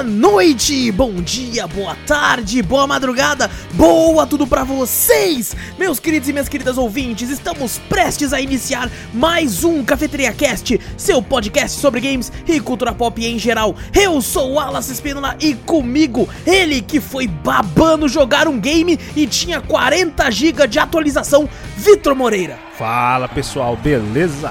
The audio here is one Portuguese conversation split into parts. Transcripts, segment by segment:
boa noite, bom dia, boa tarde, boa madrugada, boa tudo pra vocês, meus queridos e minhas queridas ouvintes. Estamos prestes a iniciar mais um Cafeteria Cast, seu podcast sobre games e cultura pop em geral. Eu sou o Wallace Espínola e comigo, ele que foi babando jogar um game e tinha 40 GB de atualização, Vitor Moreira. Fala pessoal, beleza?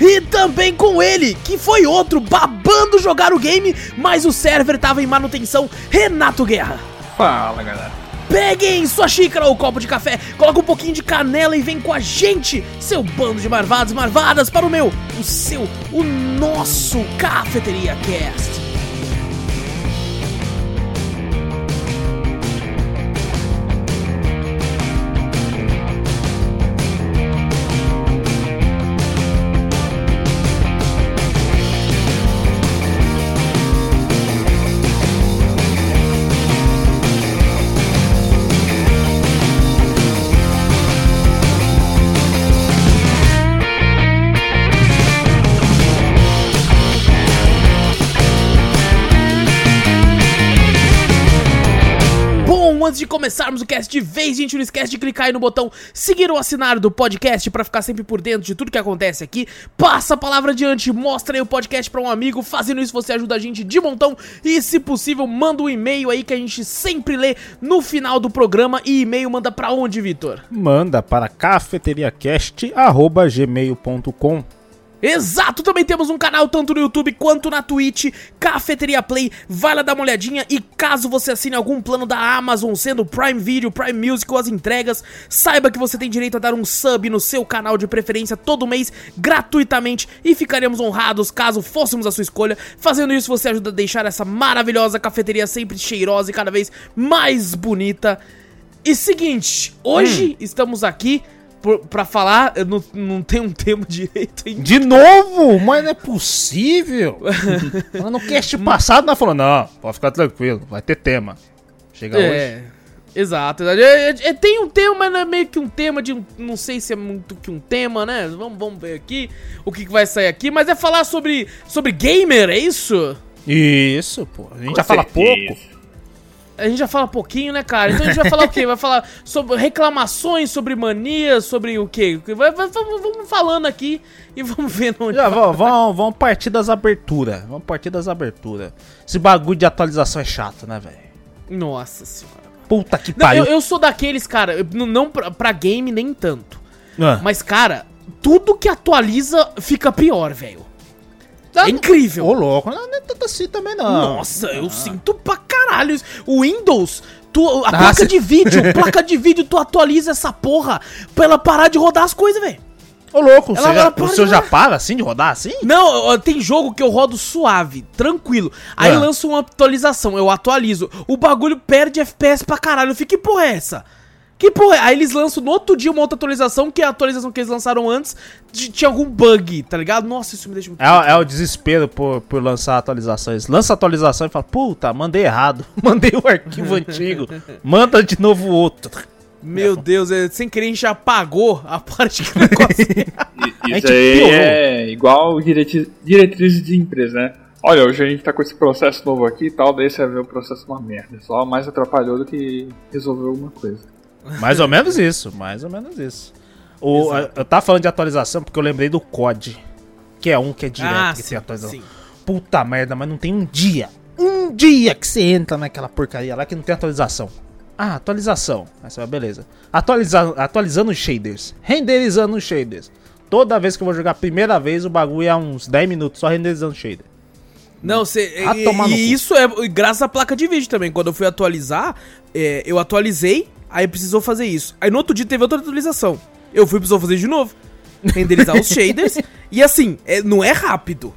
E também com ele, que foi outro babando jogar o game, mas o server tava em manutenção, Renato Guerra. Fala galera. Peguem sua xícara ou copo de café, coloca um pouquinho de canela e vem com a gente, seu bando de marvados marvadas, para o meu, o seu, o nosso Cafeteria Cast. Começarmos o cast de vez, gente, não esquece de clicar aí no botão seguir ou assinar do podcast pra ficar sempre por dentro de tudo que acontece aqui. Passa a palavra adiante, mostra aí o podcast pra um amigo. Fazendo isso você ajuda a gente de montão e, se possível, manda um e-mail aí que a gente sempre lê no final do programa. E e-mail manda pra onde, Vitor? Manda para cafeteriacast@gmail.com. Exato, também temos um canal tanto no YouTube quanto na Twitch, Cafeteria Play. Vai lá dar uma olhadinha e caso você assine algum plano da Amazon, sendo Prime Video, Prime Music ou as entregas, saiba que você tem direito a dar um sub no seu canal de preferência todo mês gratuitamente e ficaremos honrados caso fôssemos a sua escolha. Fazendo isso, você ajuda a deixar essa maravilhosa cafeteria sempre cheirosa e cada vez mais bonita. E seguinte, hoje estamos aqui por, pra falar, eu não, não tenho um tema direito ainda. De novo? Mas não é possível. no cast passado nós falamos, não, pode ficar tranquilo, vai ter tema. Chega hoje. É, exato. exato. É, é, é, tem um tema, mas não é meio que um tema de um. Não sei se é muito que um tema, né? Vamos, vamos ver aqui o que, que vai sair aqui. Mas é falar sobre, sobre gamer, é isso? Isso, pô. A gente Com já fala certeza. pouco. A gente já fala pouquinho, né, cara? Então a gente vai falar o quê? Vai falar sobre reclamações, sobre manias, sobre o quê? Vai, vai- vamos, falando aqui e vamos vendo onde. Já vamos, vamos, vamos partir das aberturas. Vamos partir das aberturas. Esse bagulho de atualização é chato, né, velho? Nossa senhora. Puta que Não, pariu. eu, eu sou daqueles, cara, não- não pra, pra game nem tanto. Ah. Mas, cara, tudo que atualiza fica pior, velho. É incrível. Ô, louco, não, não é tanto assim também, não. Nossa, eu sinto pra caralho isso. O Windows, tu, a Ah, placa de vídeo, placa de vídeo, tu atualiza essa porra pra ela parar de rodar as coisas, velho. Ô, louco, Ela- já- o seu já para assim de rodar assim? Não, tem jogo que eu rodo suave, tranquilo. Aí lança uma atualização, eu atualizo. O bagulho perde FPS pra caralho. Eu fico, que porra é essa? Que porra é? Aí eles lançam no outro dia uma outra atualização, que é a atualização que eles lançaram antes de- tinha algum bug, tá ligado? Nossa, isso me deixa muito. É, o- é o desespero por, por lançar atualizações. Lança a atualização e fala, puta, mandei errado. Mandei o arquivo antigo. Manda de novo outro. Meu Deus, é, sem querer a gente já apagou a parte que o negócio. I- A Isso aí piorou. é igual diretrizes de empresa, né? Olha, hoje a gente tá com esse processo novo aqui e tal, daí você vai ver o processo uma merda. Só mais atrapalhou do que resolveu alguma coisa. Mais ou menos isso, mais ou menos isso. O, eu tava falando de atualização porque eu lembrei do COD. Que é um que é direto ah, que sim, tem atualização. sim. Puta merda, mas não tem um dia. Um dia que você entra naquela porcaria lá que não tem atualização. Ah, atualização. Você vai, beleza. Atualiza, atualizando os shaders. Renderizando os shaders. Toda vez que eu vou jogar a primeira vez, o bagulho é uns 10 minutos só renderizando shader. Não, você. E e isso é graças à placa de vídeo também. Quando eu fui atualizar, é, eu atualizei, aí precisou fazer isso. Aí no outro dia teve outra atualização. Eu fui precisou fazer de novo. Renderizar os shaders. E assim, é- não é rápido.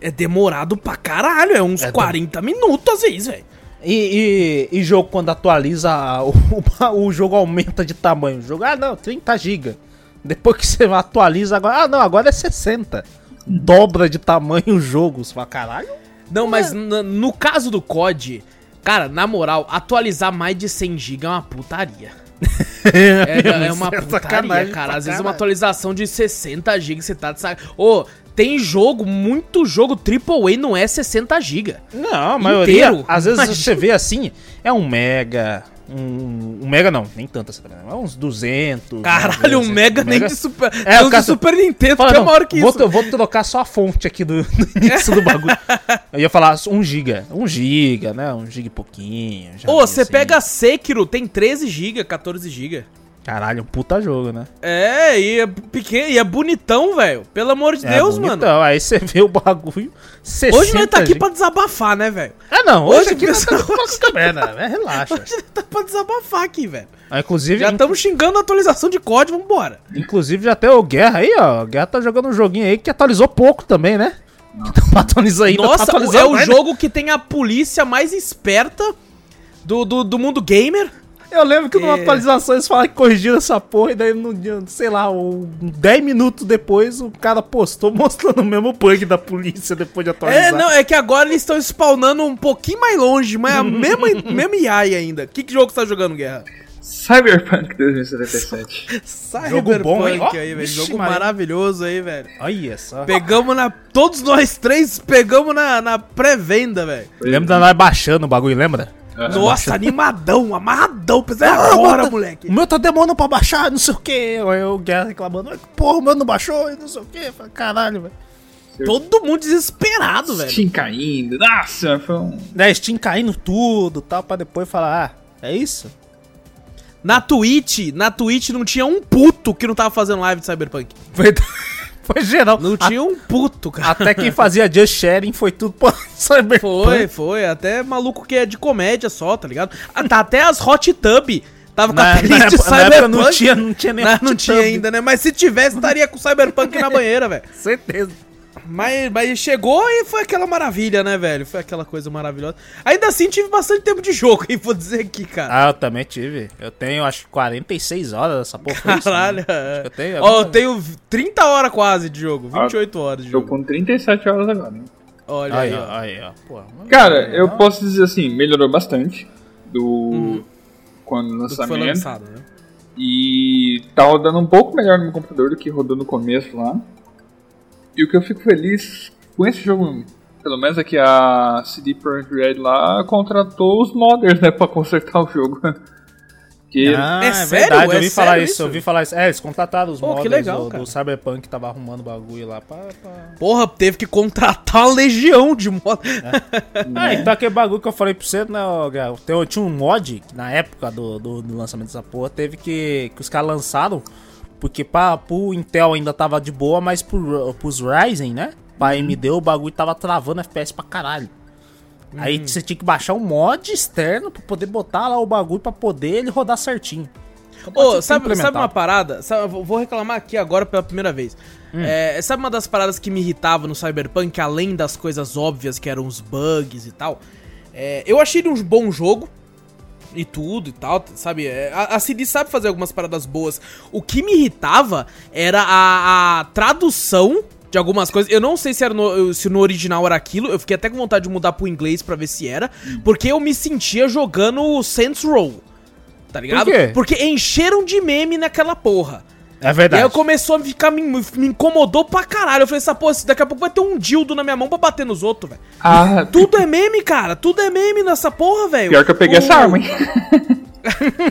É demorado pra caralho. É uns É 40 minutos às vezes, velho. E, e, e jogo quando atualiza, o, o, o jogo aumenta de tamanho. O jogo, ah não, 30 GB. Depois que você atualiza, agora, ah não, agora é 60. Dobra de tamanho o jogo. Você fala, caralho. Não, mas na- no caso do COD, cara, na moral, atualizar mais de 100 GB é uma putaria. É, é uma É putaria, cara. Às vezes uma atualização de 60 GB você tá de sac... Ô, tem jogo, muito jogo AAA não é 60 GB. Não, a maioria, Inteiro? às vezes Imagina. você vê assim, é um mega, um, um mega não, nem tanto essa grana, é uns 200. Caralho, um mega nem mega- de Super... É, É, o cara- de Super Nintendo, Fala, que é não, maior que vou, isso. tro- vou trocar só a fonte aqui do, do início do bagulho. Eu ia falar 1 giga, 1 giga, né, 1 giga e pouquinho. Ô, você assim. pega Sekiro, tem 13 GB, 14 GB. Caralho, um puta jogo, né? É, e é pequeno, e é bonitão, velho. Pelo amor de É Deus, bonitão, mano. Aí você vê o bagulho, 60 Hoje nós tá aqui pra desabafar, né, velho? Ah, não, hoje, Hoje aqui nós tá falando com a merda, né? Relaxa. Hoje tá pra desabafar aqui, velho. Ah, inclusive, Já estamos xingando a atualização de código, vambora. Inclusive já tem o Guerra aí, ó. O Guerra tá jogando um joguinho aí que atualizou pouco também, né? Então pra atualizar ainda, Nossa, tá é o mais, né? jogo que tem a polícia mais esperta do, do, do mundo gamer. Eu lembro que numa É. atualização eles falaram que corrigiram essa porra e daí, no, sei lá, um 10 minutos depois o cara postou mostrando o mesmo bug da polícia depois de atualizar. É, não, é que agora eles estão spawnando um pouquinho mais longe, mas a mesma, mesma AI ainda. Que, que jogo você tá jogando, Guerra? Cyberpunk 2077. Cyberpunk bom, hein? Ó, aí, velho. Jogo Maria. maravilhoso aí, velho. Olha só. Pegamos na. Todos nós três pegamos na, na pré-venda, velho. Lembra da nós baixando o bagulho, lembra? Nossa, animadão, amarradão. Pensei, é agora, tá- moleque. O meu tá demorando pra baixar, não sei o que. Aí o Guerra reclamando, porra, o meu não baixou, e não sei o que. Caralho, velho. Todo mundo desesperado, velho. Steam caindo. Nossa, foi um. Né, Steam caindo tudo tal, pra depois falar, ah, é isso? Na Twitch, na Twitch não tinha um puto que não tava fazendo live de Cyberpunk. Foi, foi geral. Não tinha um puto, cara. Até quem fazia just sharing foi tudo pra Cyberpunk. Foi, foi. Até maluco que é de comédia só, tá ligado? Ah, tá até as Hot Tub. Tava com a playlist na Cyberpunk. não tinha, não tinha nem Não, não tinha ainda, né? Mas se tivesse, estaria com Cyberpunk na banheira, velho. Certeza. Mas, mas chegou e foi aquela maravilha, né, velho? Foi aquela coisa maravilhosa. Ainda assim, tive bastante tempo de jogo, hein? Vou dizer aqui, cara. Ah, eu também tive. Eu tenho, acho que 46 horas dessa porra. foi isso, Caralho. né? é. eu tenho, é Ó, eu tenho 30 horas quase de jogo. Ah, 28 horas de Tô jogo. com 37 horas agora. né? Olha Aí, aí, ó, ó. aí, ó. Pô, mano. Cara, eu posso dizer assim, melhorou bastante do quando Do que foi lançamento. lançado, né? E tá rodando um pouco melhor no meu computador do que rodou no começo lá. E o que eu fico feliz com esse jogo, pelo menos é que a CD Projekt Red lá contratou os modders, né, pra consertar o jogo. Que Ah, É é, sério? verdade, eu É ouvi falar isso, isso? eu ouvi falar isso. É, eles contrataram os Pô, modders legal, do, do Cyberpunk que tava arrumando bagulho lá pra... pra... Porra, teve que contratar uma legião de moto. Ah, então aquele bagulho que eu falei pra você, né, Gal? Tinha um mod na época do, do, do lançamento dessa porra, teve que. que os caras lançaram, porque pra, pro Intel ainda tava de boa, mas pro, pros Ryzen, né? Pra AMD o bagulho tava travando FPS pra caralho. Aí você tinha que baixar um mod externo pra poder botar lá o bagulho pra poder ele rodar certinho. Então, Ô, que sabe, sabe uma parada? Sabe, vou reclamar aqui agora pela primeira vez. Hum. É, sabe uma das paradas que me irritava no Cyberpunk, além das coisas óbvias que eram os bugs e tal? É, eu achei ele um bom jogo. E tudo e tal, sabe? É, A, a CD sabe fazer algumas paradas boas. O que me irritava era a, a tradução de algumas coisas. Eu não sei se, era no, se no original era aquilo. Eu fiquei até com vontade de mudar pro inglês pra ver se era. Porque eu me sentia jogando Saints Row. Tá ligado? quê? Porque encheram de meme naquela porra. É E verdade. aí começou a ficar. Me, me incomodou pra caralho. Eu falei, essa porra, daqui a pouco vai ter um dildo na minha mão pra bater nos outros, velho. Ah, Tudo é meme, cara. Tudo é meme nessa porra, velho. pior que eu peguei O- essa arma, hein?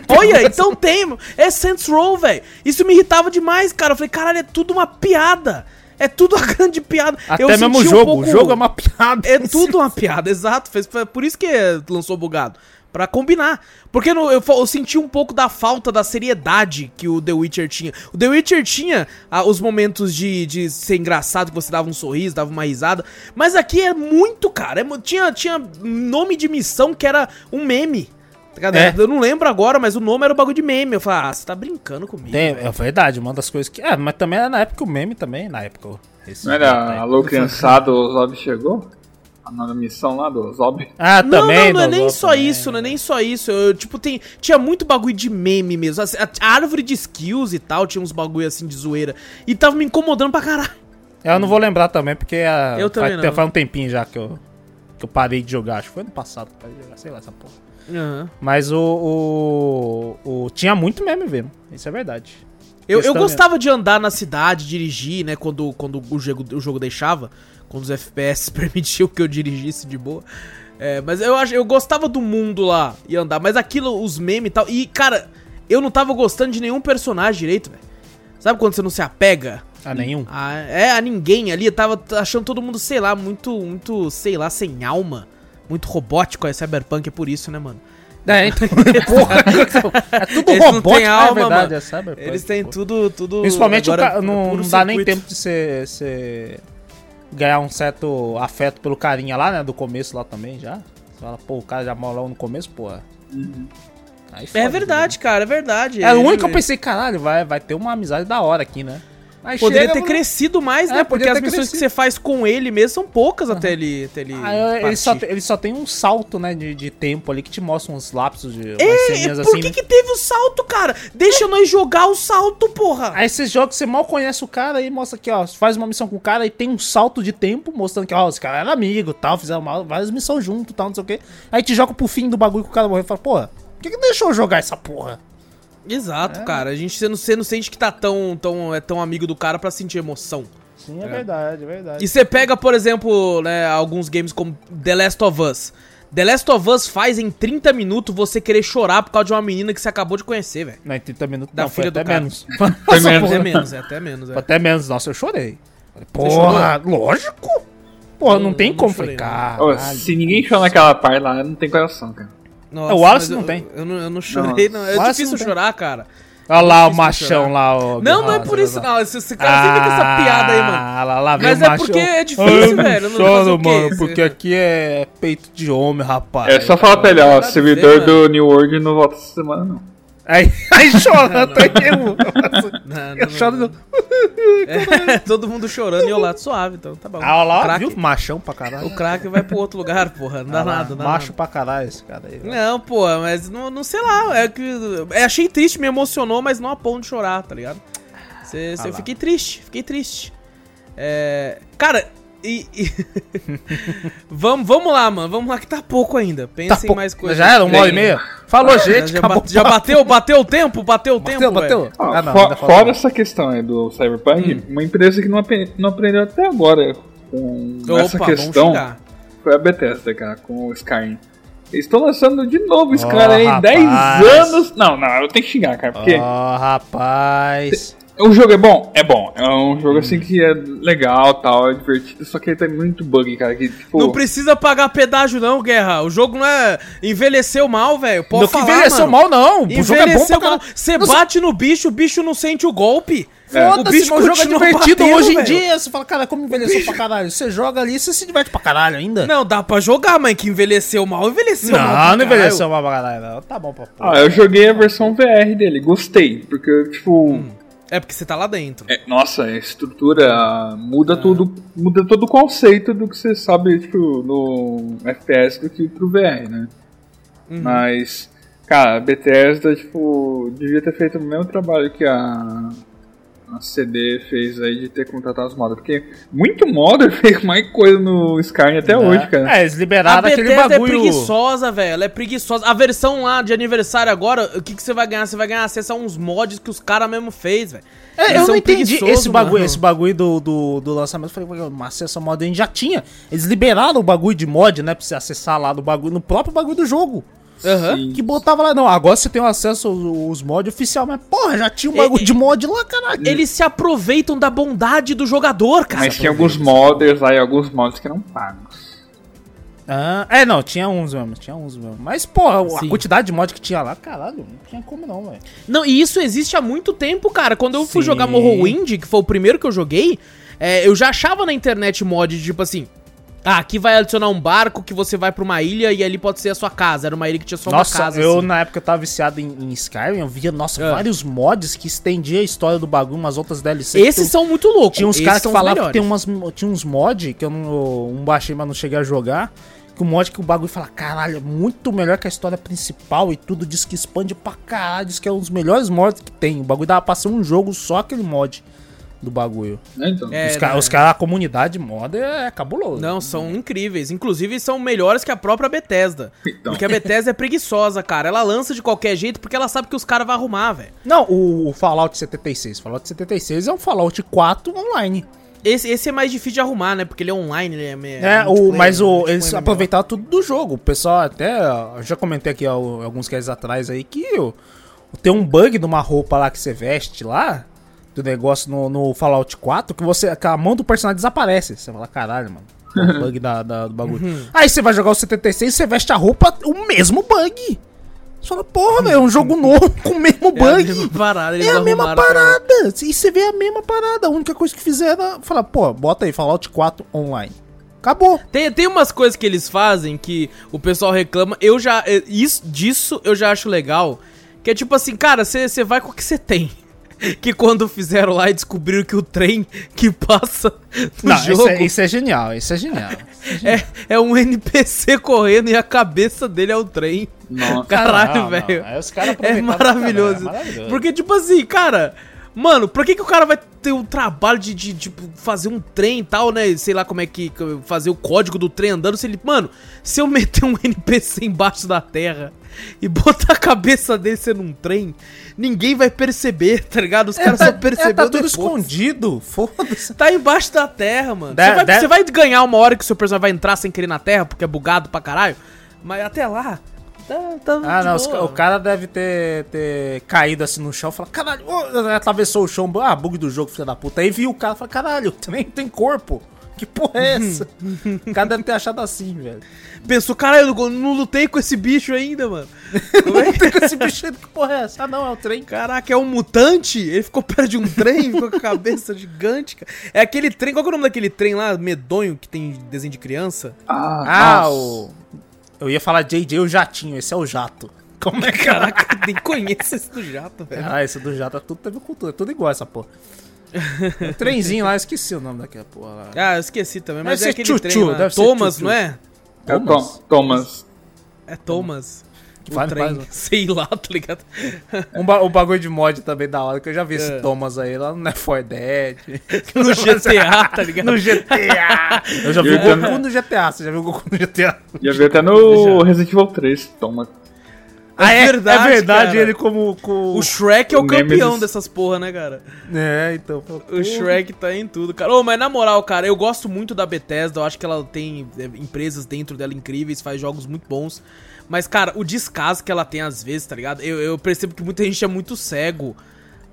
Olha, então tem. É Saints Row, velho. Isso me irritava demais, cara. Eu falei, caralho, é tudo uma piada. É tudo uma grande piada. Até Eu mesmo o senti um jogo. pouco- O jogo é uma piada. É tudo uma piada, exato. Por isso que lançou bugado. Pra combinar. Porque no- eu, fa- eu senti um pouco da falta da seriedade que o The Witcher tinha. O The Witcher tinha ah, os momentos de, de ser engraçado, que você dava um sorriso, dava uma risada. Mas aqui é muito, cara. é tinha, tinha nome de missão que era um meme. tá ligado? É. Eu não lembro agora, mas o nome era o bagulho de meme. Eu falei, ah, você tá brincando comigo. Tem, é verdade, uma das coisas que. É, mas também era na época o meme também, na época. Esse Não era Alô Criançado, o Zob chegou? A nova missão lá do Zob? Ah, Não, também. não, não é nem só também. isso, não é nem só isso. Eu, tipo, tem, tinha muito bagulho de meme mesmo. A, a árvore de skills e tal, tinha uns bagulho assim de zoeira. E tava me incomodando pra caralho. Eu não vou lembrar também, porque a, Eu também faz, não. faz um tempinho já que eu, que eu parei de jogar. Acho que foi ano passado que eu parei de jogar, sei lá, essa porra. Aham. Mas o, o, o- Tinha muito meme mesmo. Isso é verdade. Eu, eu gostava de andar na cidade, dirigir, né? Quando, quando o, jogo, o jogo deixava. Quando os FPS permitiam que eu dirigisse de boa. É, mas eu, acho, eu gostava do mundo lá e andar. Mas aquilo, os memes e tal. E, cara, eu não tava gostando de nenhum personagem direito, velho. Sabe quando você não se apega? Ah, nenhum. A, é, a ninguém ali. Eu tava achando todo mundo, sei lá, muito, muito, sei lá, sem alma. Muito robótico. É Cyberpunk, é por isso, né, mano? É, então, porra, é tudo Eles não robótico, têm é alma, verdade, mano. é cyberpunk, Eles têm tudo, tudo. Principalmente o agora ca- é não, não dá nem tempo de você, você ganhar um certo afeto pelo carinha lá, né? Do começo lá também já. Você fala, pô, o cara já mora lá no começo, porra. Aí É verdade, cara, é verdade. né? É o único que eu pensei, caralho, vai, vai ter uma amizade da hora aqui, né? Aí Poderia chega, ter crescido mais, É, né? Porque as missões que crescido. você faz com ele mesmo são poucas até ele, até ele eu- ele, só, ele só tem um salto, né, de, de tempo ali que te mostra uns lapsos de É, por assim. que né? que teve o salto, cara? Deixa nós jogar o salto, porra! Aí esses jogos você mal conhece o cara aí mostra aqui, ó. Você faz uma missão com o cara e tem um salto de tempo mostrando que, ó, esse cara era amigo tal, fizeram uma- várias missões junto tal, não sei o quê. Aí te joga pro fim do bagulho que o cara morreu e fala, porra, por que, que deixou eu jogar essa porra? Exato, É. cara. A gente você não, você não sente que tá tão, tão, é tão amigo do cara pra sentir emoção. Sim, é, verdade, é verdade. E você pega, por exemplo, né, alguns games como The Last of Us. The Last of Us faz em 30 minutos você querer chorar por causa de uma menina que você acabou de conhecer, velho. Não, em 30 minutos Da não, foi filha do até cara. menos. Foi menos. Até menos, é até menos. Foi É. até menos. Nossa, eu chorei. Porra, lógico. Porra, não, Não- tem não como. chorei, Falei, se ninguém chora naquela parte lá, não tem coração, cara. Nossa, O Wallace não eu- tem. Eu, não, eu não chorei, não. É Wallace difícil não tem. chorar, cara. Olha lá o machão lá, ó. Não, não é por isso, não. Esse, esse cara sempre com essa piada aí, mano. Ah, lá, lá Mas é machão. porque é Ah, difícil, eu não velho, não choro, mano, porque aqui é peito de homem, rapaz. É só falar pra ele, ó, servidor do New World não volta essa semana, não. Aí, aí chora, que eu... Não, não, Eu choro... não. É, todo mundo chorando e eu lá suave, então tá bom. Ah, lá, viu? Machão pra caralho. o craque vai pro outro lugar, porra. Não dá Ah nada, não dá Macho nada. pra caralho esse cara aí. velho. Não, pô, mas não, não sei lá. É que. é, achei triste, me emocionou, mas não a ponto de chorar, tá ligado? Cê, cê- Ah eu fiquei triste, fiquei triste. É. Cara, e. e- vamos, vamos lá, mano. Vamos lá que tá pouco ainda. Pensa Tá em mais coisas. Já era uma hora e meia? Falou, gente, já, acabou. já bateu, bateu o tempo? Bateu o Bateu, tempo, bateu. velho? Ó, Ah, não, fo- ainda falta- fora essa questão aí do Cyberpunk, uma empresa que não, não aprendeu até agora com essa Opa, vamos questão foi a Bethesda, cara, com o Skyrim. Estão lançando de novo esse Ó, cara aí, rapaz. 10 anos. Não, não, eu tenho que xingar, cara, porque Ó, rapaz. O jogo é bom? É bom. É um jogo assim que é legal tal, é divertido, só que ele tem muito bug, cara. Que, tipo, Não precisa pagar pedágio, não, Guerra. O jogo não é. Envelheceu mal, velho. Pode Não que falar, envelheceu mano. mal, não. O jogo é bom pra Envelheceu mal. caralho. Você Não, bate no bicho, o bicho não sente o golpe. É. O Foda-se, bicho meu jogo é divertido batendo, hoje em velho. dia. Você fala, cara, como envelheceu pra caralho? Você joga ali, você se diverte pra caralho ainda. Não, dá pra jogar, mas que envelheceu mal, envelheceu mal. pra não, não envelheceu mal pra caralho. Não. Tá bom pra porra. Ah, eu joguei a versão VR dele, gostei, porque, tipo, É porque você tá lá dentro. é- nossa, a estrutura muda tudo, muda todo o conceito do que você sabe, tipo, no FPS do que pro VR, né? Mas, cara, a Bethesda, tipo, devia ter feito o mesmo trabalho que a, a CD fez aí de ter contratado os modders, porque muito modder fez mais coisa no Skyrim até hoje, cara. É, eles A liberaram aquele Bethesda é bagulho. preguiçosa, velho. Ela é preguiçosa. A versão lá de aniversário agora, o que, que você vai ganhar? Você vai ganhar acesso a uns mods que os caras mesmo fez, velho. É, Eles eu são não entendi esse bagulho, mano. esse bagulho do, do, do lançamento. Eu falei, mas acesso a mod a gente já tinha. Eles liberaram o bagulho de mod, né? Pra você acessar lá no bagulho, no próprio bagulho do jogo. Aham. Sim. Que botava lá, não, agora você tem o acesso aos, aos mods oficial, mas porra, já tinha um E- bagulho de mod lá, caralho. Eles se aproveitam da bondade do jogador, cara. Mas tinha alguns modders lá e alguns mods que eram pagos. Ah, é, não, tinha uns mesmo, tinha uns mesmo. Mas, porra, Sim. a quantidade de mod que tinha lá, caralho, não tinha como não, velho. Não, e isso existe há muito tempo, cara. Quando eu fui Sim. jogar Morrowind, que foi o primeiro que eu joguei, é, eu já achava na internet mod tipo assim. Ah, aqui vai adicionar um barco que você vai pra uma ilha e ali pode ser a sua casa. Era uma ilha que tinha só Nossa, uma casa. eu assim. na época eu tava viciado em, em Skyrim, eu via, nossa, Ah. vários mods que estendia a história do bagulho, umas outras DLC. que Esses são muito loucos. Tinha uns caras que falavam que tem umas, tinha uns mods que eu não um baixei, mas não cheguei a jogar. Que o mod que o bagulho fala, caralho, é muito melhor que a história principal e tudo. Diz que expande pra caralho. Diz que é um dos melhores mods que tem. O bagulho dava pra ser um jogo só aquele mod. Do bagulho. Né, então. É, os caras, né? os cara, a comunidade moda é cabuloso. Não, são incríveis. Inclusive, são melhores que a própria Bethesda. Então. Porque a Bethesda é preguiçosa, cara. Ela lança de qualquer jeito porque ela sabe que os caras vão arrumar, velho. Não, o, o Fallout 76. Fallout 76 é um Fallout 4 online. Esse, esse é mais difícil de arrumar, né? Porque ele é online, ele é, É, o, mas o, tipo eles MMO. aproveitaram tudo do jogo. O pessoal até. Eu já comentei aqui ó, alguns casos atrás aí que o- tem um bug numa roupa lá que você veste lá. Do negócio no, no Fallout 4 que você. Que a mão do personagem desaparece. Você fala, caralho, mano. É o bug da, da- do bagulho. Uhum. Aí você vai jogar o 76 você veste a roupa, o mesmo bug. Você fala, porra, velho, é um jogo novo com o mesmo É a bug. mesma parada, É a mesma arrumaram pra- parada. E você vê a mesma parada. A única coisa que fizeram é falar, pô, bota aí Fallout 4 online. Acabou. Tem, tem umas coisas que eles fazem que o pessoal reclama. Eu já. eh, Isso, disso eu já acho legal. Que é tipo assim, cara, você vai com o que você tem. Que quando fizeram lá e descobriram que o trem que passa no Não, jogo isso é, isso é genial, isso é genial. é, é um NPC correndo e a cabeça dele é o trem. Nossa. Caralho, velho. caras É aproveitaram maravilhoso. pra é maravilhoso. Porque, tipo assim, cara. Mano, por que, que o cara vai ter o trabalho de, de, tipo, fazer um trem e tal, né? Sei lá como é que. que- Fazer o código do trem andando. Se ele. Mano, se eu meter um NPC embaixo da terra e botar a cabeça desse num trem, ninguém vai perceber, tá ligado? Os caras só É, perceberam tá tudo depois. escondido, foda-se. Tá embaixo da terra, mano. Você vai, você vai ganhar uma hora que o seu personagem vai entrar sem querer na terra, porque é bugado pra caralho. Mas até lá. Tá, tá Ah, não, boa. o cara deve ter, ter caído assim no chão e falar, caralho, atravessou o chão, ah, bug do jogo, filho da puta. Aí viu o cara e falou, caralho, também tem corpo. Que porra é essa? o cara deve ter achado assim, velho. Pensou, caralho, eu não lutei com esse bicho ainda, mano. Como é que- Tem com esse bicho aí, que porra é essa? Ah, não, é o trem. Caraca, é um mutante? Ele ficou perto de um trem, ficou com a cabeça gigante, cara. É aquele trem, qual que é o nome daquele trem lá, medonho, que tem desenho de criança? Ah, Ah, o... Eu ia falar JJ o Jatinho, esse é o Jato. Como é que é? Caraca, nem conheço esse do jato, velho. Ah, esse do Jato é tudo teve cultura, é tudo igual essa porra. O trenzinho lá, eu esqueci o nome daquela porra lá. Ah, eu esqueci também, mas Deve é ser aquele Chuchu, trem lá. deve Thomas, Chuchu. não é? É o Thomas? Tom- Thomas. É Thomas. Que o faz- trem, faz- sei lá, tá ligado? Um, ba- um bagulho de mod também da hora, que eu já vi É. esse Thomas aí lá no Left 4 Dead. No GTA, tá ligado? no GTA. Eu já vi Eu o Goku no GTA, você já viu o Goku no GTA? Já vi até no Resident Evil 3. Toma. Ah, é, verdade, é verdade, cara. ele como... com- O Shrek é o, O campeão Nemesis. dessas porra, né, cara? É, então... O Shrek tá em tudo, cara. Ô, mas na moral, cara, eu gosto muito da Bethesda. Eu acho que ela tem é, empresas dentro dela incríveis, faz jogos muito bons. Mas, cara, o descaso que ela tem às vezes, tá ligado? Eu, eu percebo que muita gente é muito cego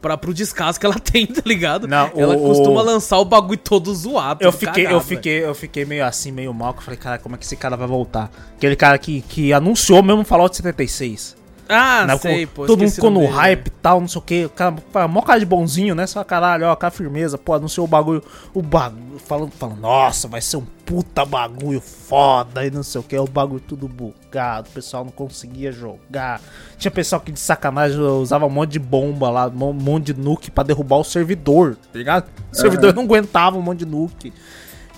pra, pro descaso que ela tem, tá ligado? Não, ela o- costuma o- lançar o bagulho todo zoado. Eu fiquei, cagado, eu fiquei, eu fiquei meio assim, meio mal, que eu falei, cara, como é que esse cara vai voltar? Aquele cara que, que anunciou mesmo Fallout 76. Ah, né, sei, pô. todo mundo o ficou no dele. hype e tal, não sei o que. O cara, pá, mó cara de bonzinho, né? Só caralho, ó, cara firmeza, pô, anunciou o bagulho. O bagulho, falando, falando, nossa, vai ser um puta bagulho foda e não sei o que. O bagulho tudo bugado, o pessoal não conseguia jogar. Tinha pessoal que de sacanagem usava um monte de bomba lá, um monte de nuke pra derrubar o servidor, tá ligado? O servidor não aguentava um monte de nuke.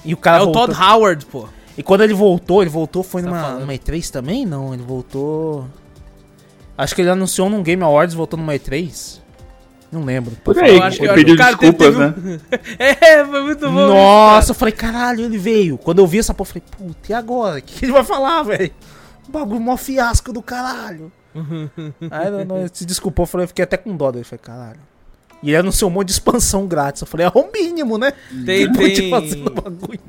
E o cara É o voltou- Todd Howard, pô. e quando ele voltou, ele voltou, foi tá numa, falando? numa E3 também? Não, ele voltou. Acho que ele anunciou num Game Awards voltou numa E3. Não lembro. Por aí, Eu acho que- eu acho pediu cara teve- desculpas, teve né? É, foi muito bom. Nossa, eu falei, caralho, ele veio. Quando eu vi essa porra, eu falei, puta, e agora? O que ele vai falar, velho? Bagulho mó fiasco do caralho. Aí não, não, ele se desculpou, eu falei, eu fiquei até com dó dele. Eu falei, caralho. E ele anunciou um monte de expansão grátis. Eu falei, é o mínimo, né? Tem, Depois de tem, fazer o bagulho.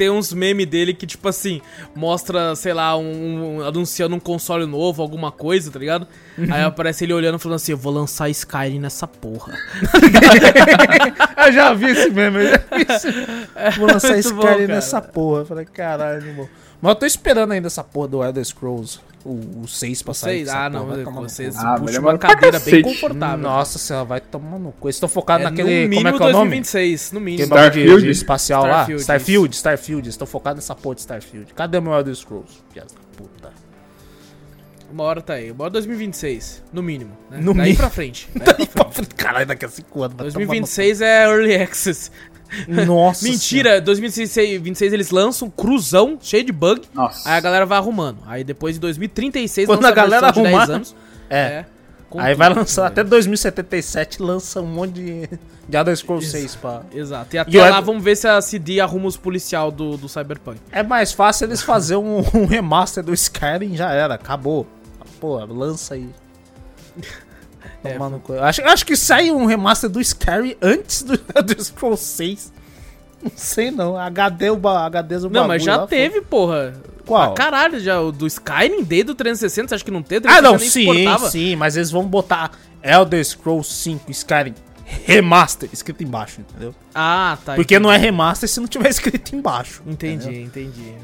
Tem uns memes dele que, tipo assim, mostra, sei lá, um, um- anunciando um console novo, alguma coisa, tá ligado? Uhum. Aí aparece ele olhando e falando assim, eu vou lançar Skyrim nessa porra. Eu já vi esse meme, eu já vi esse. Vou lançar cara. nessa porra. Eu falei, caralho, irmão. Mas eu tô esperando ainda essa porra do Elder Scrolls. O, o 6 pra sair. Ah, porra, não, vai tomar no vocês. Ah, mas puxam demora uma cadeira bem cacete. confortável. Nossa senhora, vai tomar no cu. Eles estão focados É, naquele. no Como é mínimo que é o nome? 2026, no mínimo. Starfield? de espacial Starfield, lá? isso. Starfield, Starfield. Estão focados nessa porra de Starfield. Cadê o meu Elder Scrolls? Piada da puta. Uma hora tá aí, uma hora 2026, no mínimo. Né? No Daí mínimo. pra frente. Daí pra frente. Caralho, daqui a 5 anos. vai tomar no 2026 é Early Access. Nossa. Mentira, 2026 eles lançam um cruzão cheio de bug. Nossa. Aí a galera vai arrumando. Aí depois em 2036 Quando lança a galera versão de 10 arrumar- anos. É. com Aí tudo, vai lançar até 2077, lança um monte de, de Elder Scrolls 6 pra... Exato. E até E lá Ed- vamos ver se a CD arruma os policial do, do Cyberpunk. É mais fácil eles fazer um, um remaster do Skyrim já era, acabou. Pô, lança aí. É, Tomar no cu. acho, acho que sai um remaster do Skyrim antes do Elder Scrolls 6. Não sei não, HD o ba- HD o Não, mas já lá, teve, porra. Qual? Pra caralho, já. O do Skyrim desde o 360, você acha que não teve? Ah, não, 360 nem sim, sim, mas eles vão botar Elder Scrolls 5 Skyrim Remaster escrito embaixo, entendeu? Ah, tá. Porque entendi. não é remaster se não tiver escrito embaixo. Entendi, entendeu? entendi.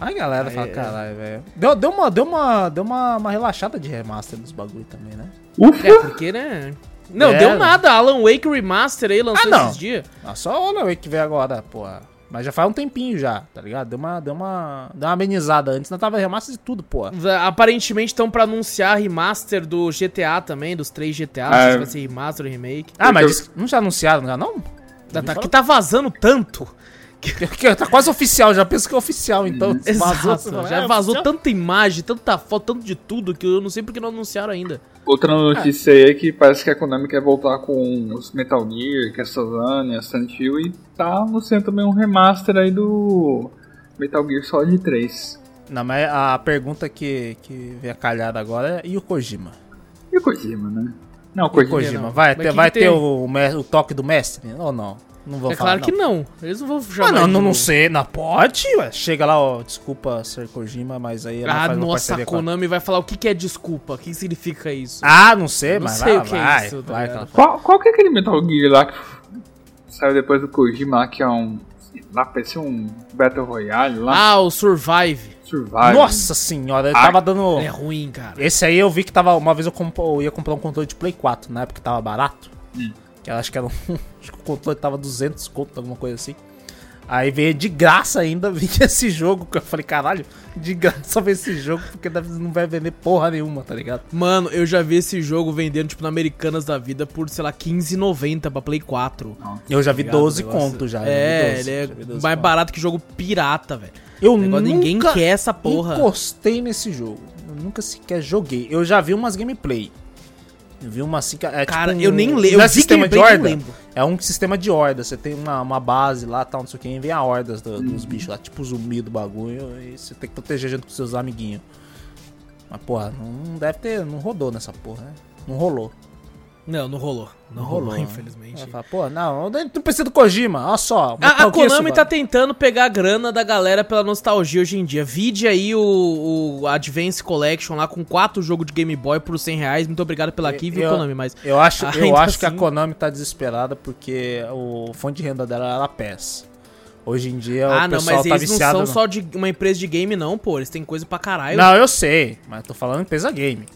Aí a galera Aí, fala, é. caralho, velho. Deu, deu, uma, deu, uma, deu uma, uma relaxada de remaster dos bagulho também, né? Ufa! É, porque, né? Não, É. deu nada. Alan Wake Remaster aí lançou Ah, não. esses dias. Ah, só o que veio agora, porra. Mas já faz um tempinho já, tá ligado? Deu uma, deu uma, deu uma amenizada. Antes não tava remaster de tudo, porra. Aparentemente estão pra anunciar remaster do GTA também, dos três GTA. Não Ah, sei se é. vai ser remaster ou remake. Ah, mas Eu- não já anunciaram já, não? Tá, tá, que tá vazando tanto. Que tá quase oficial, já penso que é oficial, então. Exato. você fala, já é vazou oficial? tanta imagem, tanta foto, tanto de tudo que eu não sei porque não anunciaram ainda. Outra notícia aí é que parece que a Konami quer voltar com os Metal Gear, Castlevania, Silent Hill e tá anunciando também um remaster aí do Metal Gear Solid 3. Não, mas a pergunta que, que vem a calhar agora é: e o Kojima? E o Kojima, né? Não, o E o Kojima. Kojima, não. vai, ter, que vai que ter tem? o, me- o toque do mestre? Ou não? Não vou é falar. claro que não. Eles não vão Ah, não, não, não sei. Não, pode, ué. Chega lá, ó. Desculpa ser Kojima, mas aí ela Ah, faz nossa, a Konami vai falar o que, que é desculpa. O que significa isso? Ah, não sei, Não mas sei vai, o que é vai, isso, tá vai, cara. Qual, qual que é aquele Metal Gear lá que saiu depois do Kojima lá, que é um. Lá parecia um Battle Royale lá. Ah, o Survive. Survive. Nossa senhora, Ah, tava dando. É ruim, cara. Esse aí eu vi que tava. Uma vez eu, comp- eu ia comprar um controle de Play 4, na época que tava barato. Hum. Que eu acho que era um. acho que o controle tava 200 conto, alguma coisa assim. Aí veio de graça ainda, vinha esse jogo. Que eu falei, caralho, de graça ver esse jogo, porque deve- não vai vender porra nenhuma, tá ligado? Mano, eu já vi esse jogo vendendo, tipo, na Americanas da vida por, sei lá, R$15,90 pra Play 4. Eu já vi Ligado? 12 O negócio- conto já. É, 12, ele é já vi 12 mais conto. barato que jogo pirata, velho. Eu Negócio, nunca ninguém quer essa porra. encostei nesse jogo. Eu nunca sequer joguei. Eu já vi umas gameplay. Vi uma assim. que É, Cara, tipo eu nem não lembro. é Eu vi sistema de horda. É um sistema de horda. Você tem uma, uma base lá, tal, não sei o que, e vem a hordas do- dos bichos lá, tipo zumbi do bagulho, e você tem que proteger junto com seus amiguinhos. Mas, porra, não deve ter. Não rodou nessa porra, né? Não rolou. Não, não rolou. Não, Não rolou, rolou, né? infelizmente. Aí fala, pô, não, não precisa do Kojima, olha só. A, a Konami tá tentando pegar a grana da galera pela nostalgia hoje em dia. Vide aí o, o Advance Collection lá com quatro jogos de Game Boy por 100 reais. Muito obrigado pela aqui, viu, Konami? Mas Eu acho, eu acho que a assim- Konami tá desesperada porque o fonte de renda dela era a PES. Hoje em dia ah, o não, pessoal mas tá eles não viciado. são no- só de uma empresa de game, não, pô. Eles têm coisa pra caralho. Não, eu sei, mas tô falando empresa game.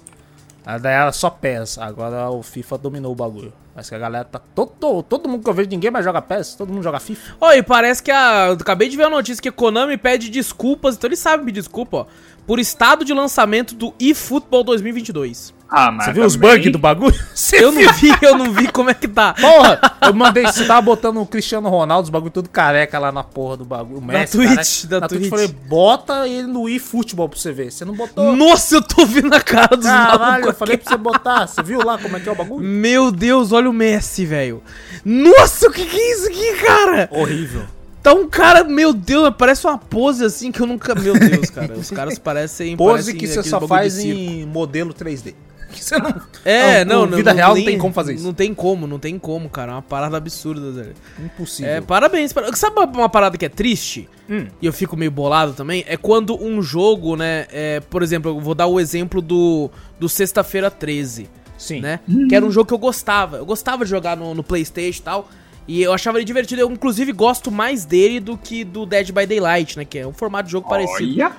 Daí era só PES, agora o FIFA dominou o bagulho. Mas que a galera tá. Todo, todo mundo que eu vejo, ninguém mais joga PES, todo mundo joga FIFA. Ó, e parece que a. Acabei de ver a notícia que a Konami pede desculpas, então eles sabem pedir desculpa, ó. Por estado de lançamento do eFootball 2022. Ah, mas Você viu os também- bugs do bagulho? Você Eu não vi, eu não vi como é que tá. Porra, eu mandei, você tava botando o Cristiano Ronaldo, os bagulho tudo careca lá na porra do bagulho. O Messi, Twitch, careca. da na Twitch. Twitch. Eu falei, bota ele no eFootball pra você ver. Você não botou. Nossa, eu tô vendo a cara dos Caralho, malucos eu falei pra você botar. Você viu lá como é que é o bagulho? Meu Deus, olha o Messi, velho. Nossa, o que que é isso aqui, cara? Horrível. Tá um cara, meu Deus, parece uma pose assim que eu nunca. Meu Deus, cara. Os caras parecem. Pose parecem que você só faz em modelo 3D. Que você não... É, Não, não, com não. vida real não tem como fazer isso. Não tem como, não tem como, cara. É uma parada absurda, velho. Impossível. É, parabéns. para- Sabe uma- uma parada que é triste? Hum. E eu fico meio bolado também? É quando um jogo, né? É, por exemplo, eu vou dar o exemplo do, do Sexta-feira 13. Sim. né? Que era um jogo que eu gostava. Eu gostava de jogar no, no PlayStation e tal. E eu achava ele divertido. Eu, inclusive, gosto mais dele do que do Dead by Daylight, né? Que é um formato de jogo parecido. Olha.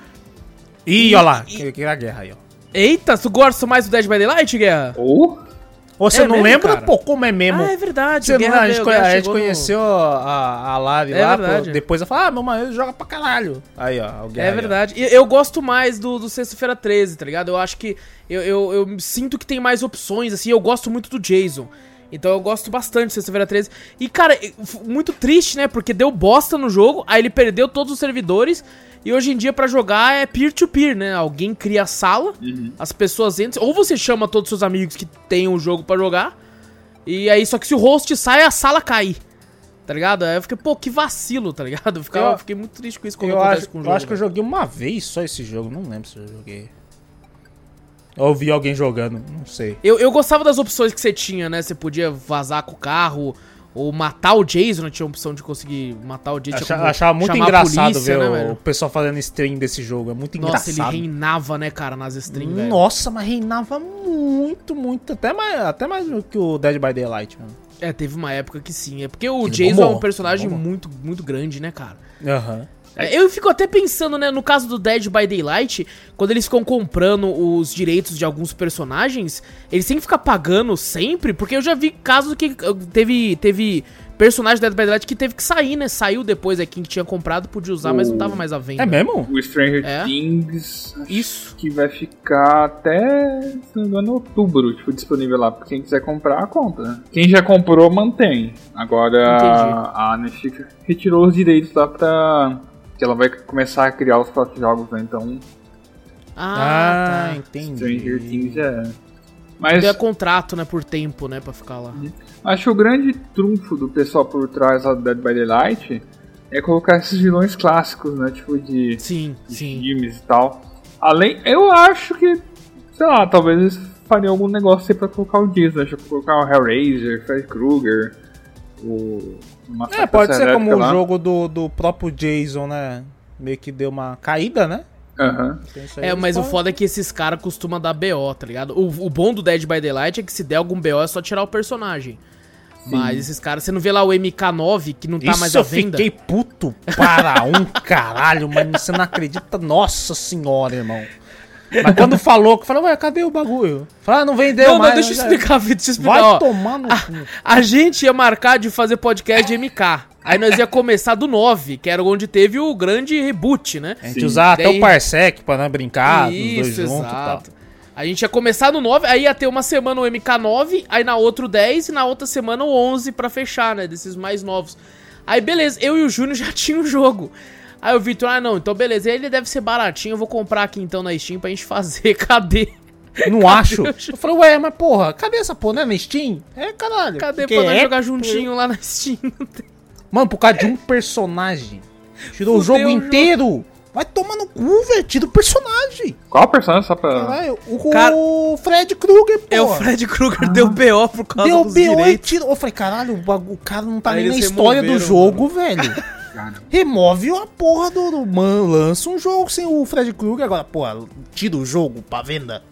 Ih, olha lá. E- Que, que é a guerra aí, ó. Eita, tu gosta mais do Dead by Daylight, Guerra? Ou. Você É não mesmo, lembra, cara? pô, como é mesmo? Ah, é verdade. Você não, a gente, veio, a gente chegou no- conheceu a, a Lari É lá, verdade. pô, depois ela fala, ah, meu marido joga pra caralho. Aí, ó, o Guerra É aí, verdade. E eu gosto mais do, do Sexta-feira 13, tá ligado? Eu acho que. Eu, eu, eu sinto que tem mais opções, assim. Eu gosto muito do Jason. Então eu gosto bastante de Sexta-feira 13. E, cara, muito triste, né? Porque deu bosta no jogo, aí ele perdeu todos os servidores. E hoje em dia, pra jogar, é peer-to-peer, né? Alguém cria a sala, as pessoas entram. Ou você chama todos os seus amigos que tem o jogo pra jogar. E aí, só que se o host sai, a sala cai. Tá ligado? Aí eu fiquei, pô, que vacilo, tá ligado? Eu, ficava, Eu- fiquei muito triste com isso quando Eu acontece acho, com o eu jogo. acho que eu velho. joguei uma vez só esse jogo, não lembro se eu joguei. Eu ouvi alguém jogando, não sei. Eu, eu gostava das opções que você tinha, né? Você podia vazar com o carro ou matar o Jason? Tinha a opção de conseguir matar o Jason. Acha- como achava muito engraçado polícia, ver né, o, velho? pessoal fazendo stream desse jogo. É muito Nossa, engraçado. ele reinava, né, cara, nas streams, velho. Nossa, mas reinava muito, muito. Até mais, até mais do que o Dead by Daylight, mano. É, teve uma época que sim. É porque o Ele Jason é bombou, um personagem bombou. muito, muito grande, né, cara? Aham. É, Eu fico até pensando, né, no caso do Dead by Daylight, quando eles ficam comprando os direitos de alguns personagens, eles têm que ficar pagando sempre, porque eu já vi casos que teve, teve personagem do Dead by Daylight que teve que sair, né? Saiu depois, é quem tinha comprado podia usar, mas não tava mais à venda. É mesmo? O Stranger É? Things Isso. que vai ficar até, se não me engano, outubro, tipo, disponível lá. Pra quem quiser comprar, compra. Quem já comprou, mantém. Agora Entendi. a Netflix retirou os direitos lá pra... Que ela vai começar a criar os próprios jogos, né? Então, Ah, tá. entendi. Stranger Things é... Mas Deu contrato, né, por tempo, né, pra ficar lá. acho que o grande trunfo do pessoal por trás lá do Dead by Daylight é colocar esses vilões clássicos, né? Tipo de... Sim, de sim. filmes e tal. Além, eu acho que, sei lá, talvez eles fariam algum negócio aí pra colocar o Disney, deixa eu colocar o Hellraiser, Freddy Krueger, o. É, pode ser como Elétrica o lá. jogo do, do próprio Jason, né? Meio que deu uma caída, né? Aí É, mas o foda é que esses caras costumam dar BO, tá ligado? O, o bom do Dead by Daylight é que se der algum BO é só tirar o personagem. Mas esses caras, você não vê lá o MK9 que não tá Isso mais à eu venda? fiquei puto para um caralho, mas você não acredita? Nossa senhora, irmão. Mas quando falou, que falou, ué, cadê o bagulho? Falei, ah, não vendeu Não, não, mais. deixa eu já- explicar, Vitor, deixa eu explicar, Vai ó. tomar no cu. A gente ia marcar de fazer podcast de MK. Aí nós ia começar do 9, que era onde teve o grande reboot, né? A gente Sim. usar até Daí- o Parsec pra não brincar, os dois Isso, juntos e tal. exato. A gente ia começar no 9, aí ia ter uma semana o MK9, aí na outra o 10 e na outra semana o 11 pra fechar, né? Desses mais novos. Aí beleza, eu e o Júnior já tinha o jogo. Aí o Vitor, ah não, então beleza, ele deve ser baratinho, eu vou comprar aqui então na Steam pra gente fazer. Cadê? Não acho. Eu falei, ué, mas porra, cadê essa porra? Não é na Steam? É, caralho. Cadê pra nós é- jogar juntinho lá na Steam? Mano, por causa de um personagem. Tirou o jogo o jogo. inteiro. Vai tomar no cu, velho. Tira o personagem. Qual personagem só pra. Caralho, o, o Fred Krueger, pô. É, o Fred Krueger deu BO por causa Deu dos BO e direitos. tirou. Eu falei, caralho, o, cara não tá Aí nem na história do jogo, velho. Cara, Remove a porra do, do. Mano, lança um jogo sem o Fred Krueger. Agora, porra, tira o jogo pra venda.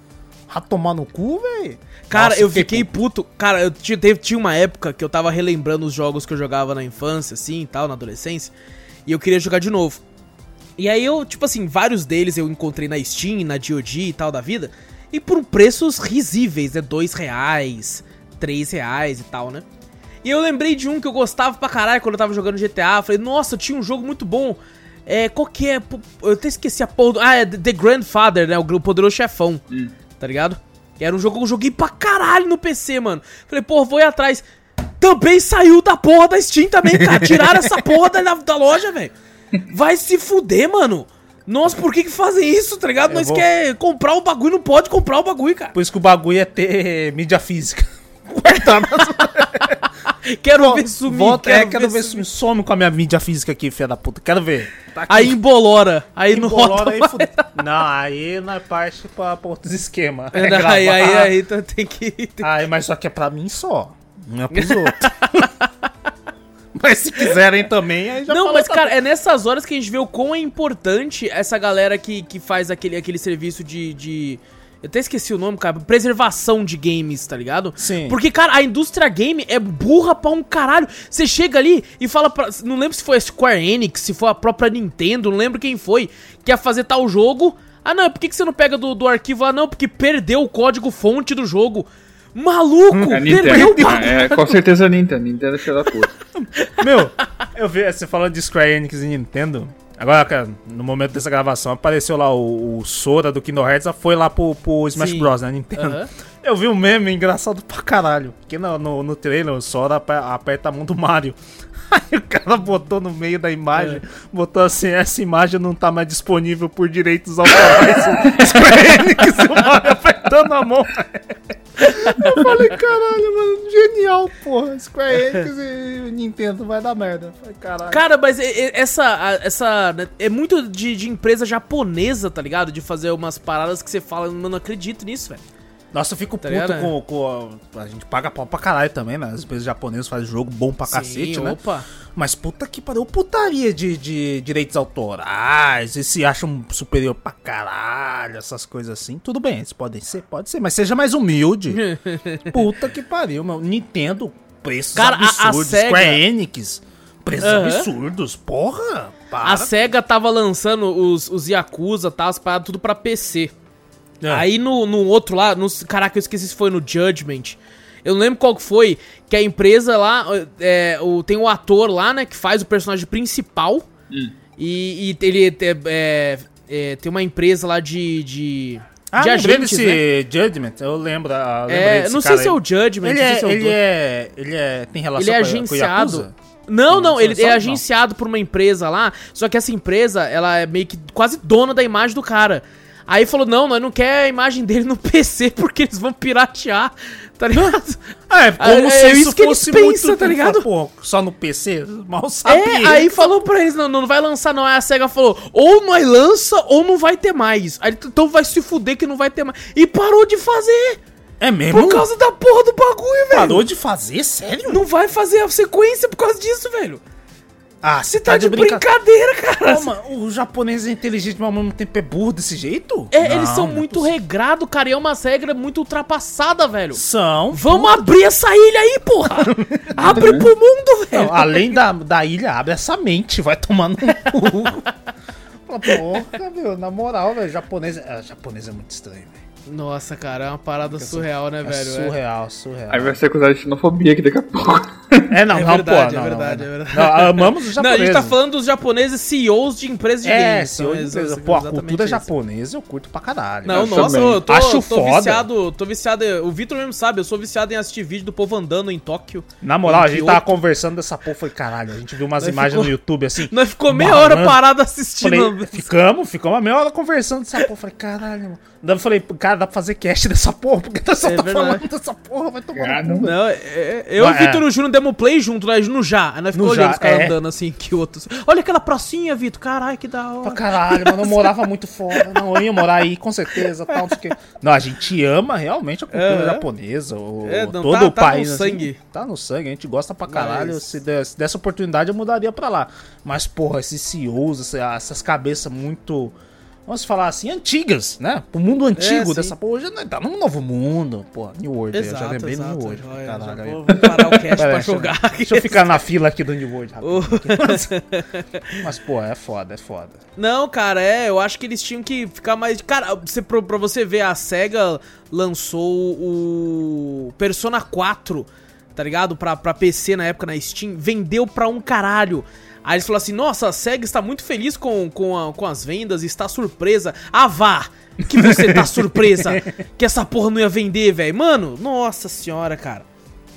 Vai tomar no cu, velho. Cara, Nossa, eu fiquei puto. Cara, eu tinha, teve, tinha uma época que eu tava relembrando os jogos que eu jogava na infância, assim e tal, na adolescência. E eu queria jogar de novo. E aí eu, tipo assim, vários deles eu encontrei na Steam, na DOG e tal da vida. E por preços risíveis, né? Dois reais, três reais e tal, né? E eu lembrei de um que eu gostava pra caralho quando eu tava jogando GTA. Falei, nossa, tinha um jogo muito bom. É, qual que é? Eu até esqueci a porra do... Ah, é The Grandfather, né? O Poderoso Chefão. Tá ligado? E Era um jogo que eu joguei pra caralho no PC, mano. Falei, pô, vou ir atrás. Também saiu da porra da Steam também, cara. Tiraram essa porra da, da loja, velho. Vai se fuder, mano. Nossa, por que que fazem isso, tá ligado? Eu Nós vou- quer comprar o bagulho, não pode comprar o bagulho, cara. Por isso que o bagulho é ter mídia física. Quero ver sumir, Volta, quero, é, quero ver, sumir. sumir. Some com a minha mídia física aqui, filha da puta. Quero ver. Tá. Aí embolora. Aí não Embolora roda aí, fude- Não, aí nós parte pra, pra outros esquemas. É, não, aí, aí, aí, então tem que... tem- Aí, mas só que é pra mim só. Não é pros outros. mas se quiserem também, aí já Não, mas cara, é nessas horas que a gente vê o quão é importante essa galera que, que faz aquele, aquele serviço de, de. Eu até esqueci o nome, cara. Preservação de games, tá ligado? Sim. Porque, cara, a indústria game é burra pra um caralho. Você chega ali e fala pra. Não lembro se foi a Square Enix, se foi a própria Nintendo, não lembro quem foi, que ia fazer tal jogo. Ah, não, por que, que você não pega do, do arquivo? Ah, não, porque perdeu o código fonte do jogo. Maluco, é perdeu o Nintendo. bagulho. É, com certeza é Nintendo. Nintendo é filha da puta. Meu, eu vi, você falando de Square Enix e Nintendo. Agora, cara, no momento dessa gravação, apareceu lá o, o Sora do Kingdom Hearts, foi lá pro, pro Smash Sim. Bros, né? Nintendo. Eu vi um meme engraçado pra caralho. Porque no, no, no trailer o Sora ape- aperta a mão do Mario. Aí o cara botou no meio da imagem, botou assim, essa imagem não tá mais disponível por direitos autorais. Square Enix, o Mario apertando a mão. Eu falei, caralho, mano, genial, porra. Square Enix e Nintendo vai dar merda. Falei, caralho. Cara, mas essa. essa né, é muito de, de empresa japonesa, tá ligado? De fazer umas paradas que você fala, eu não acredito nisso, velho. Nossa, eu fico Tá puto ligado? com, com a, a gente paga pau pra caralho também, né? As empresas japonesas fazem jogo bom pra cacete, né? opa. Mas puta que pariu, putaria de, de direitos autorais, e se acham superior pra caralho, essas coisas assim. Tudo bem, isso pode ser, pode ser, mas seja mais humilde. puta que pariu, meu. Nintendo, preços Cara, a- a absurdos. Sega- Square Enix, preços Aham. absurdos. Porra, para. A SEGA tava lançando os, os Yakuza, tá? As paradas tudo pra PC. É. Aí no, no outro lá, no, caraca, eu esqueci se foi no Judgment. Eu não lembro qual que foi, que a empresa lá, é, o, tem o ator lá, né, que faz o personagem principal. E, e ele é, é, é, tem uma empresa lá de. de Ah, de lembrei agentes, desse né? Judgment, eu lembro. ah, lembrei É, desse não sei cara se é o Judgment, Ele não sei é, se é o ele é, ele é, tem relação Ele é agenciado. Não, não, ele é agenciado por uma empresa lá, só que essa empresa, ela é meio que quase dona da imagem do cara. Aí falou, não, nós não quer a imagem dele no PC porque eles vão piratear, tá ligado? É, como É, se é isso que eles fosse pensam, muito tá ligado? Pô, só no PC? Mal sabia. É, aí falou pra eles, não, não vai lançar não, aí a SEGA falou, ou nós lança ou não vai ter mais. Aí, então vai se fuder que não vai ter mais. E parou de fazer, É mesmo? por causa da porra do bagulho, velho. Parou de fazer? Sério? Não vai fazer a sequência por causa disso, velho. Ah, Você tá, de brincadeira, cara. Mano, o japonês é inteligente, mas ao mesmo tempo é burro desse jeito? É, Não, eles são é muito possível. regrados, cara, e é uma regra muito ultrapassada, velho. São. Vamos abrir essa ilha aí, porra! Abre pro mundo, velho! Não, além da, da ilha, abre essa mente, vai tomar no cu. Porra, meu, na moral, velho, japonês, é, japonês é muito estranho, velho. Nossa, cara, é uma parada surreal, né, É velho? surreal, surreal. Aí vai ser acusado de xenofobia aqui daqui a pouco. É, não, É não, verdade, pô, é não, verdade, não, é verdade. Não, amamos os Não, a japoneses. gente tá falando dos japoneses CEOs de empresas de É, games. se eu eles- empresa, pô, a exatamente cultura isso. japonesa eu curto pra caralho. Não, Eu nossa, eu tô, Acho tô foda. viciado, tô viciado, o Vitor mesmo sabe, eu sou viciado em assistir vídeo do povo andando em Tóquio. Na moral, a gente tava conversando dessa porra, foi caralho, a gente viu umas Nós imagens ficou- no YouTube assim. Nós ficou meia hora parado assistindo. Falei, ficamos, ficamos uma meia hora conversando dessa porra. Falei, caralho, mano. Falei, cara, dá pra fazer cast dessa porra, porque tá só É tá verdade. falando dessa porra, vai tomar Cara, no cu. Não, é- é- eu e o é. Vitor e o Júnior demos play junto, né? No já. Aí nós ficamos olhando já, os caras é. andando assim, que outros. Olha aquela pracinha, Vitor. Caralho, que da Pra hora. caralho, mano, eu morava muito fora. Não, eu ia morar aí, com certeza, tal, não sei o quê. Não, a gente ama realmente a cultura Aham. japonesa, o, É, não, todo tá- o tá no país. assim, sangue. tá no sangue, a gente gosta pra caralho. Mas- Se, der- se desse oportunidade, eu mudaria pra lá. Mas, porra, esses CEOs, essa- essas cabeças muito. Vamos falar assim, antigas, né? O mundo antigo sim. dessa porra. Hoje tá num novo mundo, pô. New World, aí, eu já Exato, lembrei do exato. New World. Olha, Caralho, já vou, vou parar o cast pra deixa jogar. Deixa eu ficar na fila aqui do New World rapidinho. O- Mas, pô, é foda, é foda. Não, cara, é, eu acho que eles tinham que ficar mais. Cara, você, pra, pra você ver, a SEGA lançou o Persona 4, tá ligado? Pra, pra PC na época na Steam, vendeu pra um caralho. Aí eles falaram assim: nossa, a SEGA está muito feliz com, com, a- com as vendas, está surpresa. Ah, vá! Que você tá surpresa que essa porra não ia vender, velho. Mano, nossa senhora, cara.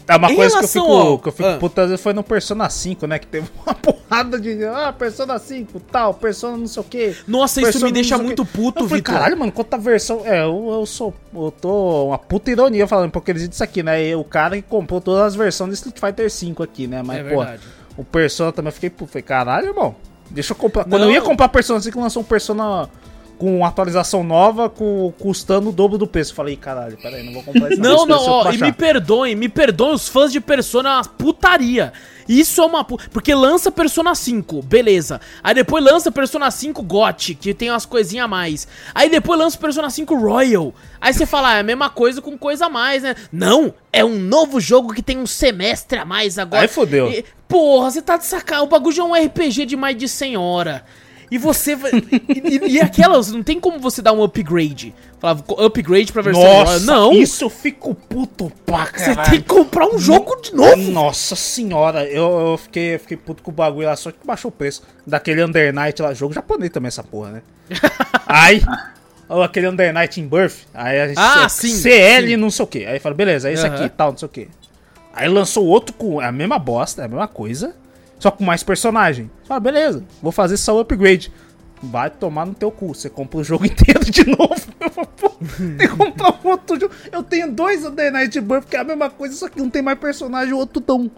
É uma Em coisa que eu fico, ao- que eu fico Ah. puta, às vezes foi no Persona 5, né? Que teve uma porrada de. Ah, Persona 5, tal, Persona não sei o quê. Nossa, isso me deixa muito puto, Vitor. caralho, mano, quanta versão. É, eu, eu sou. Eu tô uma puta ironia falando, porque eles dizem isso aqui, né? O cara que comprou todas as versões do Street Fighter 5 aqui, né? Mas, É pô, verdade. O Persona também eu fiquei puto. Falei, caralho, irmão. Deixa eu comprar. Quando Não. eu ia comprar Persona 5, lançou um Persona com atualização nova, com, custando o dobro do preço. Falei, caralho, peraí, não vou comprar isso Não, não, ó, e me perdoem, me perdoem, os fãs de Persona é uma putaria. Isso é uma pu... Porque lança Persona 5, beleza. Aí depois lança Persona 5 GOT, que tem umas coisinhas a mais. Aí depois lança Persona 5 Royal. Aí você fala, ah, é a mesma coisa com coisa a mais, né? Não, é um novo jogo que tem um semestre a mais agora. Aí fodeu. E- porra, você tá de sacar. O bagulho é um RPG de mais de 100 horas. E você vai. e, e- e aquelas, não tem como você dar um upgrade. Falar, upgrade pra versão Nossa. Não. isso eu fico puto pra Você caralho. tem que comprar um jogo de novo. Nossa senhora, eu, eu fiquei, eu fiquei puto com o bagulho lá, só que baixou o preço. Daquele Under Night lá, jogo japonês também essa porra, né? aí, ó, aquele Under Night in Birth, aí a gente, Ah, sim, CL sim. não sei o que. Aí fala, beleza, é esse Aham. aqui tal, não sei o que. Aí lançou outro com a mesma bosta, é a mesma coisa. Só com mais personagem. Você beleza, vou fazer só o upgrade. Vai tomar no teu cu. Você compra o jogo inteiro de novo. Eu tem que comprar um outro jogo. Eu tenho dois The Night Birth, que é a mesma coisa, só que um tem mais personagem, o outro não.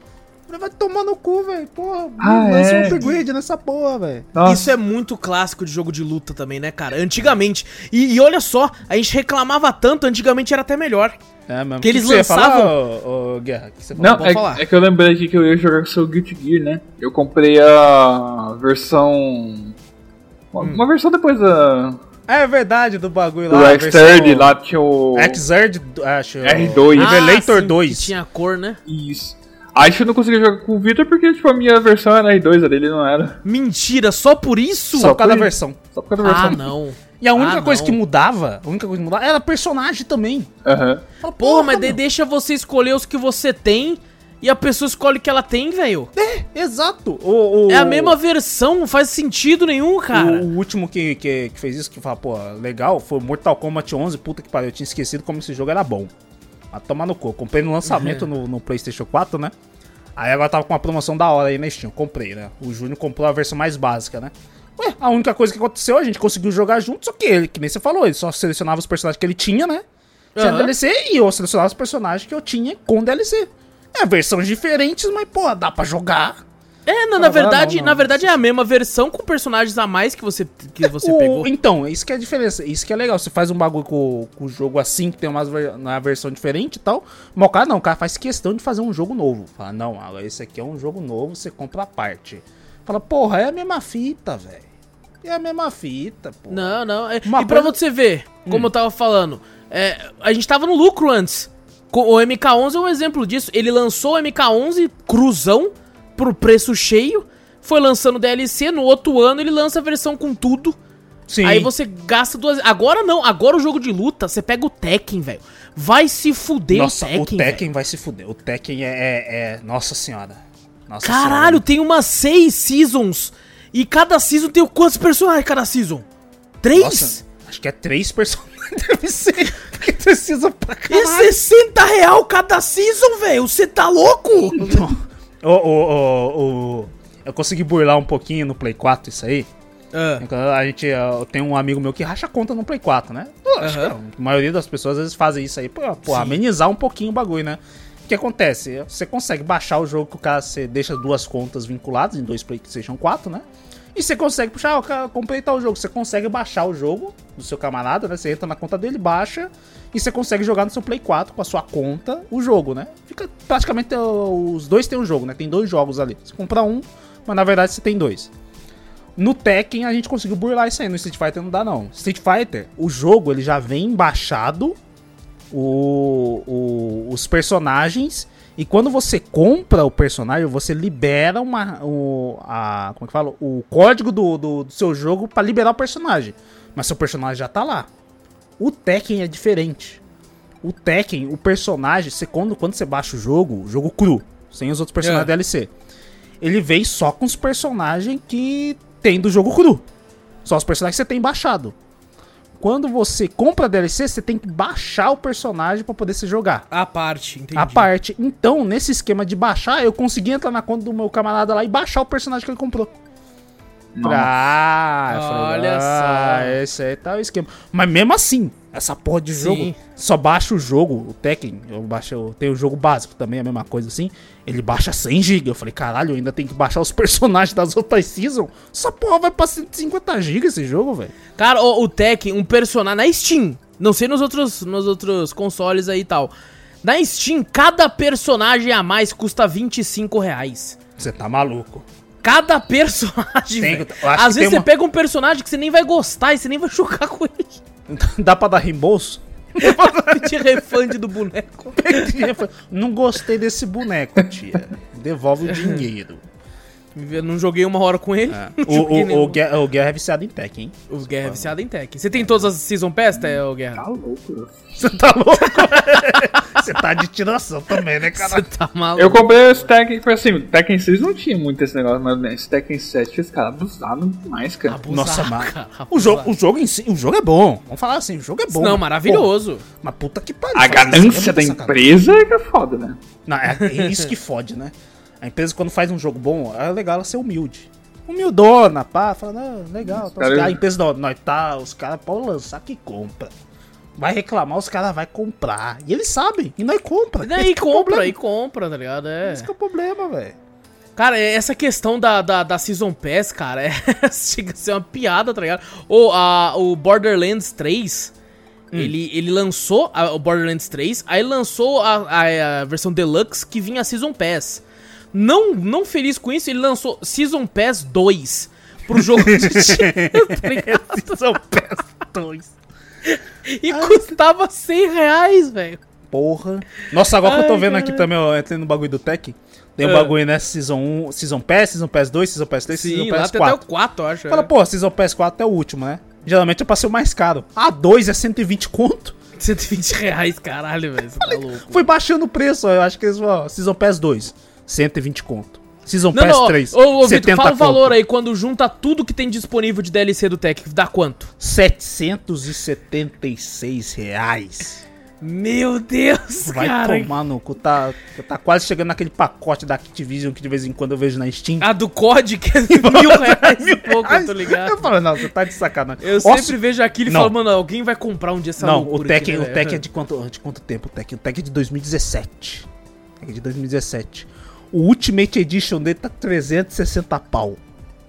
Vai tomar no cu, velho. Porra, Ah, lança é? um upgrade nessa porra, velho. Isso é muito clássico de jogo de luta também, né, cara? Antigamente. E, e olha só, a gente reclamava tanto, antigamente era até melhor. É mesmo. Que eles você ia falar, lançavam- ô, ô, Guerra? Que você falou? Não, pode é, falar. é que eu lembrei aqui que eu ia jogar com o seu Guilty Gear, né? Eu comprei a versão. Uma, Hum. uma versão depois da. É verdade, do bagulho Do lá. a Rexterd, versão lá tinha o. Xrd, acho. R2. Revelator Ah, sim, 2. Que tinha cor, né? Isso. Acho que eu não conseguia jogar com o Victor porque, tipo, a minha versão era R2, a dele não era. Mentira, só por isso? Só por causa da por- versão. Só por causa da Ah, versão. não. E a única Ah, coisa não. que mudava, a única coisa que mudava era personagem também. Aham. Fala, Porra, mas de- deixa você escolher os que você tem e a pessoa escolhe o que ela tem, velho. É, exato. O, o- É a mesma versão, não faz sentido nenhum, cara. O, o último que, que, que fez isso, que fala, pô, legal, foi Mortal Kombat 11. Puta que pariu, eu tinha esquecido como esse jogo era bom. A tomar no cu. Eu comprei no lançamento no, no PlayStation 4, né? Aí agora tava com uma promoção da hora aí na Steam. Eu comprei, né? O Júnior comprou a versão mais básica, né? Ué, a única coisa que aconteceu, a gente conseguiu jogar junto, só que ele, que nem você falou, ele só selecionava os personagens que ele tinha, né? Tinha Aham. DLC e eu selecionava os personagens que eu tinha com DLC. É, versões diferentes, mas, pô, dá pra jogar. É, na Ah, verdade, não, não. na verdade é a mesma versão com personagens a mais que você, que você O- pegou. Então, isso que é a diferença. Isso que é legal. Você faz um bagulho com, com o jogo assim, que tem ver- uma versão diferente e tal. Mas o cara não, o cara faz questão de fazer um jogo novo. Fala, não, esse aqui é um jogo novo, você compra a parte. Fala, porra, é a mesma fita, velho. É a mesma fita, pô. Não, não. é- Uma e pra coisa- você ver, como eu tava falando, é, a gente tava no lucro antes. O MK11 é um exemplo disso. Ele lançou o MK11 cruzão pro preço cheio. Foi lançando DLC, no outro ano ele lança a versão com tudo. Sim. Aí você gasta duas. Agora não, agora o jogo de luta, você pega o Tekken, velho. Vai se fuder Nossa, o Tekken. o Tekken velho. vai se fuder. O Tekken é. é- é- Nossa senhora. Nossa Caralho, senhora. tem umas seis seasons. E cada season tem quantos personagens cada season? Três? Nossa, acho que é três personagens. Deve ser. Porque precisa pra É caralho. 60 real cada season, velho. Você tá louco? Ô, ô, ô, ô, Eu consegui burlar um pouquinho no Play 4 isso aí. Ah, A gente tem um amigo meu que racha conta no Play 4, né? Que a maioria das pessoas às vezes fazem isso aí pra, pô, amenizar um pouquinho o bagulho, né? O que acontece? Você consegue baixar o jogo que o cara você deixa duas contas vinculadas em dois PlayStation 4, né? E você consegue puxar, o comprei tal jogo. Você consegue baixar o jogo do seu camarada, né? Você entra na conta dele, baixa e você consegue jogar no seu Play 4 com a sua conta o jogo, né? Fica praticamente uh, os dois tem um jogo, né? Tem dois jogos ali. Você compra um, mas na verdade você tem dois. No Tekken a gente conseguiu burlar isso aí, no Street Fighter não dá não. Street Fighter, o jogo ele já vem baixado o, o- os personagens e quando você compra o personagem você libera uma o a como é que fala o código do, do, do seu jogo pra liberar o personagem, mas seu personagem já tá lá. O Tekken é diferente. O Tekken, o personagem, você quando quando você baixa o jogo, o jogo cru, sem os outros personagens É. DLC, ele vem só com os personagens que tem do jogo cru. Só os personagens que você tem baixado. Quando você compra DLC, você tem que baixar o personagem pra poder se jogar. a parte, entendi. A parte. Então, nesse esquema de baixar, eu consegui entrar na conta do meu camarada lá e baixar o personagem que ele comprou. Nossa. Ah, falei, Olha ah, só. Esse aí tá o esquema. Mas mesmo assim, essa porra de Sim. jogo, só baixa o jogo, o Tekken, eu baixo, eu tenho o jogo básico também, a mesma coisa assim, ele baixa 100 GB. Eu falei, caralho, eu ainda tenho que baixar os personagens das outras seasons. Essa porra vai pra 150 GB esse jogo, velho. Cara, o, o Tekken, um personagem na Steam. Não sei nos outros, nos outros consoles aí e tal. Na Steam, cada personagem a mais custa 25 reais. Você tá maluco. Cada personagem, Tem- Às vezes você uma- pega um personagem que você nem vai gostar e você nem vai chocar com ele. Dá pra dar reembolso? Pedir refund do boneco. Não gostei desse boneco, tia. Devolve o dinheiro. Eu não joguei uma hora com ele. não O, o, o, Guerra, o Guerra é viciado em Tekken, hein? O Guerra é viciado em Tekken. Você tem todas as Season Pass, tá, ô Guerra? Tá louco. Você tá louco? Você tá de tiração também, né, Você cara? tá maluco. Eu comprei esse Tekken, foi assim, Tekken 6 não tinha muito esse negócio, mas esse Tekken 7 os caras abusaram demais, cara. Abusar, Nossa, cara, mano. O jogo, o jogo em si, o jogo é bom. Vamos falar assim, o jogo é bom. Não, mas, maravilhoso. pô, mas puta que pariu. A é ganância muita da empresa é que é foda, né? Não, é, é isso que fode, né? A empresa, quando faz um jogo bom, é legal ela ser humilde. Humildona, pá, fala, não, legal. Tá, cara- A empresa, não, nós tá, os caras podem lançar que compra. Vai reclamar, os caras vão comprar. E eles sabem, e nós compra. E daí é compra, problema. e compra, tá ligado? É. Esse que é o problema, velho. Cara, essa questão da, da, da Season Pass, cara, é, chega a ser uma piada, tá ligado? Ou a, o Borderlands 3, ele, ele lançou a- o Borderlands 3, aí lançou a, a- a versão Deluxe que vinha a Season Pass. Não, não feliz com isso, ele lançou Season Pass 2 pro jogo de chess, tá ligado? São peças dois. E custava 100 reais, velho. Porra. Nossa, agora que eu tô Ai, vendo aqui caralho. também, ó, entrei no bagulho do Tech. Tem um É. bagulho, né? Season 1, Season Pass, Season Pass 2, Season Pass 3, Season Sim, lá Pass tem até 4. o 4, eu acho. Fala, é. pô, Season Pass 4 é o último, né? Geralmente pra ser o mais caro. A 2 é 120 conto. 120 reais, caralho, velho. Tá louco. Foi baixando o preço. Eu acho que eles ó, Season Pass 2, 120 conto. Season Não, Pass não, 3, ô, ô, Vitor, 70 fala o valor conto. aí, quando junta tudo que tem disponível de DLC do Tech, dá quanto? 776 reais. Meu Deus, Vai cara. tomar no cu. Tá, tá quase chegando naquele pacote da Activision que de vez em quando eu vejo na Steam. A do COD, que é mil reais e pouco, eu tô ligado. Eu falo, não, você tá de sacanagem. Eu sempre vejo aquilo e Não. falo, mano, alguém vai comprar um dia essa Não, o Tech, aqui, o né, Tech é de quanto, de quanto tempo? O Tech? O Tech é de 2017. O Tech é de 2017. O Ultimate Edition dele tá 360 pau.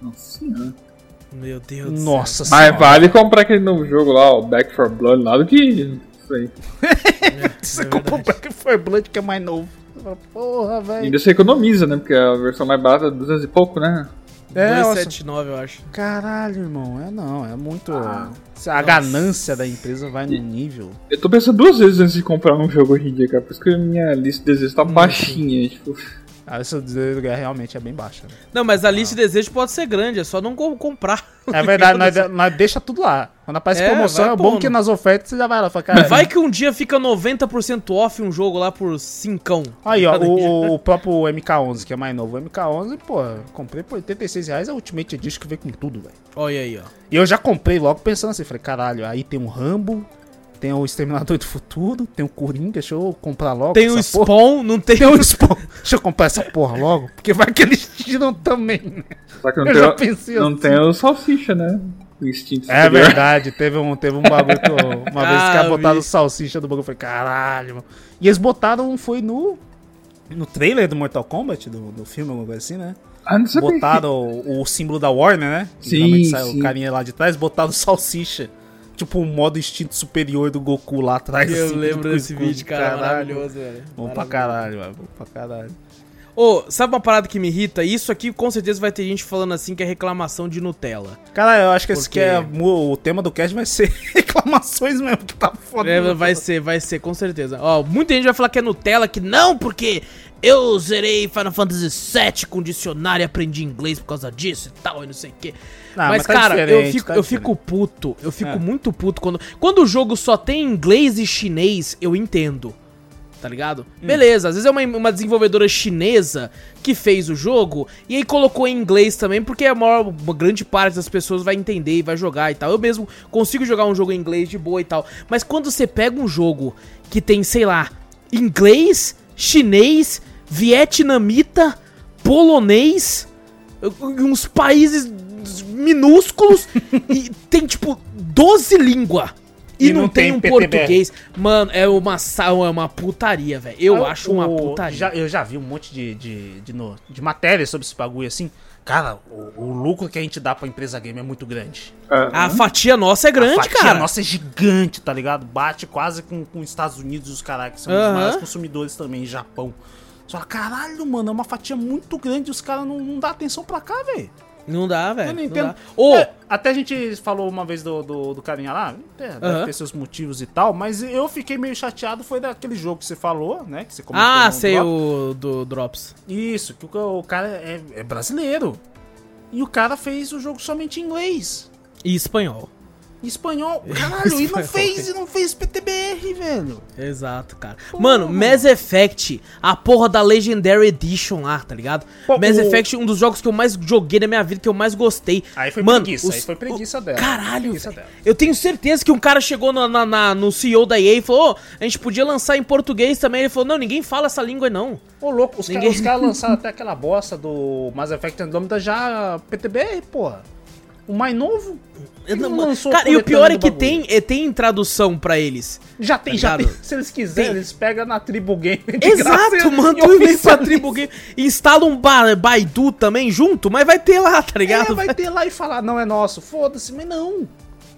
Nossa senhora. Meu Deus do Nossa Mas senhora. vale comprar aquele novo jogo lá, o Back for Blood, lá do que isso aí. Você é comprou o. Black for Blood que é mais novo. Porra, velho. Ainda você economiza, né? Porque a versão mais barata é 200 e pouco, né? É, nossa. 279, eu acho. Caralho, irmão. É não, é muito. Ah, a ganância da empresa vai no nível. Eu tô pensando duas vezes antes de comprar um jogo hoje em dia, cara. Por isso que a minha lista de desejos tá baixinha, tipo. Ah, essa desliga realmente é bem baixa. né? Não, mas a lista de desejos pode ser grande, é só não co- comprar. É verdade, nós, nós deixa tudo lá. Quando aparece É, promoção, é bom pondo. que nas ofertas você já vai lá. Fala, cara, Vai que um dia fica 90% off um jogo lá por 5. Aí, ó, o, o próprio MK11, que é mais novo. O MK11, pô, comprei por 86 reais, é o Ultimate Edition que vem com tudo, velho. Olha aí, ó. E eu já comprei logo pensando assim, falei, caralho, aí tem o Rambo, tem o Exterminador do Futuro, tem o Coringa, deixa eu comprar logo. Tem o essa porra. Spawn, não tem Tem o Spawn. Deixa eu comprar essa porra logo, porque vai que eles tiram também, né? Só que não, Eu já tem, pensei o- não assim. tem o salsicha, né? O instinto É superior. verdade, teve um, teve um bagulho que eu, uma vez Ah, que eu botaram vi. salsicha do bagulho, eu falei, caralho, mano. E eles botaram, foi no. No trailer do Mortal Kombat, do, do filme, alguma coisa assim, né? Ah. Botaram o, o símbolo da Warner, né? Que Sim, sim. o carinha lá de trás, botaram salsicha. Tipo o modo instinto superior do Goku lá atrás. Eu assim, lembro com desse vídeo, cara, Caralho. maravilhoso, velho. Bom pra caralho, mano. Bom pra caralho. Ô, sabe uma parada que me irrita? Isso aqui com certeza vai ter gente falando assim que é reclamação de Nutella. Cara, eu acho que esse Porque- que é o tema do cast vai ser reclamações mesmo, que tá foda. É, vai ser, vai ser, com certeza. Ó, muita gente vai falar que é Nutella, que não, porque eu zerei Final Fantasy VII com dicionário e aprendi inglês por causa disso e tal, e não sei o quê. Não, mas, mas tá cara, eu fico, tá eu fico puto, eu fico É. muito puto quando. Quando o jogo só tem inglês e chinês, eu entendo. Tá ligado? Hum. Beleza, às vezes é uma, uma desenvolvedora chinesa que fez o jogo e aí colocou em inglês também, porque a maior, uma grande parte das pessoas vai entender e vai jogar e tal. Eu mesmo consigo jogar um jogo em inglês de boa e tal. Mas quando você pega um jogo que tem, sei lá, inglês, chinês, vietnamita, polonês, uns países minúsculos e tem tipo 12 línguas. E, E não, não tem, tem um PTBR. português. Mano, é uma, é uma putaria, velho. Eu Ah, acho uma putaria. já- eu já vi um monte de, de, de, no- de matérias sobre esse bagulho assim. Cara, o, o lucro que a gente dá pra empresa game é muito grande. A fatia nossa é grande, a fatia cara. nossa é gigante, tá ligado? Bate quase com, com os Estados Unidos e os caras que são Aham. os maiores consumidores também, e Japão. Só caralho, mano, é uma fatia muito grande, os caras não, não dão atenção pra cá, velho. Não dá, velho. Entendo. dá. Ô, É, até a gente falou uma vez do, do, do carinha lá, é, deve ter seus motivos e tal, mas eu fiquei meio chateado, foi daquele jogo que você falou, né? Que você comentou ah, sei Drop. o do Drops. Isso, que o, o cara é, é brasileiro. E o cara fez o jogo somente em inglês. E espanhol. Espanhol. Caralho, e não fez, e não fez PTBR, velho. Exato, cara. Mano, Mass Effect, a porra da Legendary Edition lá, tá ligado? Pô, Mass o- Effect, um dos jogos que eu mais joguei na minha vida, que eu mais gostei. Aí foi Mano, preguiça, os- aí foi preguiça dela. Caralho, Preguiça dela. Eu tenho certeza que um cara chegou na, na- na- no CEO da EA e falou: "Ô, a gente podia lançar em português também. Ele falou: não, ninguém fala essa língua, não. Ô, louco, os Ninguém- caras cara lançaram até aquela bosta do Mass Effect Andromeda já PTBR, porra. O mais novo. Não- Não lançou cara, e o pior é que tem, é, tem tradução pra eles. Já tem, Tá já tem. Se eles quiserem, Tem. eles pegam na Tribu Game. de Exato, graça mano. e pra tribo game. Instala um ba Baidu também junto, mas vai ter lá, tá ligado? É, vai ter lá e falar, não é nosso, foda-se, mas não.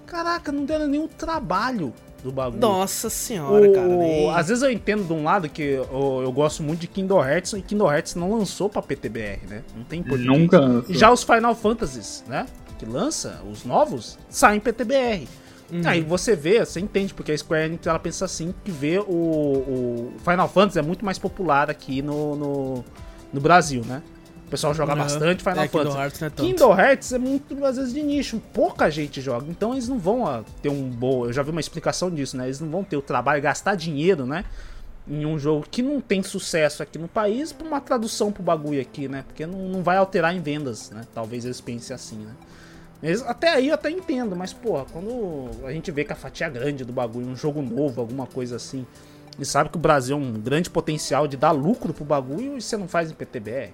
Caraca, não deram nenhum trabalho do bagulho. Nossa senhora, O- cara. nem- Às vezes eu entendo de um lado que eu, eu gosto muito de Kingdom Hearts e Kingdom Hearts não lançou pra PTBR, né? Não tem português. Nunca lançou. Já os Final Fantasies, né? Que lança, os novos, saem PTBR. Uhum. Aí você vê, você entende, porque a Square Enix ela pensa assim, que vê o, o Final Fantasy é muito mais popular aqui no, no, no Brasil, né? O pessoal joga Aham. bastante Final É, Kingdom Fantasy. Hearts não é. Kingdom Hearts é muito, às vezes, de nicho. Pouca gente joga. Então eles não vão ah, ter um bom. Eu já vi uma explicação disso, né? Eles não vão ter o trabalho, gastar dinheiro, né? Em um jogo que não tem sucesso aqui no país, pra uma tradução pro bagulho aqui, né? Porque não, não vai alterar em vendas, né? Talvez eles pensem assim, né? Até aí eu até entendo, mas, porra, quando a gente vê que a fatia grande do bagulho, um jogo novo, alguma coisa assim, e sabe que o Brasil é um grande potencial de dar lucro pro bagulho e você não faz em PTBR.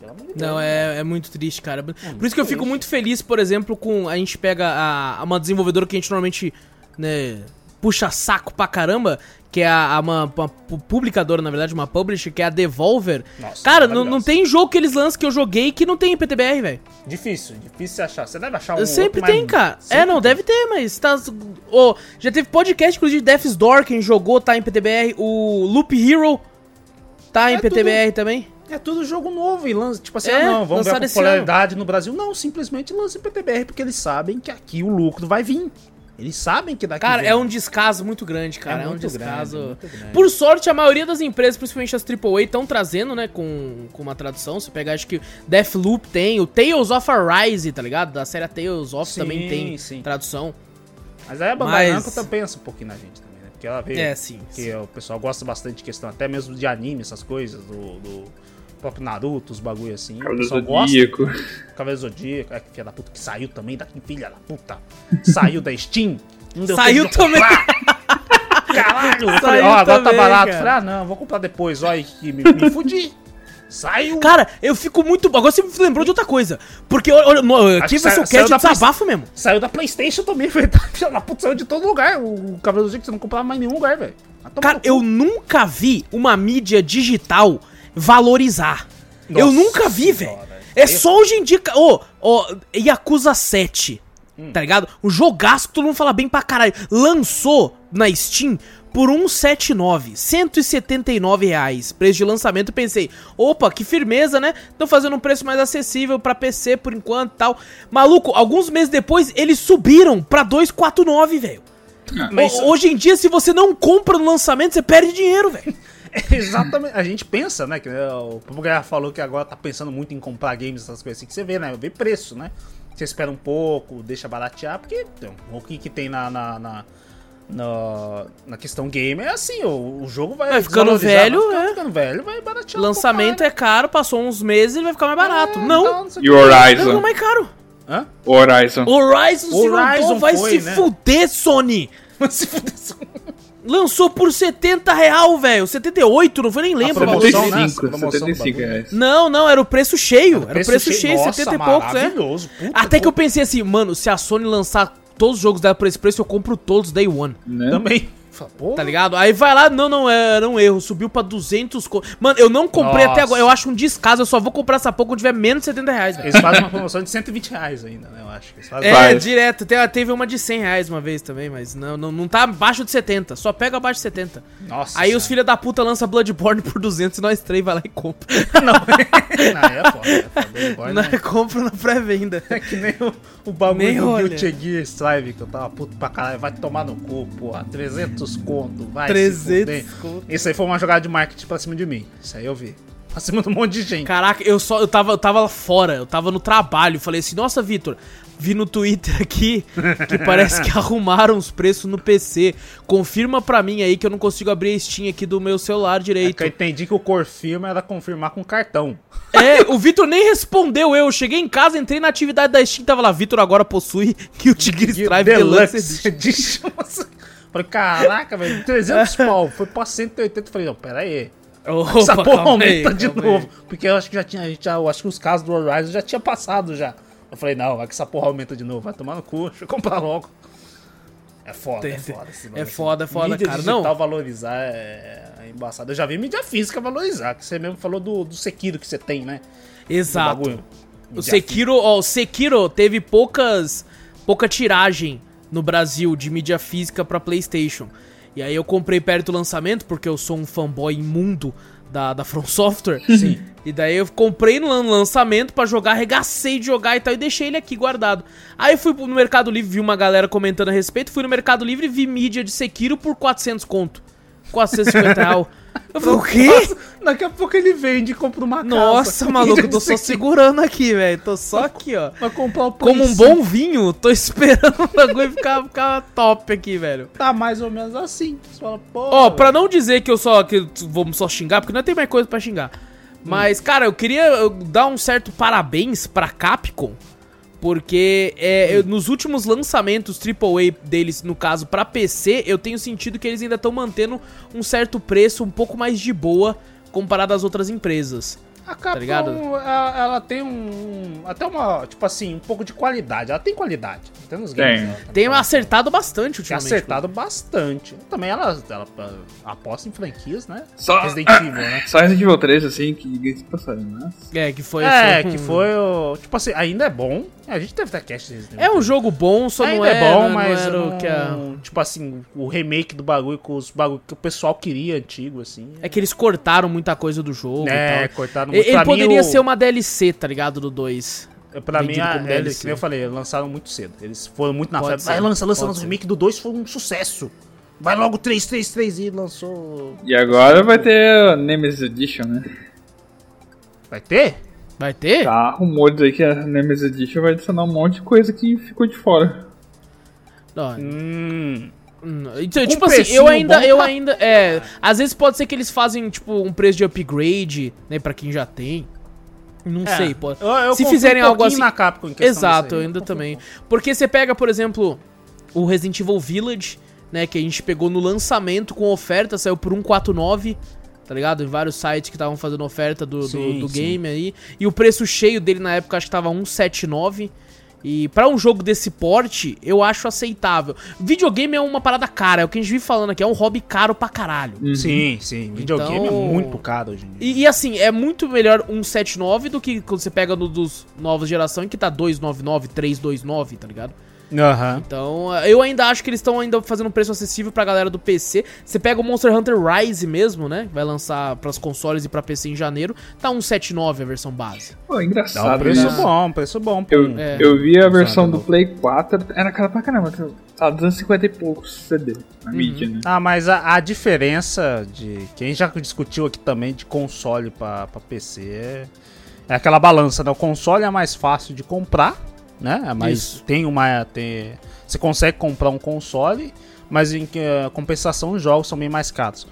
Pelo amor de Deus, Não, né? é, é muito triste, cara. Por muito isso que eu fico triste. muito feliz, por exemplo, com. A gente pega a, uma desenvolvedora que a gente normalmente, né, puxa saco pra caramba, que é a, a uma, uma pu- publicadora, na verdade, uma publisher, que é a Devolver. Nossa, cara, não, tem jogo que eles lançam que eu joguei que não tem em PTBR, velho. Difícil, difícil você achar. Você deve achar um Sempre outro, tem, mas- cara. É, Sempre não, tem. deve ter, mas tá. Ô, já teve podcast, inclusive, Death's Door, quem jogou tá em PTBR. O Loop Hero tá em É PTBR também. É tudo jogo novo e lança, tipo assim, É, ah, não, vamos ver a popularidade no Brasil. Não, simplesmente lança em PTBR porque eles sabem que aqui o lucro vai vir. Eles sabem que daqui Cara, vem. é um descaso muito grande, cara. É, um muito descaso. grande, muito grande. Por sorte, a maioria das empresas, principalmente as AAA, estão trazendo, né, com, com uma tradução. Se pegar, acho que Deathloop tem, o Tales of Arise, tá ligado? Da série Tales of Sim, também tem sim. tradução. Mas aí a Bandai Mas- Namco também pensa um pouquinho na gente também, né? Porque ela vê É, sim. que o pessoal gosta bastante de questão, até mesmo de anime, essas coisas, do, do próprio Naruto, os bagulho assim. O Cavaleiro. Zodíaco. Cavaleiro Zodíaco, é que filha da puta que saiu também daqui, filha da puta. Saiu da Steam. Não deu Saiu também. comprar. Caralho, eu falei, ó, agora tá também, barato. cara. Falei, ah, não, vou comprar depois, ó, e que me, me fudi. Saiu. Cara, eu fico muito. Agora você me lembrou de outra coisa. Porque, olha, olha, no- aqui vai ser o cast da de desabafo mesmo. Saiu da Playstation também, velho. Tá, Filha da puta, saiu de todo lugar. O Cavaleiro Zodíaco você não comprava mais em nenhum lugar, velho. Tomar Cara, eu nunca vi uma mídia digital valorizar. eu Nossa nunca vi, velho. É só hoje em dia. Ô, ó, Yakuza 7. Tá ligado? Um jogaço que todo mundo fala bem pra caralho. Lançou na Steam por 179, 179 reais. Preço de lançamento. Eu pensei, opa, que firmeza, né? Estão fazendo um preço mais acessível pra PC por enquanto e tal. Maluco, alguns meses depois eles subiram pra 249, velho. Mas- Ho- Hoje em dia, se você não compra no lançamento, você perde dinheiro, velho. Exatamente. A gente pensa, né? Que né, o Papagaio falou que agora tá pensando muito em comprar games, essas coisas assim, que você vê, né? Vê preço, né? Você espera um pouco, deixa baratear, porque então, o que, que tem na, na, na, na, na questão game é assim, o, o jogo vai, Vai ficando velho, vai ficar- é. ficando velho, vai baratear. Lançamento é caro, passou uns meses ele vai ficar mais barato. não, E o não, Horizon. mais caro. Hã? O Horizon. Horizon Horizon Dawn vai foi, se né? fuder, Sony. Mas se fuder, só- Lançou por 70 real, velho. 78, não foi nem lembro. promoção, bagulho. né? 75, Promoção do 75 bagulho. reais. Não, não, era o preço cheio. Era o preço cheio, Nossa, 70 e poucos, é. Até que eu pensei assim, mano, se a Sony lançar todos os jogos dela por esse preço, eu compro todos day one. Né? Também. Porra. Tá ligado? Aí vai lá, não, não, era um erro, subiu pra 200 co... Mano, eu não comprei Nossa. até agora, eu acho um descaso, eu só vou comprar essa porra quando tiver menos de 70 reais, velho. Eles fazem uma promoção de 120 reais ainda, né? Eu acho. Eles fazem É, Faz. direto. Te- Teve uma de 100 reais uma vez também, mas não, não, não tá abaixo de 70. Só pega abaixo de 70. Nossa. Aí os senhora. filha da puta lançam Bloodborne por 200 e nós três vai lá e compra. Não, não, é foda, é foda. Bloodborne Nós compra na pré-venda. É que nem o, o bagulho Nem do. Guilty Gear Strive, que eu tava puto pra caralho. Vai tomar no cu, porra. 300 conto, vai 300 se fuder. conto. Isso aí foi uma jogada de marketing pra cima de mim. Isso aí eu vi. Pra cima de um monte de gente. Caraca, eu só eu tava, eu tava lá fora, eu tava no trabalho. Falei assim, nossa, Vitor, vi no Twitter aqui que parece que arrumaram os preços no PC. Confirma pra mim aí que eu não consigo abrir a Steam aqui do meu celular É direito. que eu entendi que o confirma era confirmar com cartão. É, o Vitor nem respondeu eu. Cheguei em casa, entrei na atividade da Steam, tava lá, Vitor agora possui Guilty Gear Strive Deluxe Edition. Falei, caraca, velho, 300 pau. Foi pra 180. Falei, não, pera aí. Opa, Essa porra aí, aumenta de novo. aí. Porque eu acho que já tinha. a gente Já, eu acho que os casos do Horizon já tinha passado já. Eu falei, não, vai que essa porra aumenta de novo. Vai tomar no cu, deixa eu comprar logo. É foda, é Tem- foda. esse é foda, é foda, mídia cara. digital Não. valorizar é, é embaçado. Eu já vi mídia física valorizar, que você mesmo falou do, do Sekiro que você tem, né? Exato. O Sekiro, ó, o Sekiro teve poucas pouca tiragem no Brasil de mídia física pra PlayStation. E aí eu comprei perto do lançamento porque eu sou um fanboy imundo da, da From Software. Sim. E daí eu comprei no lan- lançamento pra jogar, arregacei de jogar e tal, e deixei ele aqui guardado. Aí fui no Mercado Livre, vi uma galera comentando a respeito, fui no Mercado Livre e vi mídia de Sekiro por 400 conto. 450 real. Eu falei, o quê? Nossa, daqui a pouco ele vende e compra uma casa. Nossa, maluco, eu tô só segurando aqui, velho. Tô só aqui, ó. Vai comprar o Como um 5. bom vinho, tô esperando o bagulho ficar, ficar top aqui, velho. Tá mais ou menos assim. Você fala, pô. Ó, pra não dizer que eu só que vamos só xingar, porque não tem mais coisa pra xingar. Mas, cara, eu queria dar um certo parabéns pra Capcom, porque é, eu- nos últimos lançamentos AAA deles, no caso pra PC, eu tenho sentido que eles ainda estão mantendo um certo preço um pouco mais de boa comparado às outras empresas. A Capcom, ligado? ela, ela tem um. Até uma. Tipo assim, um pouco de qualidade. Ela tem qualidade. Tem nos Tem. games. dela, tá Tem acertado bastante Tem ultimamente. acertado bastante. Também ela, ela, ela aposta em franquias, né? Só, Resident Evil, né? só Resident Evil 3, assim, que ninguém se passaram, né? É, que foi É, foi que um- foi o. Tipo assim, ainda é bom. A gente deve ter cast de Resident É um Evil. jogo bom, só ainda não é, é bom, não mas era não, o que a... tipo assim, o remake do bagulho com os bagulho que o pessoal queria antigo, assim. É que eles cortaram muita coisa do jogo É, e tal. cortaram Ele, poderia o- ser uma DLC, tá ligado? Do 2. Pra mim, a, como é, DLC. que nem eu falei, lançaram muito cedo. Eles foram muito na Pode febre. ser, Vai, lança, lança, lança. O remake do 2 foi um sucesso. Vai logo 333 e lançou. E agora vai ter a Nemesis Edition, né? Vai ter? Vai ter? Tá rumores aí que a Nemesis Edition vai adicionar um monte de coisa que ficou de fora. Não, Hum. Então, tipo assim, eu ainda, bom, eu tá? ainda, é, às vezes pode ser que eles fazem, tipo, um preço de upgrade, né, pra quem já tem. Não É, sei, pode. eu- eu Se fizerem um algo assim, na Capcom em Exato, aí. ainda também. Porque você pega, por exemplo, o Resident Evil Village, né, que a gente pegou no lançamento com oferta, saiu por 149, tá ligado? Em vários sites que estavam fazendo oferta do, do- Sim, do sim. game aí. E o preço cheio dele na época acho que tava 179. E pra um jogo desse porte, eu acho aceitável. Videogame é uma parada cara, é o que a gente vive falando aqui, é um hobby caro pra caralho. Sim, sim. Videogame Então- é muito caro hoje em dia. E, e assim, é muito melhor 179 do que quando você pega no dos novas gerações que tá 299, 329, tá ligado? Aham. Então, eu ainda acho que eles estão ainda fazendo um preço acessível pra galera do PC. Você pega o Monster Hunter Rise mesmo, né? Vai lançar pras consoles e pra PC em janeiro. Tá 179 a versão base. Pô, Dá um engraçado, preço né? bom, preço bom. Eu, É. eu vi a versão do. Play 4, era cara pra caramba, tá 250 e poucos CD na mídia, né? Ah, mas a, a diferença de. Que a gente já discutiu aqui também de console pra, pra PC é, é aquela balança, né? O console é mais fácil de comprar, né? É mais. Isso. Tem uma. Tem, você consegue comprar um console, mas em eh, compensação os jogos são bem mais caros.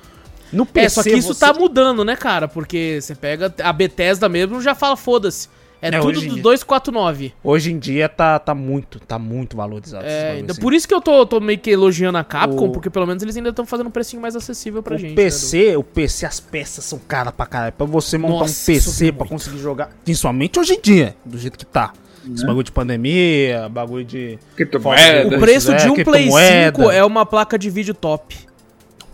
No PC. É, só que isso você- tá mudando, né, cara? Porque você pega a Bethesda mesmo já fala, foda-se. É, É, tudo do dia. 249. Hoje em dia tá, tá muito, tá muito valorizado. É, por isso que eu tô, tô meio que elogiando a Capcom, O- porque pelo menos eles ainda estão fazendo um precinho mais acessível pra o gente. né, PC, o PC, as peças são caras pra caralho. Pra você montar Nossa, um PC subiu pra muito. conseguir jogar, principalmente hoje em dia, do jeito que tá. Esse bagulho de pandemia, bagulho de. Criptomoeda. O preço É, de um Play criptomoeda. 5 é uma placa de vídeo top.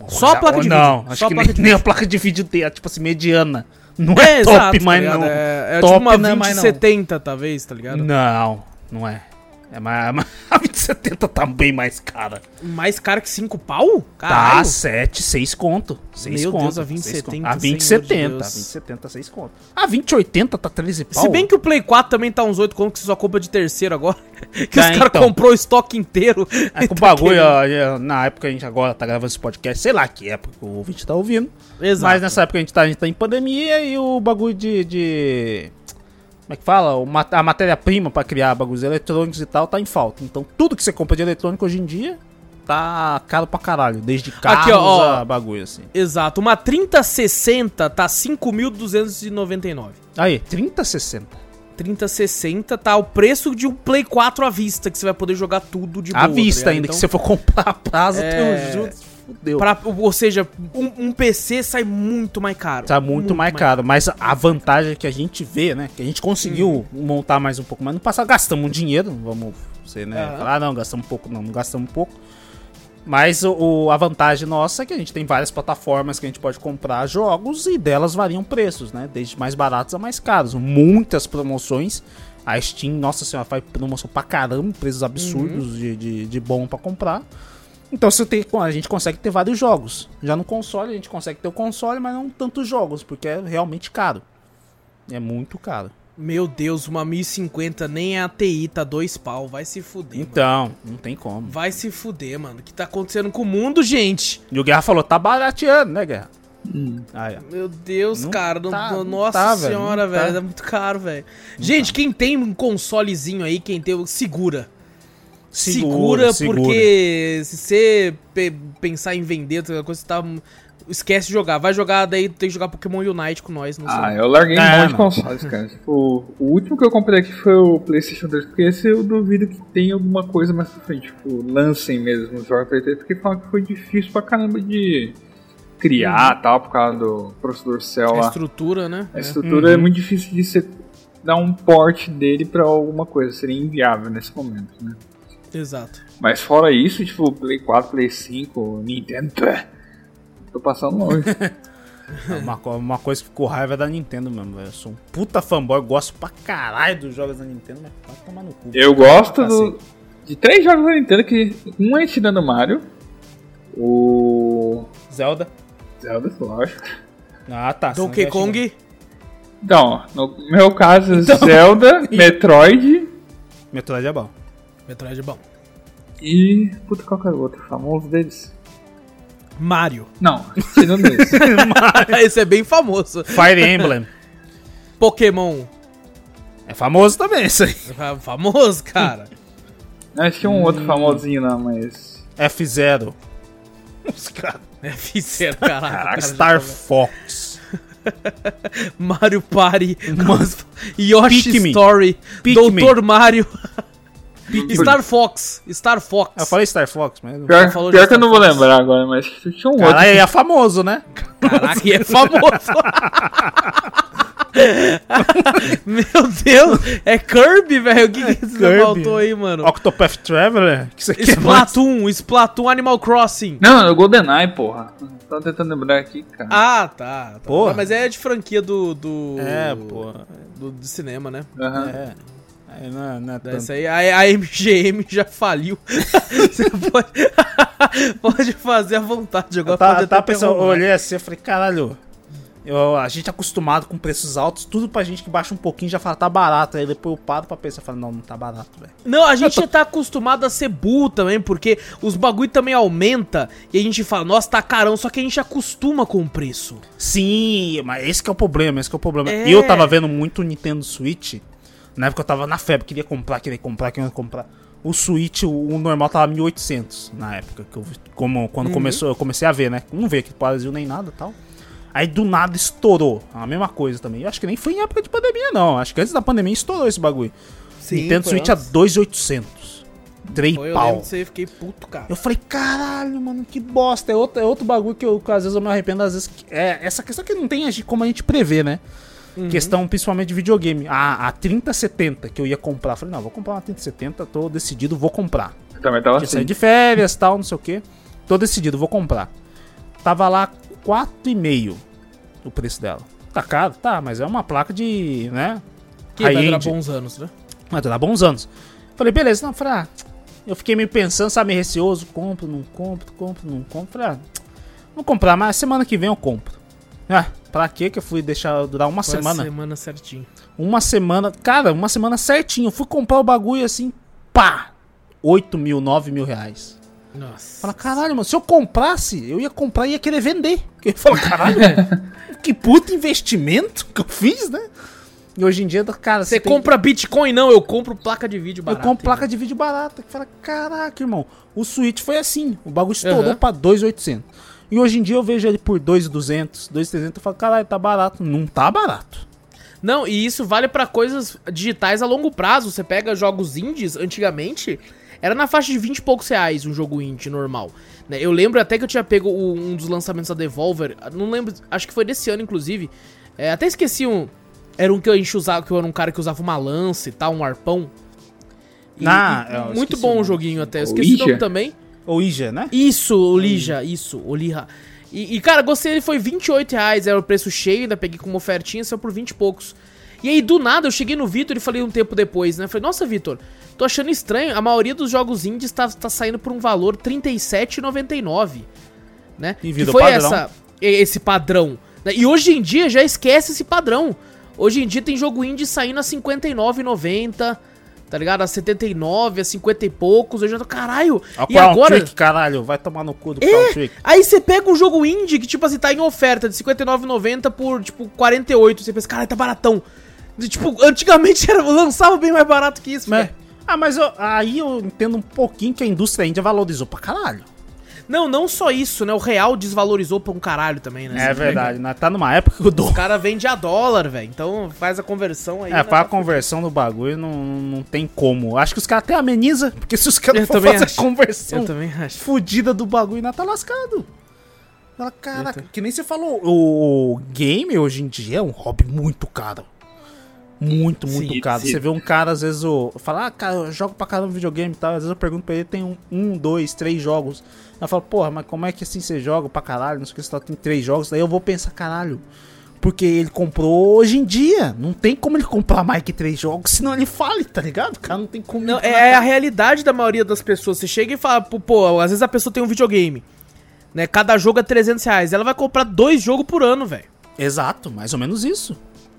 Só a placa de Não, vídeo. acho Só a que placa nem, nem a placa de vídeo tem, é, tipo assim, mediana. Não é, É, top, exato, tá mas ligado? não. É, é top tipo uma não é mais não. 2070, talvez, tá ligado? Não, não é. É mais, mas a 2070 tá bem mais cara. Mais cara que 5 pau? Tá, Caralho. 7, 6 conto. 6 Meu conto. Deus, a 6 2070, conto. A Senhor 2070, de a Deus. 2070, 6 conto. A 2080 tá 13 pau. Se bem que o Play 4 também tá uns 8 conto que você só compra de terceiro agora. que Tá, os caras então. comprou o estoque inteiro. É que o Tá bagulho, ó, é, na época a gente agora tá gravando esse podcast, sei lá que época o ouvinte tá ouvindo. Exato. Mas nessa época a gente tá, a gente tá em pandemia e o bagulho de. de Como é que fala? A matéria-prima pra criar bagulhos eletrônicos e tal tá em falta. Então tudo que você compra de eletrônico hoje em dia tá caro pra caralho. Desde carros Aqui, ó, ó. a bagulho assim. Exato. Uma 3060 tá 5.299. Aí, 3060. 3060 tá o preço de um Play 4 à vista, que você vai poder jogar tudo de boa. À tá vista ligado? ainda, Então, que se você for comprar a prazo, É. tem um fudeu. pra- ou seja, um, um PC sai muito mais caro. Tá muito, mais caro, mas a vantagem que a gente vê, né? Que a gente conseguiu Uhum. montar mais um pouco, mas no passado gastamos um dinheiro, vamos ser, né? Aham. Falar, ah, não, gastamos um pouco, não, não gastamos um pouco. Mas o, a vantagem nossa é que a gente tem várias plataformas que a gente pode comprar jogos e delas variam preços, né? Desde mais baratos a mais caros. Muitas promoções. A Steam, nossa senhora, faz promoção pra caramba, preços absurdos de, de, de bom pra comprar. Então você tem, a gente consegue ter vários jogos. Já no console a gente consegue ter o console, mas não tantos jogos, porque é realmente caro. É muito caro. Meu Deus, uma 1050 nem a TI tá dois pau. Vai se fuder, mano. Então, não tem como. Vai se fuder, mano. O que tá acontecendo com o mundo, gente? E o Guerra falou, tá barateando, né, Guerra? Ah, é. Meu Deus, Não cara. tá, não- não nossa tá, velho, senhora, não tá. velho. É muito caro, velho. Gente, quem tem um consolezinho aí, quem tem, segura. Segura, porque se você pe- pensar em vender outra coisa, você tá. Esquece de jogar. Vai jogar, daí tem que jogar Pokémon Unite com nós. Não sei. Ah, eu larguei É, um monte de não. consoles, cara. Tipo, o último que eu comprei aqui foi o PlayStation 3, porque esse eu duvido que tenha alguma coisa mais pra frente. Tipo, lancem mesmo os jogos pra 3, porque falam que foi difícil pra caramba de criar tal, por causa do processador Cell A lá. estrutura, né? A estrutura é muito difícil de você dar um port dele pra alguma coisa, seria inviável nesse momento, né? É, exato. Mas fora isso, tipo, Play 4, Play 5, Nintendo, tô passando longe. Uma, co- uma coisa que ficou raiva é da Nintendo mesmo, velho. Eu sou um puta fanboy, gosto pra caralho dos jogos da Nintendo, mas vai tomar no cu. Eu gosto Ah, do, de três jogos da Nintendo que um é tirando Mario, o Zelda. Zelda, lógico. Ah, tá. Donkey Kong. Então, no meu caso, Zelda, Metroid Metroid é bom. Metroid é bom. e. Puta, qual que é o outro famoso deles? Mario. Não, tirando esse. Esse é bem famoso. Fire Emblem. Pokémon. É famoso também isso aí. É famoso, cara. Acho que é um outro famosinho lá, mas. F0. Os caras. É fizeiro, caralho. Caraca, cara já Star Fox. Mario Party. Yoshi Pikmin. Story. Pikmin. Doutor Mario. Star Fox. Star Fox. Eu falei Star Fox, mas. Pior, pior que eu não vou Fox. lembrar agora, mas tinha um outro. Caralho, aí é famoso, né? Caraca, e é famoso. Meu Deus, é Kirby, velho. O que, que você Kirby. faltou aí, mano? Octopath Traveler? Que isso aqui é mais... Splatoon, Splatoon Animal Crossing. Não, é o GoldenEye, porra. Tô tentando lembrar aqui, cara. Ah, tá. tá. Porra. Mas é de franquia do. do É, pô. Do, do cinema, né? Aham. É. Aí não é, não é tanto. Aí, a, a MGM já faliu. Você pode, pode fazer à vontade. Agora Eu tava, pode até pensando, eu olhei assim, eu falei, caralho. Eu, a gente é acostumado com preços altos, tudo pra gente que baixa um pouquinho já fala, tá barato. Aí depois eu paro pra pensar, falo, não, não tá barato, velho. Não, a gente tá acostumado a ser burro também, porque os bagulho também aumenta e a gente fala, nossa, tá carão, só que a gente acostuma com o preço. Sim, mas esse que é o problema, esse que é o problema. É. Eu tava vendo muito o Nintendo Switch. Na época eu tava na febre, queria comprar, queria comprar, queria comprar. O Switch, o, o normal tava 1800 na época, que eu, como, quando começou, eu comecei a ver, né? Não veio aqui pro Brasil nem nada e tal. Aí do nada estourou. A mesma coisa também. Eu acho que nem foi em época de pandemia, não. Acho que antes da pandemia estourou esse bagulho. Nintendo foi Switch a antes. 2,800. Três Foi, eu pau. lembro fiquei puto, cara. Eu falei, caralho, mano, que bosta. É outro, é outro bagulho que, eu, que às vezes eu me arrependo, às vezes. É essa questão que não tem a como a gente prever, né? Uhum. Questão principalmente de videogame. A, a 3070 que eu ia comprar. Falei, não, vou comprar uma 3070, tô decidido, vou comprar. Eu também tava assim. de férias tal, não sei o que. Tô decidido, vou comprar. Tava lá 4,5 o preço dela. Tá caro? Tá, mas é uma placa de, né? Que vai durar bons anos, né? Mas dá bons anos. Falei, beleza, não, falei, ah, eu fiquei meio pensando, sabe, meio receoso, compro, não compro, compro, não compro. Falei, ah, vou comprar, mas semana que vem eu compro. Ah, pra quê que eu fui deixar durar uma semana? a semana certinho. Uma semana, cara, uma semana certinho. Eu fui comprar o bagulho assim, pá! 8 mil, 9 mil reais. Nossa. Fala, caralho, mano, se eu comprasse, eu ia comprar e ia querer vender. Porque eu falo, caralho, que puta investimento que eu fiz, né? E hoje em dia, cara, Você tem- compra Bitcoin? Não, eu compro placa de vídeo Eu barata. compro placa de vídeo barata. Que fala, caraca, irmão. O Switch foi assim. O bagulho estourou Aham. pra 2,800. E hoje em dia eu vejo ele por 2,200, 2,300. Eu falo, caralho, tá barato. Não tá barato. Não, e isso vale pra coisas digitais a longo prazo. Você pega jogos indies, antigamente, era na faixa de 20 e poucos reais um jogo indie normal. né? Eu lembro até que eu tinha pego um dos lançamentos da Devolver, não lembro, acho que foi desse ano, inclusive. É, até esqueci um. Era um que eu enchi usava, que eu era um cara que usava uma lança e tal, um arpão. E- Ah, e eu muito bom o joguinho até. Eu O esqueci o nome também. Ou Ija, né? Isso, o Lija, isso, o Lija. E, e, cara, gostei, ele foi 28 reais, era o preço cheio, ainda peguei com uma ofertinha, saiu por 20 e poucos. E aí, do nada, eu cheguei no Vitor e falei um tempo depois, né? Falei, nossa, Vitor, tô achando estranho, a maioria dos jogos indies tá, tá saindo por um valor R$ 37,99, né? E que foi padrão. essa, esse padrão. né? E hoje em dia já esquece esse padrão. Hoje em dia tem jogo indie saindo a R$ 59,90, tá ligado? A 79, a 50 e poucos. Eu já tô, caralho. A e agora. Trick, caralho. Vai tomar no cu do Trick. Aí você pega um jogo indie que, tipo assim, tá em oferta de R$ 59,90 por, tipo, 48. Você pensa, caralho, tá baratão. E, Tipo, antigamente era, lançava bem mais barato que isso, Né? Ah, mas eu- aí eu entendo um pouquinho que a indústria índia valorizou pra caralho. Não, não só isso, né? O real desvalorizou pra um caralho também, né? É verdade, né? Tá numa época que o dólar. cara vende a dólar, velho. Então faz a conversão aí. É, né, pra tá conversão do bagulho não, não tem como. Acho que os caras até amenizam, porque se os caras for fazer acho. a conversão Eu também acho. fudida do bagulho, ainda tá lascado. Caraca, que nem você falou, o game hoje em dia é um hobby muito caro. Muito, muito Sim, caro. sim. Você vê um cara, às vezes, o, fala, ah, cara, eu jogo pra caramba videogame e tal. Às vezes eu pergunto pra ele, tem um, um dois, três jogos. Eu falo, porra, mas como é que assim você joga pra caralho? Não sei o que, você só tem três jogos. Daí eu vou pensar, caralho. Porque ele comprou hoje em dia. Não tem como ele comprar mais que três jogos, senão ele fale, tá ligado? O cara não tem como. Não, é, a realidade da maioria das pessoas. Você chega e fala, pô, pô, às vezes a pessoa tem um videogame. Né? Cada jogo é 300 reais. Ela vai comprar dois jogos por ano, velho. Exato, mais ou menos isso.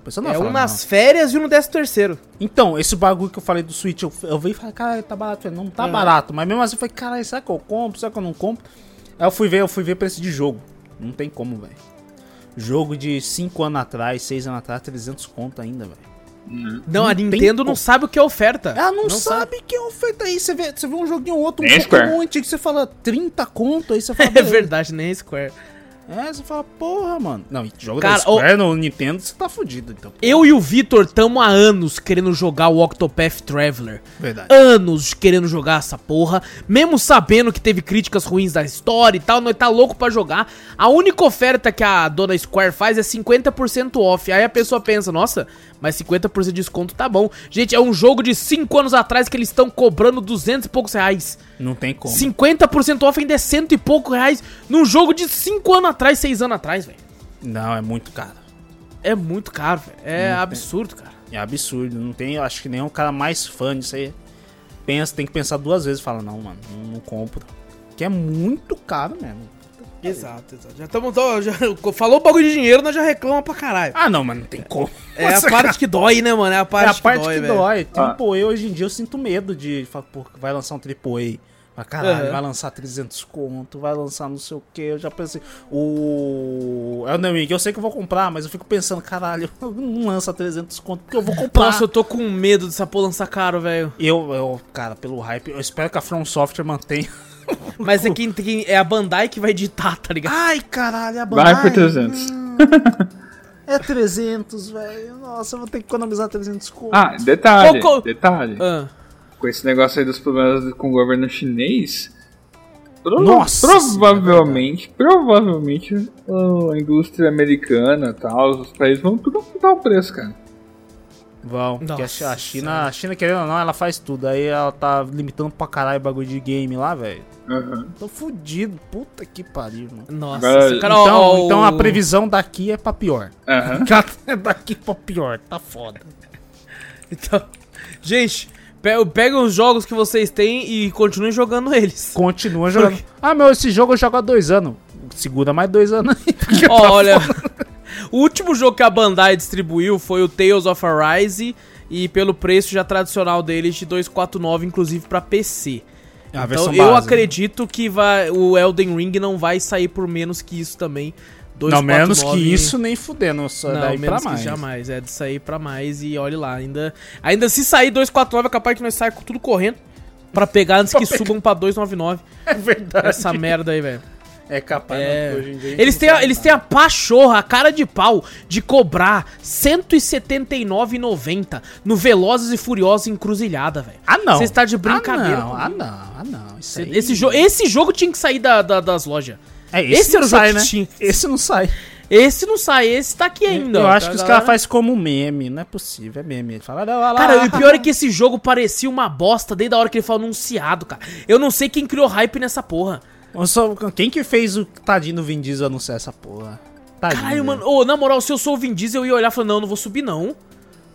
A pessoa não É um falar, nas férias e um no décimo terceiro. Então, esse bagulho que eu falei do Switch, eu, eu vi e falei, cara, tá barato. Falei, não tá Uhum. barato. Mas mesmo assim, eu falei, caralho, será que eu compro? Será que eu não compro? Aí eu fui ver, eu fui ver preço de jogo. Não tem como, velho. Jogo de 5 anos atrás, 6 anos atrás, 300 conto ainda, velho. Não, a Não tem Nintendo não sabe o que é oferta. Ela não, sabe, que é oferta aí. Você vê, você vê um joguinho ou outro, um Square. Pokémon antigo, você fala 30 conto, aí você fala... É verdade, nem Square. É, você fala, porra, mano. Não, jogo Cara, da Square no Nintendo, você tá fudido, então. Eu e o Vitor tamo há anos querendo jogar o Octopath Traveler. Verdade. Anos querendo jogar essa porra, mesmo sabendo que teve críticas ruins da história e tal, nós tá louco pra jogar. A única oferta que a dona Square faz é 50% off. Aí a pessoa pensa, nossa, mas 50% de desconto tá bom. Gente, é um jogo de 5 anos atrás que eles estão cobrando 200 e poucos reais. Não tem como. 50% off ainda é cento e poucos reais num jogo de 5 anos atrás, 6 anos atrás, velho. Não, é muito caro. É muito caro, velho. É Não absurdo, cara. É absurdo. Não tem, acho que nem um cara mais fã disso aí. Pensa, tem que pensar duas vezes e fala, não, mano, não, não compro. Que é muito caro mesmo. Exato, exato. Já estamos. Já, falou bagulho de dinheiro, nós já reclama pra caralho. Ah, não, mas não tem como. É a parte que dói, né, mano? É a É parte, a parte que dói, que dói. Ah. Triple A hoje em dia eu sinto medo de falar, pô, vai lançar um Triple A. Mas caralho, Aham. vai lançar 300 conto, vai lançar não sei o que. Eu já pensei. O. É o Nemic, eu sei que eu vou comprar, mas eu fico pensando, caralho, não lança 300 conto, porque eu vou comprar. Nossa, eu tô com medo dessa porra lançar caro, velho. Eu, eu, cara, pelo hype, eu espero que a From Software mantenha. Mas é quem, quem- é a Bandai que vai editar, tá ligado? Ai, caralho, a Vai por Bandai. 300. É 300, velho. Nossa, eu vou ter que economizar 300 conto. Ah, detalhe, detalhe. Ah, Com esse negócio aí dos problemas com o governo chinês, prova- Nossa provavelmente, provavelmente a indústria americana e tal, os países vão tudo aumentar o preço, cara. Vão, porque a Nossa Chi- a China, a China, querendo ou não, ela faz tudo. Aí ela tá limitando pra caralho o bagulho de game lá, velho. Aham. Tô fudido. Puta que pariu, mano. nossa, Agora- cara, Então, ó, então a previsão daqui é pra pior. Aham. É daqui pra pior, tá foda. Então, gente, pe- pega os jogos que vocês têm e continuem jogando eles. Continua jogando. Ah, meu, esse jogo eu jogo há dois anos. Segura mais dois anos aí. porque Ó, tá olha, o último jogo que a Bandai distribuiu foi o Tales of Arise e pelo preço já tradicional deles de 249, inclusive pra PC. É então eu base. acredito que vai, o Elden Ring não vai sair por menos que isso também Não, menos 249. que isso, nem fudendo. Só Não, daí menos pra que mais. jamais. É de sair pra mais e olhe lá. Ainda, ainda se sair 249 é capaz que nós com tudo correndo pra pegar antes que subam pra 299. É verdade. Essa merda aí, velho. É capaz, É. hoje em dia. Eles têm, a, eles têm a pachorra, a cara de pau de cobrar R$ 179,90 no Velozes e Furiosos Encruzilhada, velho. Ah, não. Você está de brincadeira. Ah, não, ah, não, ah, não. Isso aí... Esse, jo esse jogo tinha que sair da- da- das lojas. É, esse, esse não era o jogo sai, que né? tinha. Esse não sai. Esse não sai, esse tá aqui ainda. Eu acho tá, que os caras fazem como meme. Não é possível, é meme. Ele fala, olha lá. Cara, e o pior é que esse jogo parecia uma bosta desde a hora que ele foi anunciado, cara. Eu não sei quem criou hype nessa porra. Eu sou- Quem que fez o tadinho do Vin Diesel anunciar essa porra? Tadinho, Caralho, mano. Ô, na moral, se eu sou o Vin Diesel, eu ia olhar e falar, não, não vou subir, não.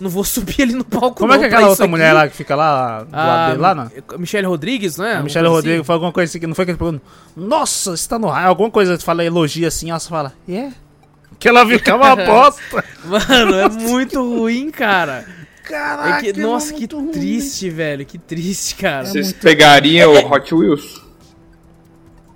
Não vou subir ali no palco, Como é não, que é aquela outra aqui. mulher lá que fica lá do lado Ah, dele, lá, não? Michelle Rodrigues, né? A Alguma Michelle Rodrigues falou alguma coisa assim que não foi que ele perguntou. Nossa, você tá no raio. Alguma coisa que fala elogia assim, ela só fala, yeah. Que ela viu que é uma bosta. assim. Mano, é muito ruim, cara. É Caraca, que- nossa, que muito ruim. triste, velho. Que triste, cara. Vocês pegariam o Hot Wheels?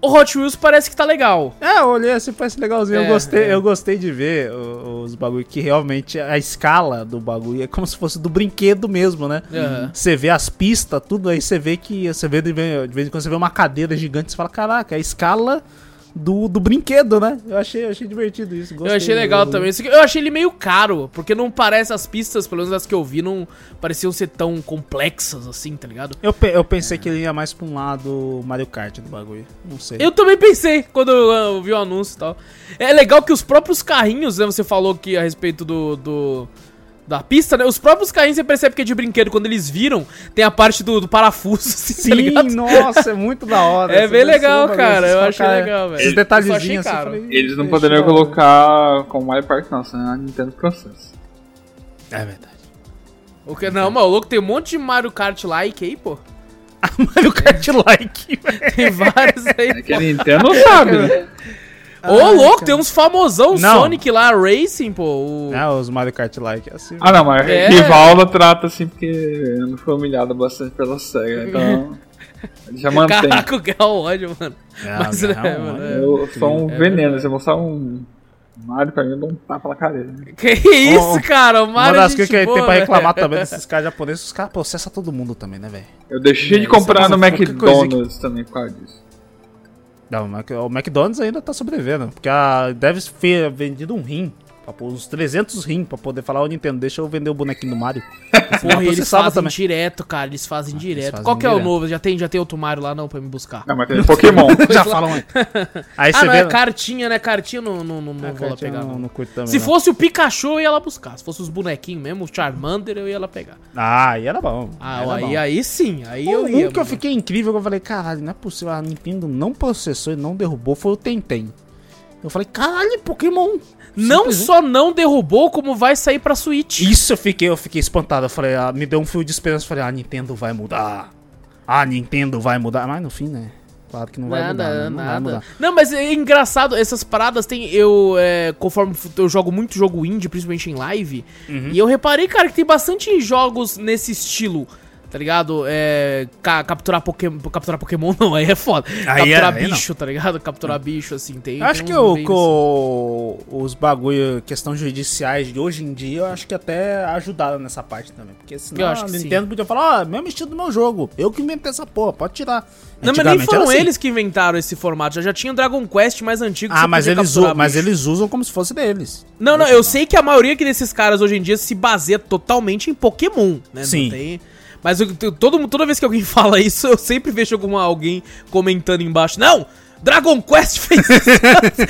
O Hot Wheels parece que tá legal. É, eu olhei assim, parece legalzinho. É, eu, gostei, é. eu gostei de ver os bagulho que realmente a escala do bagulho é como se fosse do brinquedo mesmo, né? Aham. Você vê as pistas, tudo aí, você vê que. Você vê de vez em quando você vê uma cadeira gigante, você fala, caraca, a escala do, do brinquedo, né? Eu achei, eu achei divertido isso. Eu gostei achei legal do- também. Eu achei ele meio caro, porque não parece as pistas, pelo menos as que eu vi, não pareciam ser tão complexas assim, tá ligado? Eu, pe- eu pensei que ele ia mais pra um lado Mario Kart do bagulho. Não sei. Eu também pensei quando eu, eu vi o anúncio e tal. É legal que os próprios carrinhos, né? Você falou que a respeito do. do- da pista, né? Os próprios carrinhos você percebe que é de brinquedo. Quando eles viram, tem a parte do, do parafuso, assim, tá Sim, ligado? nossa, é muito da hora. É bem legal, cara. Eu achei fala, legal, velho. Esses detalhezinhos assim, falei, Eles não "Ixi, poderiam da hora." colocar com Mario Park, não, senão a Nintendo processa. É verdade. O que, não, mas o louco tem um monte de Mario Kart like aí, pô. Mario Kart like, velho. Tem vários aí. É que a Nintendo não sabe, né? Ô, louco, tem uns famosão Não. Sonic lá, Racing, pô. o- É, os Mario Kart like, é assim. Ah, não, mas É. rival ela trata assim porque eu não fui humilhado bastante pela SEGA, então. Ele já mantém. Caraca, o Gal ódio, mano. É, Mas, não, né, não, mano, é. Eu sou um É veneno, se eu mostrar um Mario pra mim, eu dou um tapa na. Que isso, Ó, cara? O Uma Mario das é coisas gente que tem pra reclamar também desses caras japoneses, os caras processam todo mundo também, né, velho? Eu deixei É, de é comprar no uma- McDonald's também por causa disso. Não, o McDonald's ainda tá sobrevivendo, porque a, deve ter vendido um rim, pra pôr uns 300 rim, pra poder falar, ô Nintendo, deixa eu vender o bonequinho do Mario. Porra, e eles fazem também. direto, cara. Eles fazem direto. fazem Qual que é o direto. novo? Já tem, já tem outro Mario lá não pra me buscar? Não, mas tem Pokémon. Já falam aí. Aí ah, você não, vê... é cartinha, né? Cartinha não, não, não, não Ah, vou lá pegar, não, não. também, Se não. fosse o Pikachu, eu ia lá buscar. Se fosse os bonequinhos mesmo, o Charmander, eu ia lá pegar. Ah, aí era bom. Ah, era aí, bom. aí sim, aí Um, eu um ia. que eu fiquei incrível, que eu falei, caralho, não é possível, a Nintendo não processou e não derrubou, foi o Tentem. Eu falei, caralho, Pokémon. Não Simplesmente. só não derrubou, como vai sair pra Switch. Isso eu fiquei, eu fiquei espantado. Eu falei, ah, me deu um fio de esperança. Eu falei, a Nintendo vai mudar. A Nintendo vai mudar. Mas no fim, né? Claro que não vai Nada, mudar. né? Não vai nada. mudar. Não, mas é engraçado, essas paradas tem. Eu, é, conforme eu jogo muito jogo indie, principalmente em live, Uhum. e eu reparei, cara, que tem bastante jogos nesse estilo. Tá ligado? É. ca- capturar Pokémon. Capturar Pokémon não, aí é foda. Aí é- capturar não. bicho, tá ligado? Capturar bicho, assim, tem. Eu acho tem que, o, o- os bagulho, questão judiciais de hoje em dia, eu acho que até ajudaram nessa parte também. Porque senão Eu acho a que Nintendo podia falar, ó, mesmo estilo do meu jogo. Eu que inventei essa porra, pode tirar. Não, mas nem foram assim. eles que inventaram esse formato. Já, já tinha o Dragon Quest mais antigo. que Ah, mas eles, capturar u- mas eles usam como se fosse deles. Não, não, eu sei que a maioria que desses caras hoje em dia se baseia totalmente em Pokémon, né? Não Sim. tem- Mas eu- eu- todo, toda vez que alguém fala isso, eu sempre vejo alguma, alguém comentando embaixo. Não! Dragon Quest fez isso!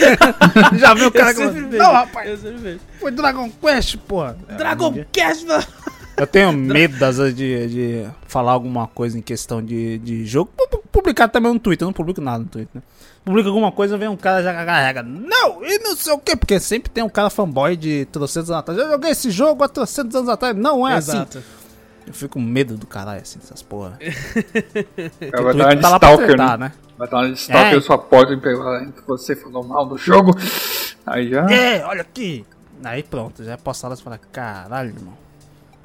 Já viu o cara que. Não, rapaz, Eu sempre vejo. foi Dragon Quest, porra. Dragon Quest, mano! Eu tenho medo, vezes, de, de falar alguma coisa em questão de, de jogo. Pu- pu- Publicar também no Twitter, eu não publico nada no Twitter, né? Publica alguma coisa, vem um cara já carrega. Não, e não sei o quê, porque sempre tem um cara fanboy de trocentos anos atrás. Eu joguei esse jogo há trocentos anos atrás. Não é assim. Eu fico com medo do caralho, assim, essas porra. Cara O vai dar uma tá stalker, tretar, né? né? Vai dar uma de stalker, É. sua porta e pegar você falou mal do jogo. Aí já. É, olha aqui. Aí pronto, já é postado e fala, caralho, irmão.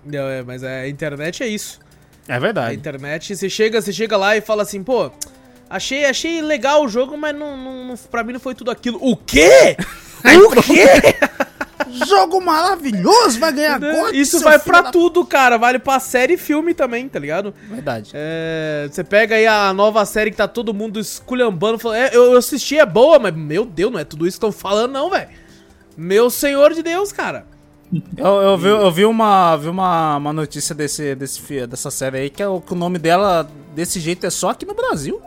Não, é, mas a internet é isso. É A verdade. internet, você chega, você chega lá e fala assim, pô, achei, achei legal o jogo, mas não, não, não, pra mim não foi tudo aquilo. O quê? O quê? Jogo maravilhoso, vai ganhar God, Isso seu vai pra da- tudo, cara. Vale pra série e filme também, tá ligado? Verdade. É, você pega aí a nova série que tá todo mundo esculhambando, falando, é, eu, assisti, é boa, mas meu Deus, não é tudo isso que estão falando, não, velho. Meu senhor de Deus, cara. Eu, eu vi, eu vi uma, vi uma, uma notícia desse, desse, dessa série aí que, é o, que o nome dela desse jeito é só aqui no Brasil.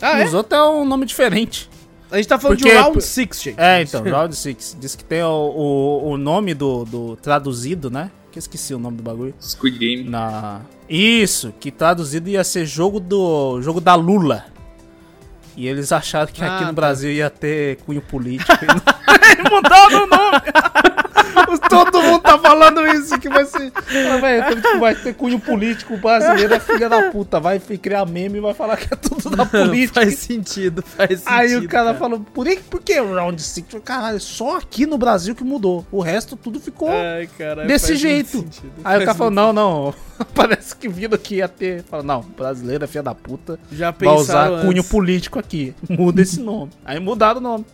Ah, é? Nos outros é um nome diferente. A gente tá falando Porque- de Round 6, gente. É, então, Round 6. Diz que tem o, o, o nome do, do traduzido, né? Que eu esqueci o nome do bagulho. Squid Game. Na... Isso, que traduzido ia ser jogo do jogo da Lula. E eles acharam que Ah, aqui no tá. Brasil ia ter cunho político. e não- Mudaram o nome. Todo mundo tá falando isso, que vai ser... Fala, velho, que vai ter cunho político brasileiro, é filha da puta. Vai criar meme e vai falar que é tudo da política. faz sentido, faz sentido. Aí o cara, falou, por, que- por que Round 6? Eu, Caralho, só aqui no Brasil que mudou. O resto tudo ficou Ai, caralho, desse jeito. sentido, Aí o cara falou, não, não. Parece que viram que ia ter. Fala, não, brasileiro é filha da puta. Já Vai usar pensaram cunho antes. político aqui. Muda esse nome. Aí mudaram o nome.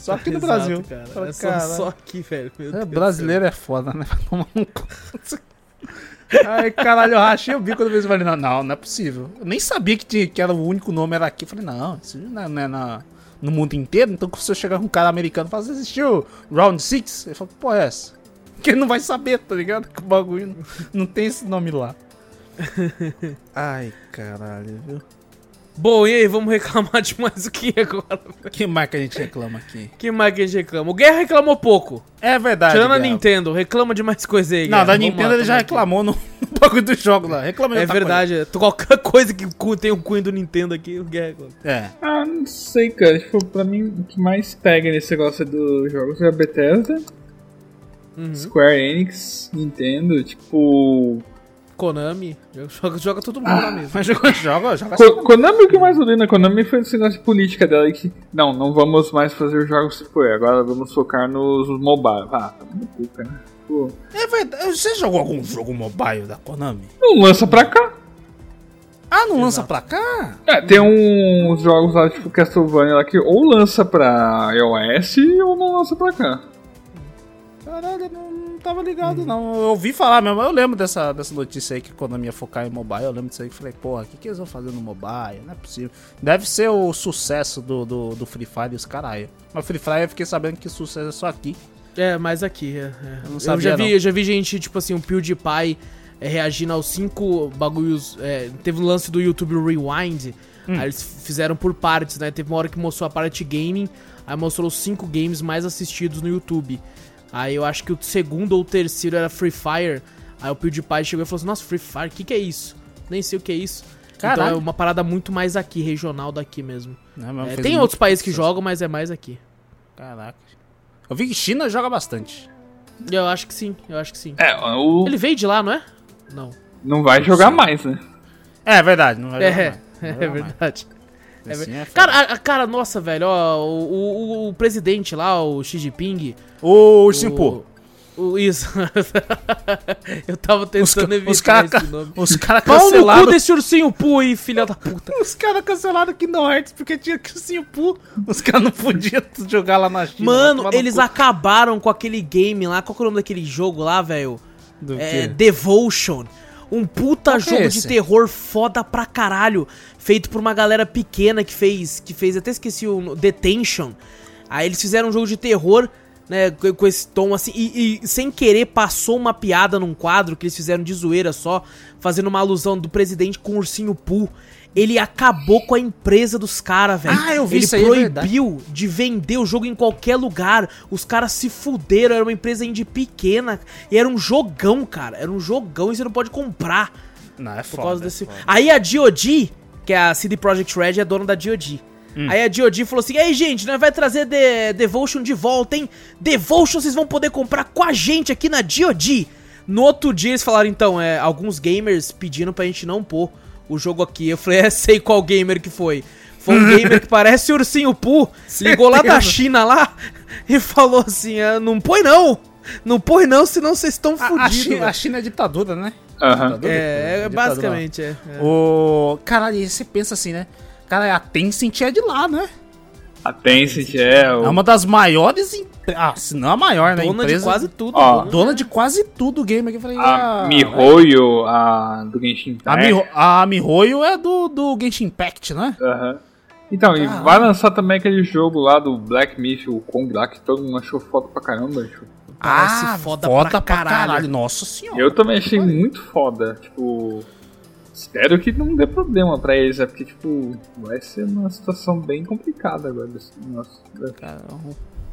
Só aqui no Exato, Brasil. cara. Fala, É só, "Caralho, só aqui, velho. Meu é, brasileiro é foda, né? Vai tomar. Aí, caralho, eu rachei o bico quando eu falei, não, não, não é possível. Eu nem sabia que, tinha, que era o único nome era aqui. Eu falei, não, isso não é, não é na, no mundo inteiro. Então, se eu chegar com um cara americano e falar, você assistiu Round 6? Ele falou, pô, é essa? Porque ele não vai saber, tá ligado? Que o bagulho não, não tem esse nome lá. Ai, caralho, viu? Bom, e aí, vamos reclamar de mais o que agora? Que mais que a gente reclama aqui? que mais que a gente reclama? O Guerra reclamou pouco. É verdade. Tirando a. Nintendo, reclama de mais coisa aí, Não, Guerra. da Vamos Nintendo lá, ele já tamo aqui. reclamou no, no bagulho do jogo lá. Reclama de É outra coisa. verdade, qualquer coisa que tem um cunho do Nintendo aqui, o Guerra reclama. É. Ah, não sei, cara. Tipo, pra mim, o que mais pega nesse negócio dos jogos é a Bethesda, Uhum. Square Enix, Nintendo, tipo... Konami, joga, joga todo mundo lá mesmo. Mas joga, joga, joga Ko Konami, o que eu mais odeio na Konami foi esse negócio de política dela aí que... Não, não vamos mais fazer jogos AAA, agora vamos focar nos mobile. Ah, tá muito cu, cara. Tipo, É verdade. Você jogou algum jogo mobile da Konami? não lança pra cá. Ah, não lança pra cá? É, tem uns jogos lá, tipo Castlevania lá, que ou lança pra iOS ou não lança pra cá. Caralho, não tava ligado, não. Eu ouvi falar mesmo. Eu lembro dessa, dessa notícia aí que a Konami ia focar em mobile. Eu lembro disso aí que falei, porra, o que, que eles vão fazer no mobile? Não é possível. Deve ser o sucesso do, do, do Free Fire e os caralho. Mas Free Fire eu fiquei sabendo que o sucesso é só aqui. É, mais aqui, é, é. Eu não Eu, sabia, já vi, não. eu já vi gente, tipo assim, um PewDiePie é, reagindo aos cinco bagulhos. é, teve um lance do YouTube Rewind. Hum. Aí eles fizeram por partes, né? Teve uma hora que mostrou a parte gaming, aí mostrou os cinco games mais assistidos no YouTube. Aí eu acho que o segundo ou o terceiro era Free Fire. Aí o PewDiePie chegou e falou assim: Nossa, Free Fire, o que, que é isso? Nem sei o que é isso. Então Caralho. é uma parada muito mais aqui, regional daqui mesmo. Mas É, fez tem outros países que jogam, mas é mais aqui. Caraca. Eu vi que China joga bastante. Eu acho que sim, eu acho que sim. É, o... Ele veio de lá, não é? Não. não vai jogar mais, né? É verdade, não vai jogar É, mais. Não vai é jogar mais. verdade. É Assim ver- é cara, a- a- cara, nossa, velho, ó, o, o- o presidente lá, o Xi Jinping. O Ursinho Poo. o, Isso. Eu tava Os, tentando evitar os caras esse nome. os cara Pau no cu cancelaram. desse ursinho Poo aí, filha da puta. Os caras cancelaram Kingdom Hearts porque tinha Ursinho Poo. Os caras não podiam jogar lá na China. Mano, eles cu. acabaram com aquele game lá. Qual que é o nome daquele jogo lá, velho? Do É? Devotion. Um puta Qual é jogo esse? de terror foda pra caralho. Feito por uma galera pequena que fez. Que fez, até esqueci o Detention. Aí eles fizeram um jogo de terror, né? Com, esse tom assim. E, e sem querer passou uma piada num quadro que eles fizeram de zoeira só. Fazendo uma alusão do presidente com o ursinho Poo. Ele acabou com a empresa dos caras, velho. Ah, eu vi Ele isso aí, é proibiu de vender o jogo em qualquer lugar. Os caras se fuderam, era uma empresa indie pequena. E era um jogão, cara. Era um jogão e você não pode comprar. Não, é Por foda. causa é desse. foda. Aí a DOD, que é a CD Projekt Red, é dona da DOD. Hum. Aí a DOD falou assim: Ei, gente, nós vai trazer The Devotion de volta, hein? Devotion vocês vão poder comprar com a gente aqui na DOD. No outro dia eles falaram, então, é, alguns gamers pedindo pra gente não pôr o jogo aqui. Eu falei, é, sei qual gamer que foi. Foi um gamer que parece Ursinho Poo, ligou lá da. China lá e falou assim: ah, não põe não, não põe não, senão vocês estão A, a, fudidos. China, velho." a China é ditadura, né? Aham. Ditadura, É, é, ditadura. basicamente, é. é. O... Caralho, e você pensa assim, né? Cara, a Tencent é de lá, né? A Tencent é o... É uma das maiores. Ah, se não a maior, né? Dona empresa, de quase tudo. Ó, dona- de quase tudo o game aqui. Eu falei, A ah, MiHoYo, a do Genshin A, Impact. Miho, a Mihoyo é do, do Genshin Impact, né? Aham. Então, e Caralho. vai lançar também aquele jogo lá do Black Myth, o Kong lá, que todo mundo achou foda pra caramba. tipo. Parece foda pra caralho. Nossa senhora. Eu também achei muito foda. Tipo, espero que não dê problema pra eles, é porque, tipo, vai ser uma situação bem complicada agora. desse negócio. Cara,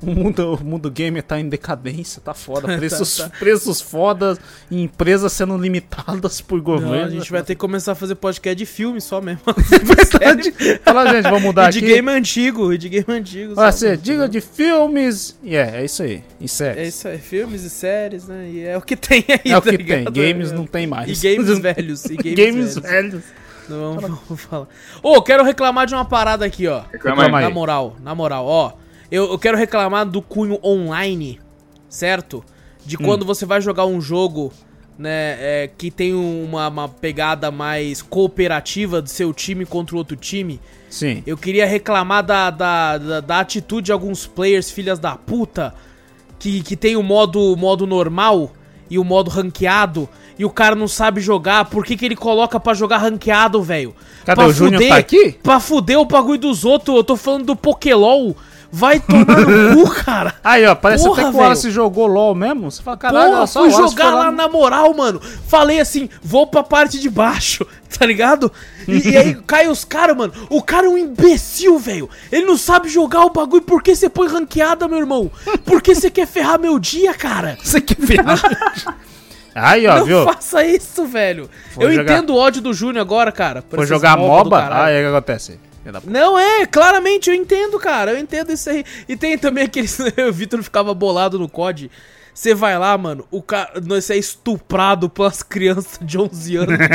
o- mundo, o mundo gamer tá em decadência, tá foda. Preços, Tá, preços fodas e empresas sendo limitadas por Não, governo. a gente vai ter que começar a fazer podcast de filme só mesmo. Verdade. Fala, gente, vamos mudar e de aqui. game antigo, e de game antigo. Olha, você diga de filmes. E é, é isso aí. E séries. É isso aí, filmes e séries, né? E é o que tem aí, É o tá que tem. Games É. não tem mais. E games velhos. E games, Games velhos. velhos. Não, vamos, vamos falar. Ô, quero reclamar de uma parada aqui, ó. Reclama Reclama aí. Na moral, na moral, ó. Eu, eu quero reclamar do cunho online, certo? De quando você vai jogar um jogo, né, é, que tem uma, uma pegada mais cooperativa do seu time contra o outro time. Sim. Eu queria reclamar da, da, da, da atitude de alguns players, filhas da puta, que, que tem o modo, modo normal e o modo ranqueado, e o cara não sabe jogar. Por que, que ele coloca pra jogar ranqueado, velho? Cadê Pra o Júnior? fuder- Tá aqui? Pra fuder o bagulho dos outros, eu tô falando do Pokélol. Vai tomar no cu, cara. Aí, ó, parece Porra, até que o. Wallace jogou LOL mesmo. Você fala, caralho, Porra, só, fui jogar lá na moral, mano. Falei assim, vou pra parte de baixo, tá ligado? E, e aí cai os caras, mano. O cara é um imbecil, velho. Ele não sabe jogar o bagulho. Por que você põe ranqueada, meu irmão? Por que você quer ferrar meu dia, cara? Você quer ver? Aí, ó, não viu? faça isso, velho. Foi Eu jogar- entendo o ódio do Júnior agora, cara. Foi jogar MOBA. Aí, o que acontece? Não, é, claramente eu entendo, cara. Eu entendo isso aí. E tem também aqueles. o Vitor ficava bolado no COD. Você vai lá, mano, o cara. Você é estuprado pelas crianças de 11 anos.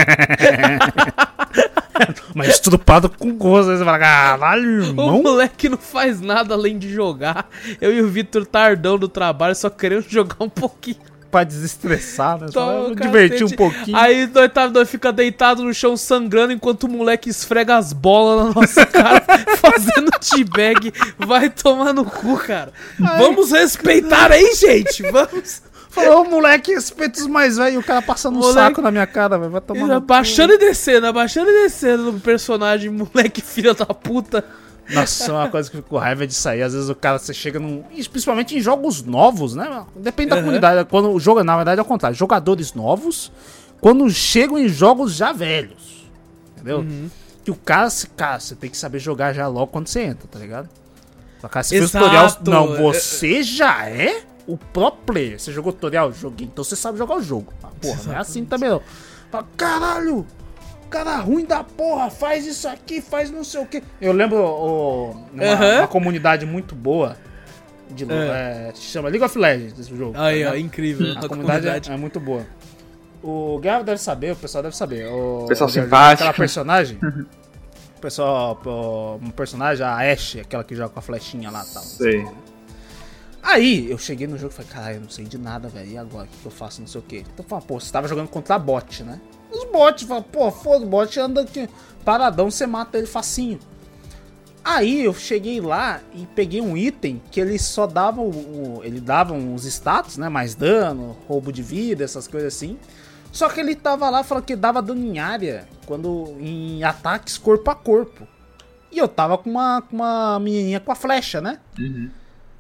Mas estrupado com gosto. Aí você fala, caralho, o irmão. moleque não faz nada além de jogar. Eu e o Vitor tardão do trabalho, só querendo jogar um pouquinho. Pra desestressar, né? "Vou divertir um pouquinho. Aí nós, tá, nós fica deitado no chão sangrando enquanto o moleque esfrega as bolas na nossa cara, fazendo teabag. Vai tomar no cu, cara. Vamos respeitar aí, gente. Vamos. Falou, moleque, respeita os mais velhos. O cara passando um Moleque- saco na minha cara, velho. Vai tomar no cu. Abaixando e descendo, abaixando e descendo no personagem, moleque filha da puta. Nossa, uma coisa que eu fico com raiva é de sair. Às vezes o cara, você chega num. Principalmente em jogos novos, né? Depende da Aham. comunidade. Quando o jogo, na verdade, é o contrário. Jogadores novos, quando chegam em jogos já velhos. Entendeu? Uhum. Que o cara, cara, você tem que saber jogar já logo quando você entra, tá ligado? Só cara, você fez Exato. tutorial. Não, você já é o pro player. Você jogou tutorial? Joguei. Então você sabe jogar o jogo. Ah, porra, não é assim também não. Caralho! Cara ruim da porra, faz isso aqui, faz não sei o que. Eu lembro o, uma, Aham. uma comunidade muito boa. De, É. é, se chama League of Legends esse jogo. Aí, tá ó, incrível. A comunidade é, é muito boa. O Guerra deve saber, o pessoal deve saber. O, Pessoal o simpático. Aquela personagem. o pessoal, o- um personagem, a Ashe, aquela que joga com a flechinha lá e tal. Sei. Aí eu cheguei no jogo e falei, caralho, eu não sei de nada, velho. E agora? O que que eu faço? Não sei o quê. Então eu falei, pô, você tava jogando contra bot, né? Os bots, fala, pô, foda, o bot anda aqui, paradão, você mata ele facinho. Aí eu cheguei lá e peguei um item que ele só dava o, o- ele dava uns status, né, mais dano, roubo de vida, essas coisas assim. Só que ele tava lá falando que dava dano em área quando em ataques corpo a corpo. E eu tava com uma com uma menininha com a flecha, né?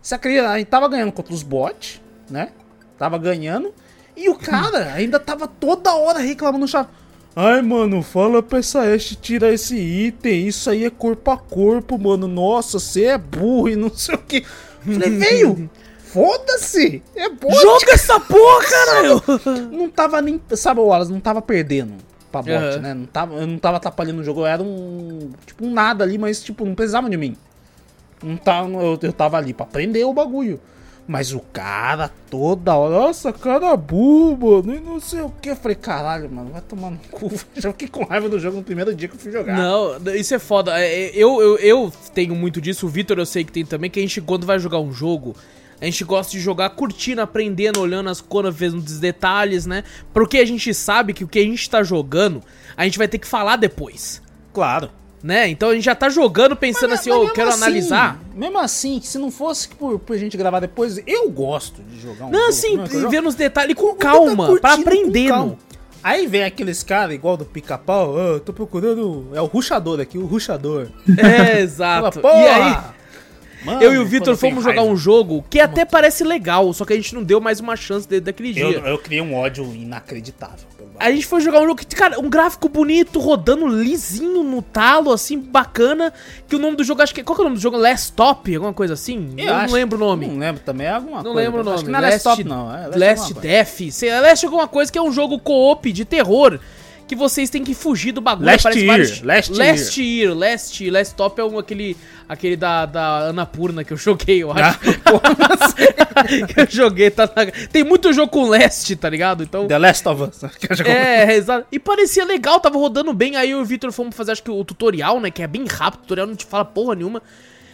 Você acredita? A gente tava ganhando contra os bots, né? Tava ganhando. E o cara ainda tava toda hora reclamando no chat. Ai, mano, fala pra essa Ashe tirar esse item. Isso aí é corpo a corpo, mano. Nossa, você é burro e não sei o que. Falei, veio! Foda-se! É bot! Joga essa porra, caralho! Não tava nem. Sabe, Wallace não tava perdendo pra bot, Aham. né? Não tava, eu não tava atrapalhando o jogo. Eu era um. Tipo, um nada ali, mas, tipo, não precisava de mim. Não tava, eu, eu tava ali pra aprender o bagulho. Mas o cara toda hora, nossa, cara burro, mano, e não sei o que. Eu falei, caralho, mano, vai tomar no cu. Já fiquei com raiva do jogo no primeiro dia que eu fui jogar. Não, isso é foda. É, é, Eu, eu, eu tenho muito disso, o Vitor eu sei que tem também, que a gente, quando vai jogar um jogo, a gente gosta de jogar curtindo, aprendendo, olhando as coisas, vendo os detalhes, né? Porque a gente sabe que o que a gente tá jogando, a gente vai ter que falar depois. Claro. Né? Então a gente já tá jogando pensando Mas- assim, mas ô, eu quero assim- analisar. Mesmo assim, se não fosse por, por gente gravar depois, eu gosto de jogar um Não, assim, vendo os detalhes com Eu calma, curtindo pra calma. Aí vem aqueles caras igual do pica-pau, "Ah, eu tô procurando. É o ruxador aqui, o ruxador. É, exato. Fala, E aí, Mano, eu e o Vitor fomos jogar raiva. um jogo que até parece legal, só que a gente não deu mais uma chance desde daquele dia. Eu, eu criei um ódio inacreditável. A gente foi jogar um jogo que, cara, um gráfico bonito, rodando lisinho no talo, assim, bacana. Que o nome do jogo, acho que. Qual que é o nome do jogo? Last Top? Alguma coisa assim? Eu, acho- não lembro o nome. Não lembro também, é alguma Não coisa. lembro o nome. Acho que não é Last Stop, não. É Last coisa. Death. Last alguma coisa que é um jogo co-op de terror. Que vocês têm que fugir do bagulho. Last aparece Year, vários- Last Last Year. Last Last Top é um, aquele, aquele da, da Anapurna que eu joguei, eu acho. Ah, que eu joguei, tá na- Tem muito jogo com Last, tá ligado? Então... The Last of Us. Jogar- É, exato. E parecia legal, tava rodando bem. Aí eu e o Victor fomos fazer, acho que o tutorial, né? Que é bem rápido, o tutorial não te fala porra nenhuma.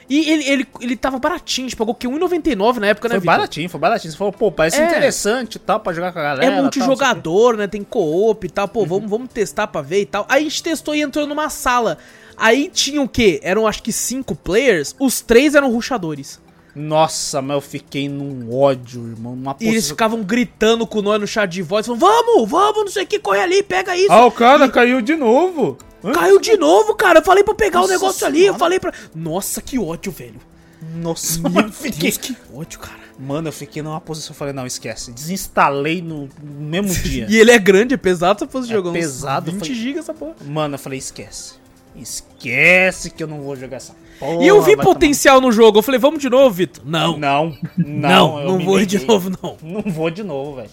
E ele, ele, ele tava baratinho, a gente pagou o quê? 1,99 na época, né, Foi Victor? baratinho, foi baratinho. Você falou, pô, parece É. interessante e tal, pra jogar com a galera. É tal, multijogador, né? Tem co-op e tal. Uhum. Pô, vamos, vamos testar pra ver e tal. Aí a gente testou e entrou numa sala. Aí tinha o quê? Eram acho que cinco players. Os três eram ruxadores. Nossa, mas eu fiquei num ódio, irmão. Numa E eles ficavam gritando com nós no chat de voz. Falando, vamos, vamos, não sei o que, corre ali, pega isso. Ah, o cara caiu de novo. Hã? Caiu de novo, cara. Eu falei pra pegar Nossa o negócio ali. Eu senhora. falei pra. Nossa, que ódio, velho. Nossa, Meu mano, fiquei... Deus, que ódio, cara. Mano, eu fiquei numa posição, eu falei, não, esquece. Desinstalei no mesmo dia. E ele é grande, é pesado essa porra de É jogo. pesado, 20 foi- GB essa porra. Mano, eu falei, esquece. Esquece que eu não vou jogar essa porra. e eu vi potencial no jogo. Eu falei, vamos de novo, Vitor? Não. tomar- Não, não, Não, não vou ir de neguei. novo, não. Não vou de novo, velho.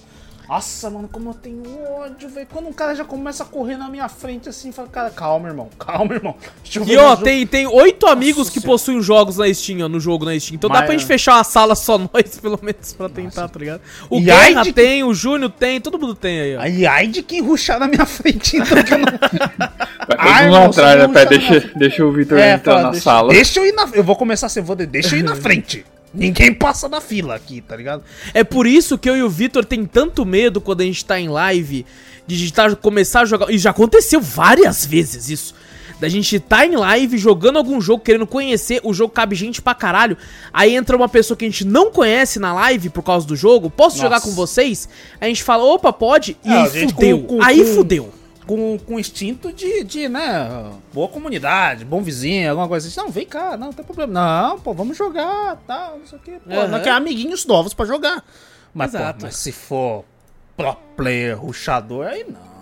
Nossa, mano, como eu tenho ódio, velho. Quando um cara já começa a correr na minha frente assim, fala, cara, calma, irmão, calma, irmão. Deixa eu E ó, tem, tem oito amigos que Senhora. possuem jogos na Steam, ó, no jogo na Steam. Então dá Mas- pra gente fechar uma sala só nós, pelo menos, pra tentar, tá ligado? O E Guerra de- tem, o Júnior tem, todo mundo tem aí, ó. Ai, ai de quem ruxar na minha frente, então que eu não. Vai Ai, irmão, atrás, né? não Pera, deixa, deixa o Victor É, entrar fala, na deixa, sala. Deixa eu ir na. Eu vou começar assim, vou, deixa eu ir na frente. Ninguém passa na fila aqui, tá ligado? É por isso que eu e o Vitor tem tanto medo quando a gente tá em live de digitar, começar a jogar. E já aconteceu várias vezes isso. Da gente tá em live jogando algum jogo, querendo conhecer, o jogo cabe gente pra caralho. Aí entra uma pessoa que a gente não conhece na live por causa do jogo. Posso jogar Nossa. com vocês? A gente fala, opa, pode? E É, aí fudeu. com- com- aí fudeu. Com, com instinto de, de, né, boa comunidade, bom vizinho, alguma coisa assim. Não, vem cá, não, não tem problema. Não, pô, vamos jogar, tal, não sei o quê. Pô, Aham. não quer amiguinhos novos pra jogar. Mas, pô, mas se for pro player, ruxador, aí não.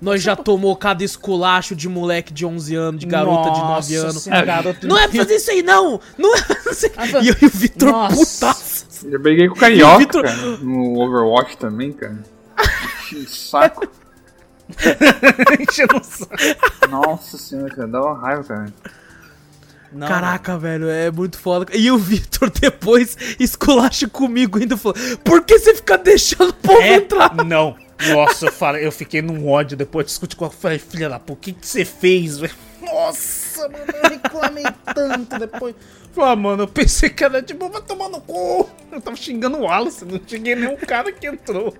Nós já tomou cada esculacho de moleque de 11 anos, de garota de 9 Nossa anos. senhora, garoto Não é pra fazer isso aí, não! Não é pra fazer... E eu e o Vitor Nossa. putaço. Já briguei com o Carioca, Vitor- cara, no Overwatch também, cara. Que saco. enchendo o saco. Nossa senhora, cara, dá uma raiva, cara. Não, Caraca, velho, é muito foda. E o Vitor depois esculacha comigo ainda falou: Por que você fica deixando o povo É, entrar? não. Nossa, eu, falei, eu fiquei num ódio depois de discutir com a falei, filha da puta, o que, que você fez, velho? Nossa, mano, eu reclamei tanto depois. Falei, ah, mano, eu pensei que era tipo, vai tomar no cu. Eu tava xingando o Wallace, não xinguei nenhum cara que entrou.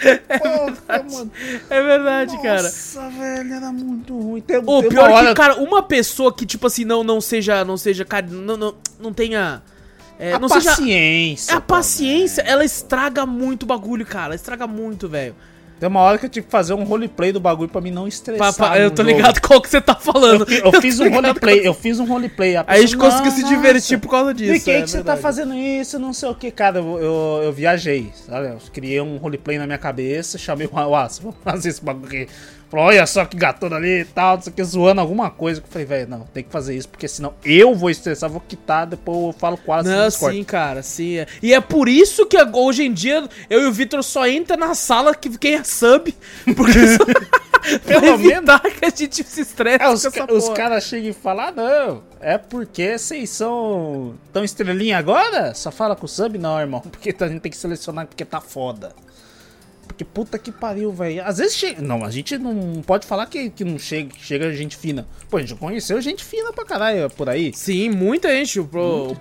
Porra, mano. É verdade, cara. Nossa, velho, era muito ruim. Tem, O tem pior uma é hora- que, cara, uma pessoa que, tipo assim, não, não seja. Não seja. Cara, não, não, não tenha. é, a não seja. paciência. É a paciência, ela estraga muito o bagulho, cara. Ela estraga muito, velho. Tem uma hora que eu tive que fazer um roleplay do bagulho pra mim não estressar. pa- Eu tô jogo. ligado qual que você tá falando. Eu, fi- eu fiz um roleplay, eu fiz um roleplay. Aí a gente conseguiu se divertir por causa disso. Por que, é que você tá fazendo isso? Não sei o que, cara. Eu, eu, eu viajei, sabe? Eu criei um roleplay na minha cabeça, chamei o Wallace, vamos fazer esse bagulho aqui. Falou, olha só que gatona ali e tal, não sei o que, zoando alguma coisa. Eu falei, velho, não, tem que fazer isso, porque senão eu vou estressar, vou quitar, depois eu falo no Não, sim, cara, sim. é. E é por isso que hoje em dia eu e o Vitor só entra na sala que quem é sub. Porque Pelo evitar que a gente se estresse É, os, ca- os caras chegam e falam, ah, não, é porque vocês são tão estrelinha agora? Só fala com o sub? Não, irmão, porque a gente tem que selecionar porque tá foda. Porque puta que pariu, velho. Às vezes chega. Não, a gente não pode falar que, que não chega, que chega gente fina. Pô, a gente conheceu gente fina pra caralho por aí. Sim, muita gente. O, pro-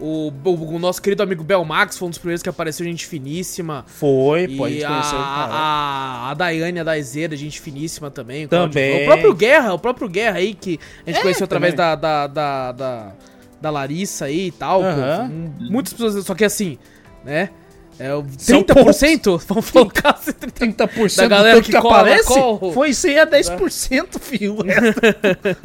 O, o- o nosso querido amigo Belmax foi um dos primeiros que apareceu, gente finíssima. Foi, pô, a gente a, conheceu. cara. a, a Daiane, a Daizeira, gente finíssima também. o Também. O próprio Guerra, o próprio Guerra aí, que a gente É, conheceu através da, da, da, da, da Larissa aí e tal. pô. Aham. Um- Muitas pessoas, só que assim, né? É, o São 30%, vamos colocar assim, 30%. 30% Da galera que que, cola aparece call. foi 100 a 10%, filho.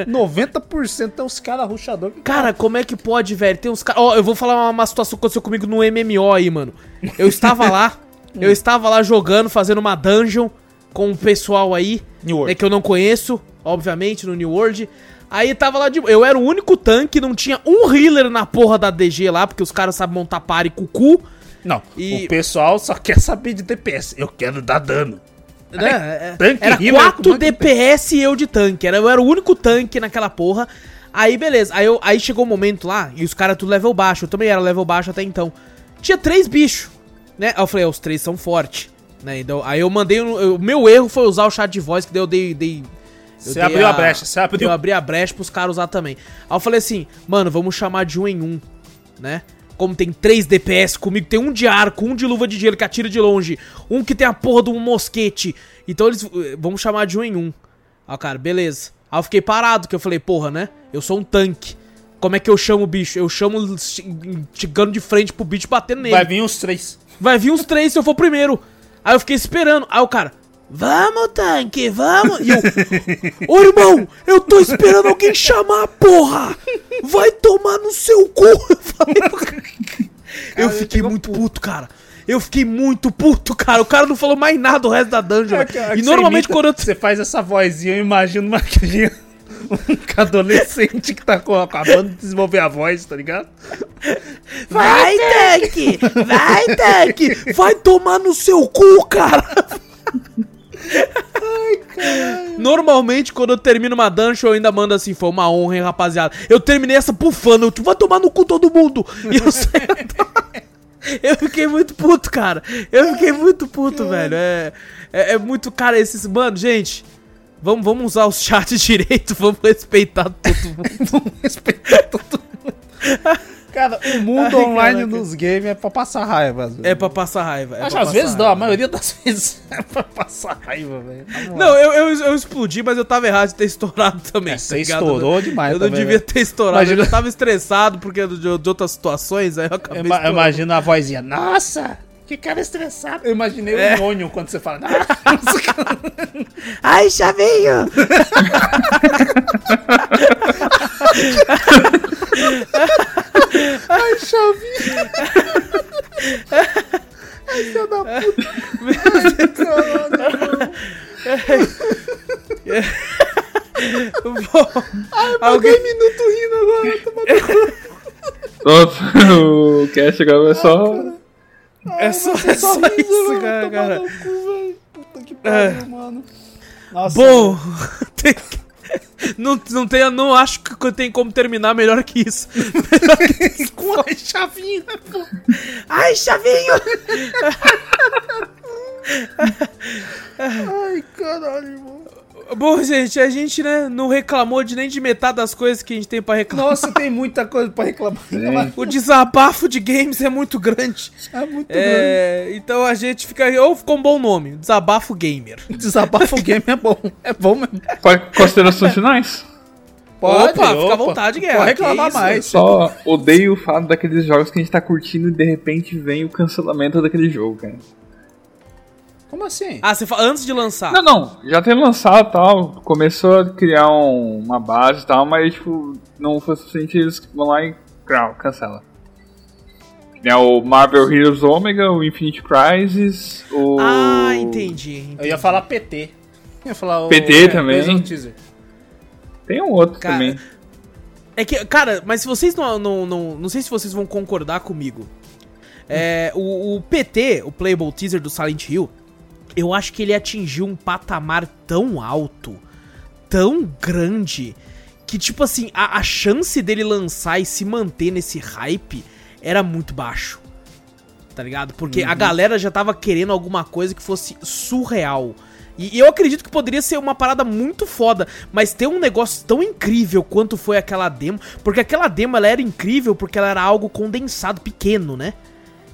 90% é os caras ruxador que Cara, como é que pode, velho? Tem uns caras. Ó, eu vou falar uma, situação que aconteceu comigo no MMO aí, mano. Eu estava lá, eu estava lá jogando, fazendo uma dungeon com o pessoal aí, New World. né, que eu não conheço, obviamente, no New World. Aí tava lá de. Eu era o único tanque, não tinha um healer na porra da DG lá, porque os caras sabem montar party com o cu. Não, E- o pessoal só quer saber de DPS. Eu quero dar dano. Né? É- tanque, era healer, 4 como é que- DPS e eu de tanque. Era, eu era o único tanque naquela porra. Aí, beleza. Aí, eu, aí chegou o momento lá, e os caras tudo level baixo. Eu também era level baixo até então. Tinha três bichos, né? Aí eu falei, "Ah, os três são fortes. Né? Então, aí eu mandei. um- O meu erro foi usar o chat de voz, que daí eu dei. dei Você abriu a brecha, você abriu. Eu abri a brecha pros caras usar também. Aí eu falei assim, mano, vamos chamar de um em um, né? Como tem três DPS comigo, tem um de arco, um de luva de gelo que atira de longe, um que tem a porra de um mosquete. Então eles. eh, Vamos chamar de um em um. O cara, beleza. Aí eu fiquei parado, que eu falei, porra, né? Eu sou um tanque. Como é que eu chamo o bicho? Eu chamo che- chegando de frente pro bicho batendo nele. Vai vir os três. Vai vir uns três se eu for primeiro. Aí eu fiquei esperando. Aí o cara, vamos, tanque, vamos. E eu, ô irmão, eu tô esperando alguém chamar, porra. Vai tomar no seu cu. Eu, falei, eu fiquei muito puto, cara. Eu fiquei muito puto, cara. O cara não falou mais nada o resto da dungeon. É que- é e normalmente imita, quando eu... Você faz essa vozinha, eu imagino uma criança. Um adolescente que tá acabando de desenvolver a voz, tá ligado? Vai, tanque! Vai, tanque! Vai tomar no seu cu, cara! Normalmente, quando eu termino uma dungeon, eu ainda mando assim, foi uma honra, hein, rapaziada. Eu terminei essa pufando, eu, tipo, vai tomar no cu todo mundo! E eu saio- Eu fiquei muito puto, cara. Eu fiquei muito puto, velho. É, é, é muito, cara, esses. Mano, gente. Vamos, vamos usar os chats direito, vamos respeitar todo mundo. Vamos respeitar todo mundo. Cara, o mundo Ai, online caraca. dos games é pra passar raiva. às vezes. É pra passar raiva. É às vezes não, a raiva. maioria das vezes é pra passar raiva, velho. Não, eu, eu, eu explodi, mas eu tava errado de ter estourado também. É, tá você estourou demais Eu não também, devia né? ter estourado. Imagina- Eu já tava estressado porque de, de outras situações, aí eu acabei ima- imagino a vozinha, nossa, que cara estressado. Eu imaginei É. o Nhonho quando você fala, nossa, Ai, chavinho! ai, chavinha. Ai, filho da puta. Ai, caralho. Bom, Alguém minuto rindo agora, toma Pronto, o cast agora é só. É só, é só isso, cara. cara. Puta que pariu, mano. Nossa, Bom, tem que- não, não, tem, não acho que tem como terminar melhor que isso. com a chavinha, pô. Ai, chavinho! Ai, caralho, irmão. Bom, gente, a gente, né, não reclamou de nem de metade das coisas que a gente tem pra reclamar. Nossa, tem muita coisa pra reclamar. Sim. O desabafo de games é muito grande. É muito grande. É, então a gente fica. Ou ficou um bom nome, Desabafo Gamer. Desabafo game é bom. É bom mesmo. Considerações finais? Opa, fica à vontade, Guerra. Pode reclamar isso? mais. Só odeio o fato daqueles jogos que a gente tá curtindo e de repente vem o cancelamento daquele jogo, cara. Como assim? Ah, você fala antes de lançar. Não, não, já tem lançado e tal, começou a criar um- uma base e tal, mas tipo, não foi suficiente eles vão lá e crau, cancela. É o Marvel Heroes Omega, o Infinite Crisis, o. Ah, entendi. entendi. Eu ia falar PT. Eu ia falar o... PT também. fez um teaser. Tem um outro Cara, também. É que, cara, mas se vocês não. Não, não, não sei se vocês vão concordar comigo. É, o, o PT, o Playable Teaser do Silent Hill, eu acho que ele atingiu um patamar tão alto, tão grande, que, tipo assim, a, a chance dele lançar e se manter nesse hype era muito baixo. Tá ligado? Porque a galera já tava querendo alguma coisa que fosse surreal. E eu acredito que poderia ser uma parada muito foda, mas ter um negócio tão incrível quanto foi aquela demo, porque aquela demo ela era incrível porque ela era algo condensado, pequeno, né?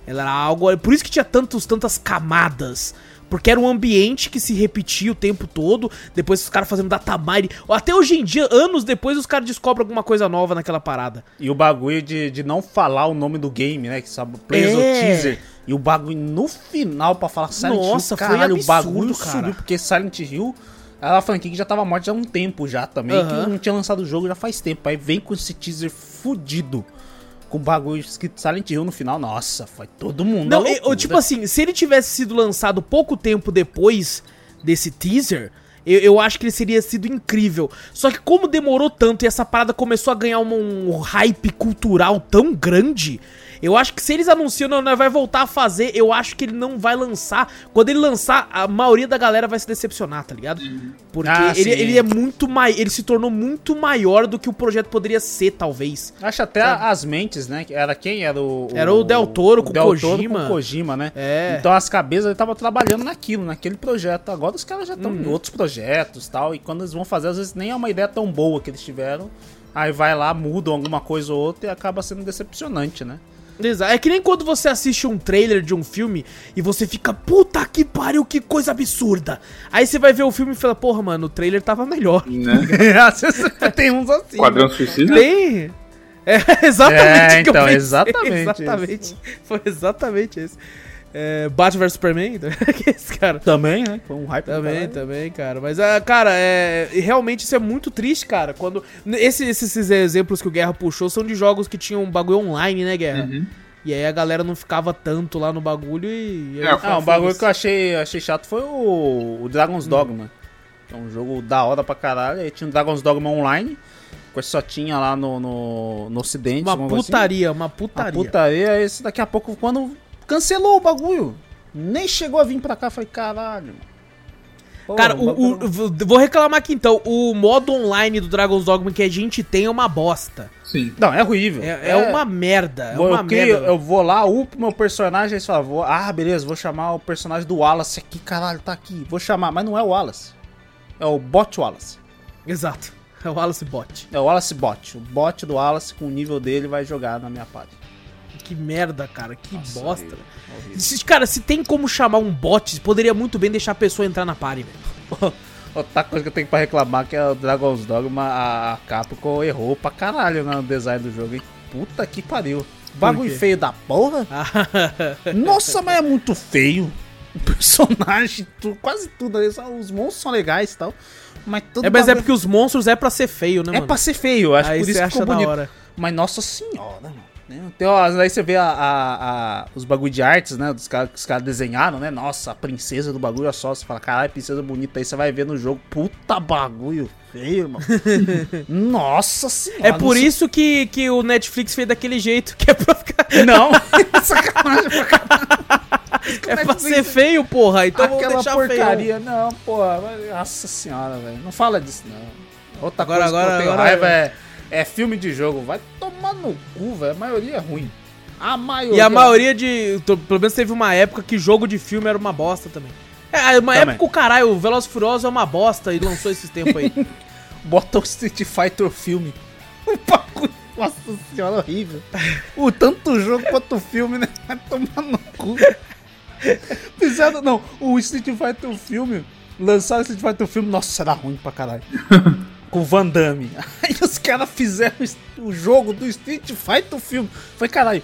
Ela era algo, por isso que tinha tantos tantas camadas. Porque era um ambiente que se repetia o tempo todo. Depois os caras fazendo datamine. Até hoje em dia, anos depois, os caras descobrem alguma coisa nova naquela parada. E o bagulho de, de não falar o nome do game, né? Que sabe, plays É. teaser. E o bagulho no final pra falar Silent Nossa, Hill, foi caralho, o absurdo, bagulho cara. subiu, porque Silent Hill, ela franquia que já tava morta já há um tempo já também, Aham. que não tinha lançado o jogo já faz tempo. Aí vem com esse teaser fudido, com o bagulho escrito Silent Hill no final, nossa, foi todo mundo. Não, eu- tipo assim, se ele tivesse sido lançado pouco tempo depois desse teaser, eu, eu acho que ele seria sido incrível. Só que como demorou tanto e essa parada começou a ganhar um, um hype cultural tão grande, eu acho que se eles anunciam, não, não vai voltar a fazer, eu acho que ele não vai lançar. Quando ele lançar, a maioria da galera vai se decepcionar, tá ligado? Porque Ah, ele, ele é muito mais. Ele se tornou muito maior do que o projeto poderia ser, talvez. Acho até as mentes, né? Era quem? Era o. Era o Del Toro com Del Toro Kojima. com Kojima, né? É. Então as cabeças estavam trabalhando naquilo, naquele projeto. Agora os caras já estão Uhum. em outros projetos e tal. E quando eles vão fazer, às vezes nem é uma ideia tão boa que eles tiveram. Aí vai lá, mudam alguma coisa ou outra e acaba sendo decepcionante, né? Exato. É que nem quando você assiste um trailer de um filme e você fica, puta que pariu, que coisa absurda. Aí você vai ver o filme e fala, porra, mano, o trailer tava melhor. Né? tem uns assim. Quadrão Suicida? Tem. É exatamente É, o que eu então, pensei. exatamente Exatamente. Foi exatamente esse. É, Batman vs Superman? que esse cara. Também, né? Foi um hype Também, também, cara. Mas, ah, cara, é, realmente isso é muito triste, cara. Quando. Esse- esses, exemplos que o Guerra puxou são de jogos que tinham um bagulho online, né, Guerra? Uhum. E aí a galera não ficava tanto lá no bagulho e. É, Ah, um bagulho que eu achei, achei chato foi o, o Dragon's Dogma. Que é um jogo da hora pra caralho. Aí tinha o Dragon's Dogma Online. Que só tinha lá no, no, no ocidente. Uma coisa assim. putaria, uma Uma putaria. putaria. Esse daqui a pouco, quando cancelou o bagulho, nem chegou a vir pra cá, eu falei, caralho. Pô, Cara, o o, vou reclamar aqui então. O modo online do Dragon's Dogma que a gente tem é uma bosta. Sim. Não, é horrível. É, é uma merda. É Vou- uma eu, merda. eu vou lá, upo meu personagem e falo, vou, ah, beleza, vou chamar o personagem do Wallace aqui, caralho, tá aqui. Vou chamar, mas não é o Wallace. É o bot Wallace. Exato. É o Wallace Bot. É o Wallace bot. O bot do Wallace com o nível dele vai jogar na minha parte. Que merda, cara. Que Nossa, bosta. horrível, horrível. Se- Cara, se tem como chamar um bot, poderia muito bem deixar a pessoa entrar na party, velho. Outra coisa que eu tenho pra reclamar que é o Dragon's Dogma, a, Capcom errou pra caralho no design do jogo, hein? Puta que pariu. Bagulho feio da porra. Nossa, mas é muito feio. O personagem, tu- quase tudo ali, os monstros são legais e tal. Mas tudo é, mas é bagulho- porque os monstros é pra ser feio, né, é mano? pra ser feio, acho Aí por isso que ficou bonito. hora. Mas nossa senhora, mano. Né? Ó, aí você vê a, a- a- os bagulho de artes, né? Dos caras que os caras desenharam, né? Nossa, a princesa do bagulho, olha só. Você fala, caralho, princesa bonita. Aí você vai ver no jogo, puta bagulho feio, irmão. nossa senhora. É por isso que, que o Netflix fez daquele jeito, que é pra ficar. Não, sacanagem pra caralho. É pra ser feio, porra. Então Aquela deixar porcaria, não, porra. Nossa senhora, velho. Não fala disso, não. Outra Agora- coisa que agora- eu tenho agora- raiva é, é filme de jogo. Vai tomar no cu, velho. A maioria é ruim. A maioria. E a maioria de. Pelo menos teve uma época que jogo de filme era uma bosta também. É, uma Também. época o caralho, o Veloz Furioso é uma bosta e lançou esses tempos aí. Bota o Street Fighter filme. O bagulho. Nossa senhora, horrível. O tanto jogo quanto filme, né? Vai tomar no cu. Fizeram, não, o Street Fighter filme, lançaram o Street Fighter filme, nossa, era ruim pra caralho. Com o Van Damme. Aí os caras fizeram o jogo do Street Fighter filme. Foi caralho.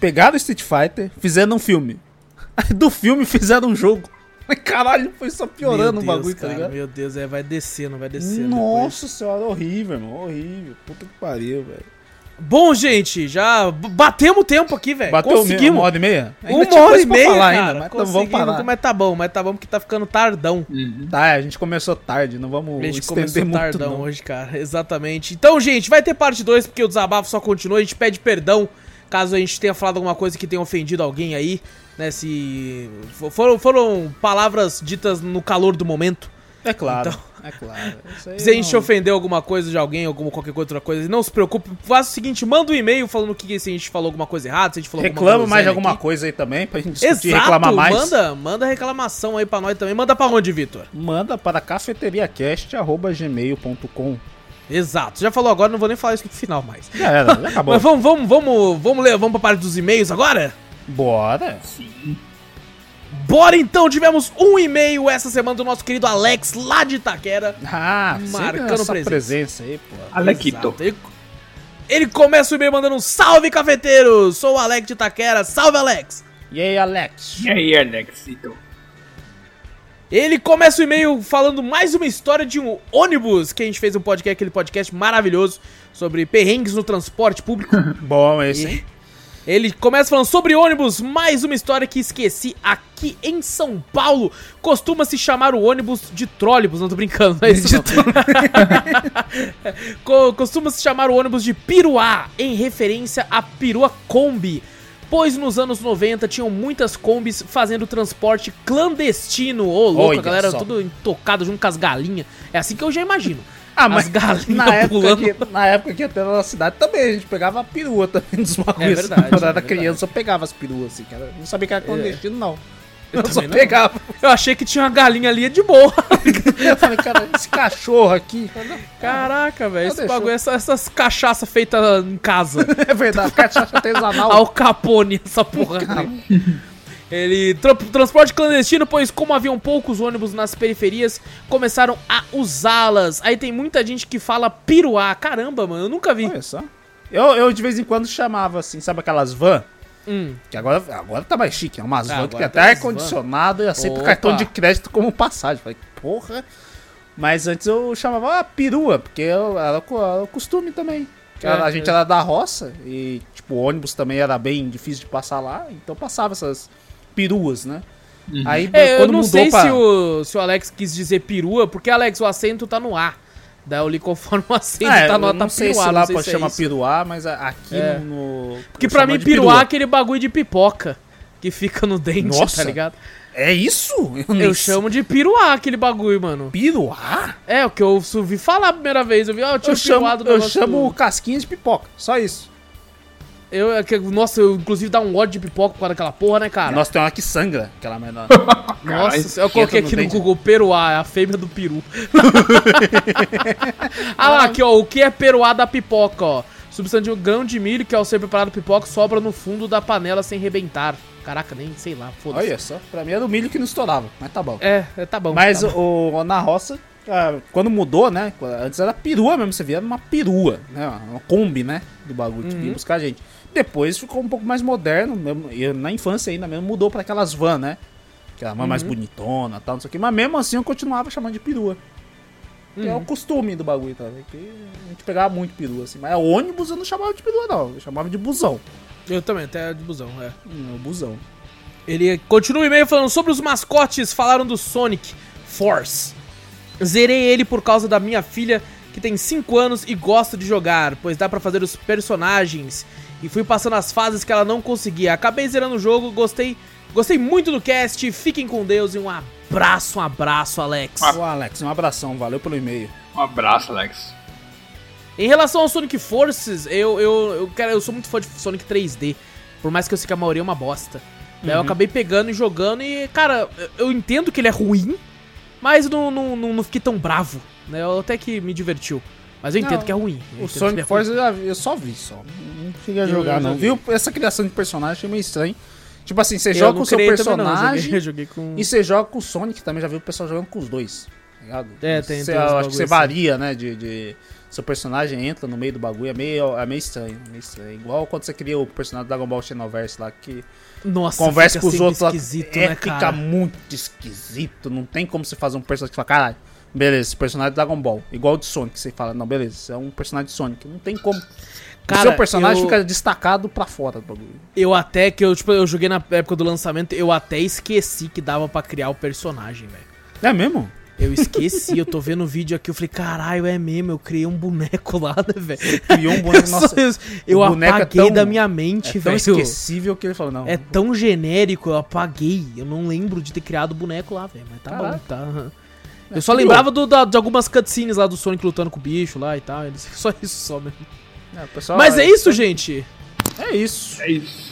Pegaram o Street Fighter, fizeram um filme. Aí do filme fizeram um jogo. Mas caralho, foi só piorando Meu o bagulho, Deus, tá cara, ligado? Meu Deus, é, vai descendo, vai descendo. depois. Nossa senhora, horrível, irmão. Horrível. Puta que pariu, velho. Bom, gente, já batemos o tempo aqui, velho. Bateu uma Conseguimos. hora e meia? Ainda Uma hora e meia, falar cara. ainda, mas então vamos parar. Mas tá bom, mas tá bom porque tá ficando tardão. Uhum. Tá, a gente começou tarde, não vamos A gente começou muito tardão não. hoje, cara. Exatamente. Então, gente, vai ter parte 2 porque o desabafo só continua. A gente pede perdão caso a gente tenha falado alguma coisa que tenha ofendido alguém aí, né? Se fo- foram, foram palavras ditas no calor do momento. É claro, Então- é claro. Isso aí Se a gente ofendeu alguma coisa de alguém, alguma qualquer outra coisa, não se preocupe. Faça o seguinte, manda um e-mail falando o que se a gente falou alguma coisa errada, se a gente falou Reclama alguma mais de alguma aqui. coisa aí também, pra gente discutir Exato, reclamar mais. manda, manda reclamação aí pra nós também. Manda pra onde, Vitor? Manda para cafeteriacast.gmail.com. Exato. Já falou agora, não vou nem falar isso no final mais. Já era, já acabou. Mas vamos, vamos, vamos, vamos ler, vamos pra parte dos e-mails agora? Bora. Bora então, tivemos um e-mail essa semana do nosso querido Alex lá de Itaquera. Ah, Marcando presença. presença. aí, pô. Exato. Ele, ele começa o e-mail mandando um salve cafeteiro. Sou o Alex de Itaquera. Salve, Alex. E aí, Alex? E aí, Alexito? Ele começa o e-mail falando mais uma história de um ônibus que a gente fez um podcast, aquele podcast maravilhoso sobre perrengues no transporte público. Bom, esse, hein? E ele começa falando sobre ônibus, mais uma história que esqueci aqui em São Paulo. Costuma se chamar o ônibus de trólebus, não tô brincando, não é isso não. Co- Costuma se chamar o ônibus de Piruá, em referência a Perua Kombi. Pois nos anos 90 tinham muitas combis fazendo transporte clandestino. Ô, louco, Olha a galera só. tudo intocada junto com as galinhas. É assim que eu já imagino. Ah, mas na época, que, na época que até na cidade também, a gente pegava a perua também dos bagulhos. É verdade, Quando eu é era verdade. criança, eu pegava as peruas assim, cara. Não sabia que era clandestino, não. Eu Eu, só não. pegava. Eu achei que tinha uma galinha ali de boa. Eu falei, cara, esse cachorro aqui. Caraca, velho. Esse bagulho, essa- essas cachaças feitas em casa. É verdade, cachaça artesanal. Al Capone, essa porra. Ele tra transporte clandestino, pois como haviam poucos ônibus nas periferias, começaram a usá-las. Aí tem muita gente que fala piruá. Caramba, mano, eu nunca vi. Olha só. Eu, eu de vez em quando chamava assim, sabe aquelas van? Hum. Que agora, agora tá mais chique, é umas Ah, van que tem até ar-condicionado e aceita Opa. cartão de crédito como passagem. Falei, porra. Mas antes eu chamava ah, perua, porque eu, era, o era o costume também. É, a gente é. era da roça e, tipo, o ônibus também era bem difícil de passar lá, então passava essas peruas, né? Aí É, eu não mudou sei pra... se, o, se o Alex quis dizer perua, porque, Alex, o acento tá no A. Daí eu li conforme o acento É, tá eu no A, não tá sei piruá, se lá não sei pode se é chamar isso. piruá, mas aqui É. no... Porque eu pra chamo mim, de piruá é aquele bagulho de pipoca. Que fica no dente, Nossa. tá ligado? É isso? Eu, Eu sei. chamo de piruá aquele bagulho, mano. Piruá? É, o que eu ouvi falar a primeira vez. Eu vi, ó, eu tinha Eu chamo, piruado no eu chamo do- casquinha de pipoca, só isso. Eu, é que- nossa, eu inclusive dá um ódio de pipoca por causa daquela porra, né, cara? Nossa, tem uma que sangra, aquela menor. Nossa, eu coloquei aqui no dente. Google peruá, é a fêmea do peru. ah lá, aqui ó, o que é peruá da pipoca, ó. Substantivo grão de milho que ao ser preparado pipoca sobra no fundo da panela sem rebentar. Caraca, nem sei lá, foda-se. Olha só, pra mim era o milho que não estourava, mas tá bom. É, é, tá bom. mas tá bom. o, na roça, ah, quando mudou, né? Antes era perua mesmo, você via uma perua, né? Uma Kombi, né? Do bagulho que Uhum. vinha buscar a gente. Depois ficou um pouco mais moderno, mesmo, e na infância ainda mesmo mudou pra aquelas van, né? Aquela van mais Uhum. bonitona e tal, não sei o que. Mas mesmo assim eu continuava chamando de perua. Que é o Uhum. costume do bagulho, tá? ligado? Que a gente pegava muito perua, assim. Mas ônibus eu não chamava de perua, não. Eu chamava de busão. Eu também, até de busão, é. Hum, o busão. Ele continua o e-mail falando sobre os mascotes, falaram do Sonic Force. Zerei ele por causa da minha filha, que tem 5 anos e gosta de jogar, pois dá pra fazer os personagens. E fui passando as fases que ela não conseguia. Acabei zerando o jogo, gostei, gostei muito do cast. Fiquem com Deus e um abraço, um abraço, Alex. Ô, Alex, um abração. Valeu pelo e-mail. Um abraço, Alex. Em relação ao Sonic Forces, eu, eu, eu, quero, eu sou muito fã de Sonic 3D. Por mais que eu sei que a maioria é uma bosta. Daí eu acabei pegando e jogando e, cara, eu- eu entendo que ele é ruim, mas não, não, não, não fiquei tão bravo. Né? Eu até que me divertiu. Mas eu entendo Não, que é ruim. O Sonic é Force eu, só vi só. Não cheguei a jogar, eu não. joguei. Viu? Essa criação de personagem achei meio estranho. Tipo assim, você. Eu joga com o seu também, não, personagem joguei, com... e você joga com o Sonic também. Já viu o pessoal jogando com os dois. Tá ligado? É, tem- Você- tem acho que você assim. varia, né? De, de- Seu personagem entra no meio do bagulho. É meio, é meio estranho. é meio estranho. Igual quando você cria o personagem do Dragon Ball Xenoverse lá que Nossa, conversa com os outros lá. esquisito, é, né, fica muito esquisito. Não tem como você fazer um personagem que fala, caralho, beleza, esse personagem é Dragon Ball. Igual o de Sonic, você fala, não, beleza, é um personagem de Sonic. Não tem como. Cara, o seu personagem eu- fica destacado pra fora do bagulho. Eu até que eu, tipo, eu joguei na época do lançamento, eu até esqueci que dava pra criar o personagem, velho. É mesmo? Eu esqueci, eu tô vendo o vídeo aqui, eu falei, caralho, é mesmo, eu criei um boneco lá, né, velho? Criou um boneco, nossa, eu boneco é apaguei tão- da minha mente, é tão velho. esquecível que ele falou, não. É tão genérico, eu apaguei. Eu não lembro de ter criado o boneco lá, velho. Mas tá Caraca. bom, tá. Eu só lembrava do- da- de algumas cutscenes lá do Sonic lutando com o bicho lá e tal. eles- Só isso só mesmo. É, pessoal- Mas é isso, gente. É isso. É isso.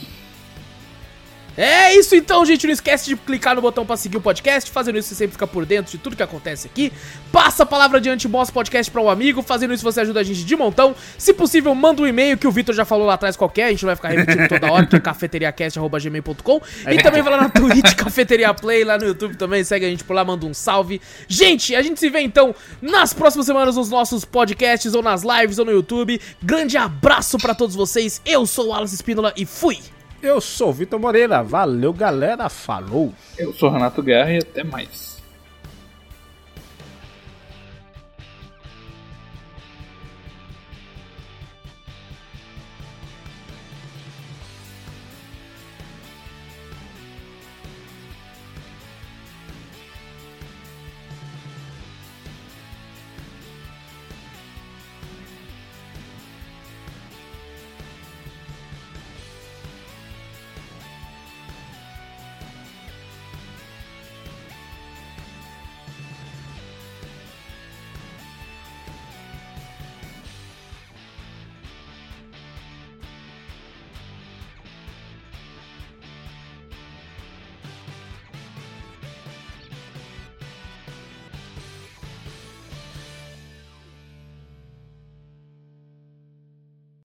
É isso então, gente. Não esquece de clicar no botão pra seguir o podcast. Fazendo isso, você sempre fica por dentro de tudo que acontece aqui. Passa a palavra adiante, o podcast pra um amigo. Fazendo isso, você ajuda a gente de montão. Se possível, manda um e-mail que o Vitor já falou lá atrás qualquer. A gente não vai ficar repetindo toda hora, que é cafeteriacast.gmail.com. E também vai lá na Twitch, Cafeteria Play, lá no YouTube também. Segue a gente por lá, manda um salve. Gente, a gente se vê então nas próximas semanas nos nossos podcasts, ou nas lives, ou no YouTube. Grande abraço pra todos vocês. Eu sou o Alas Espínola e fui! Eu sou Vitor Moreira. Valeu, galera. Falou. Eu sou Renato Guerra e até mais.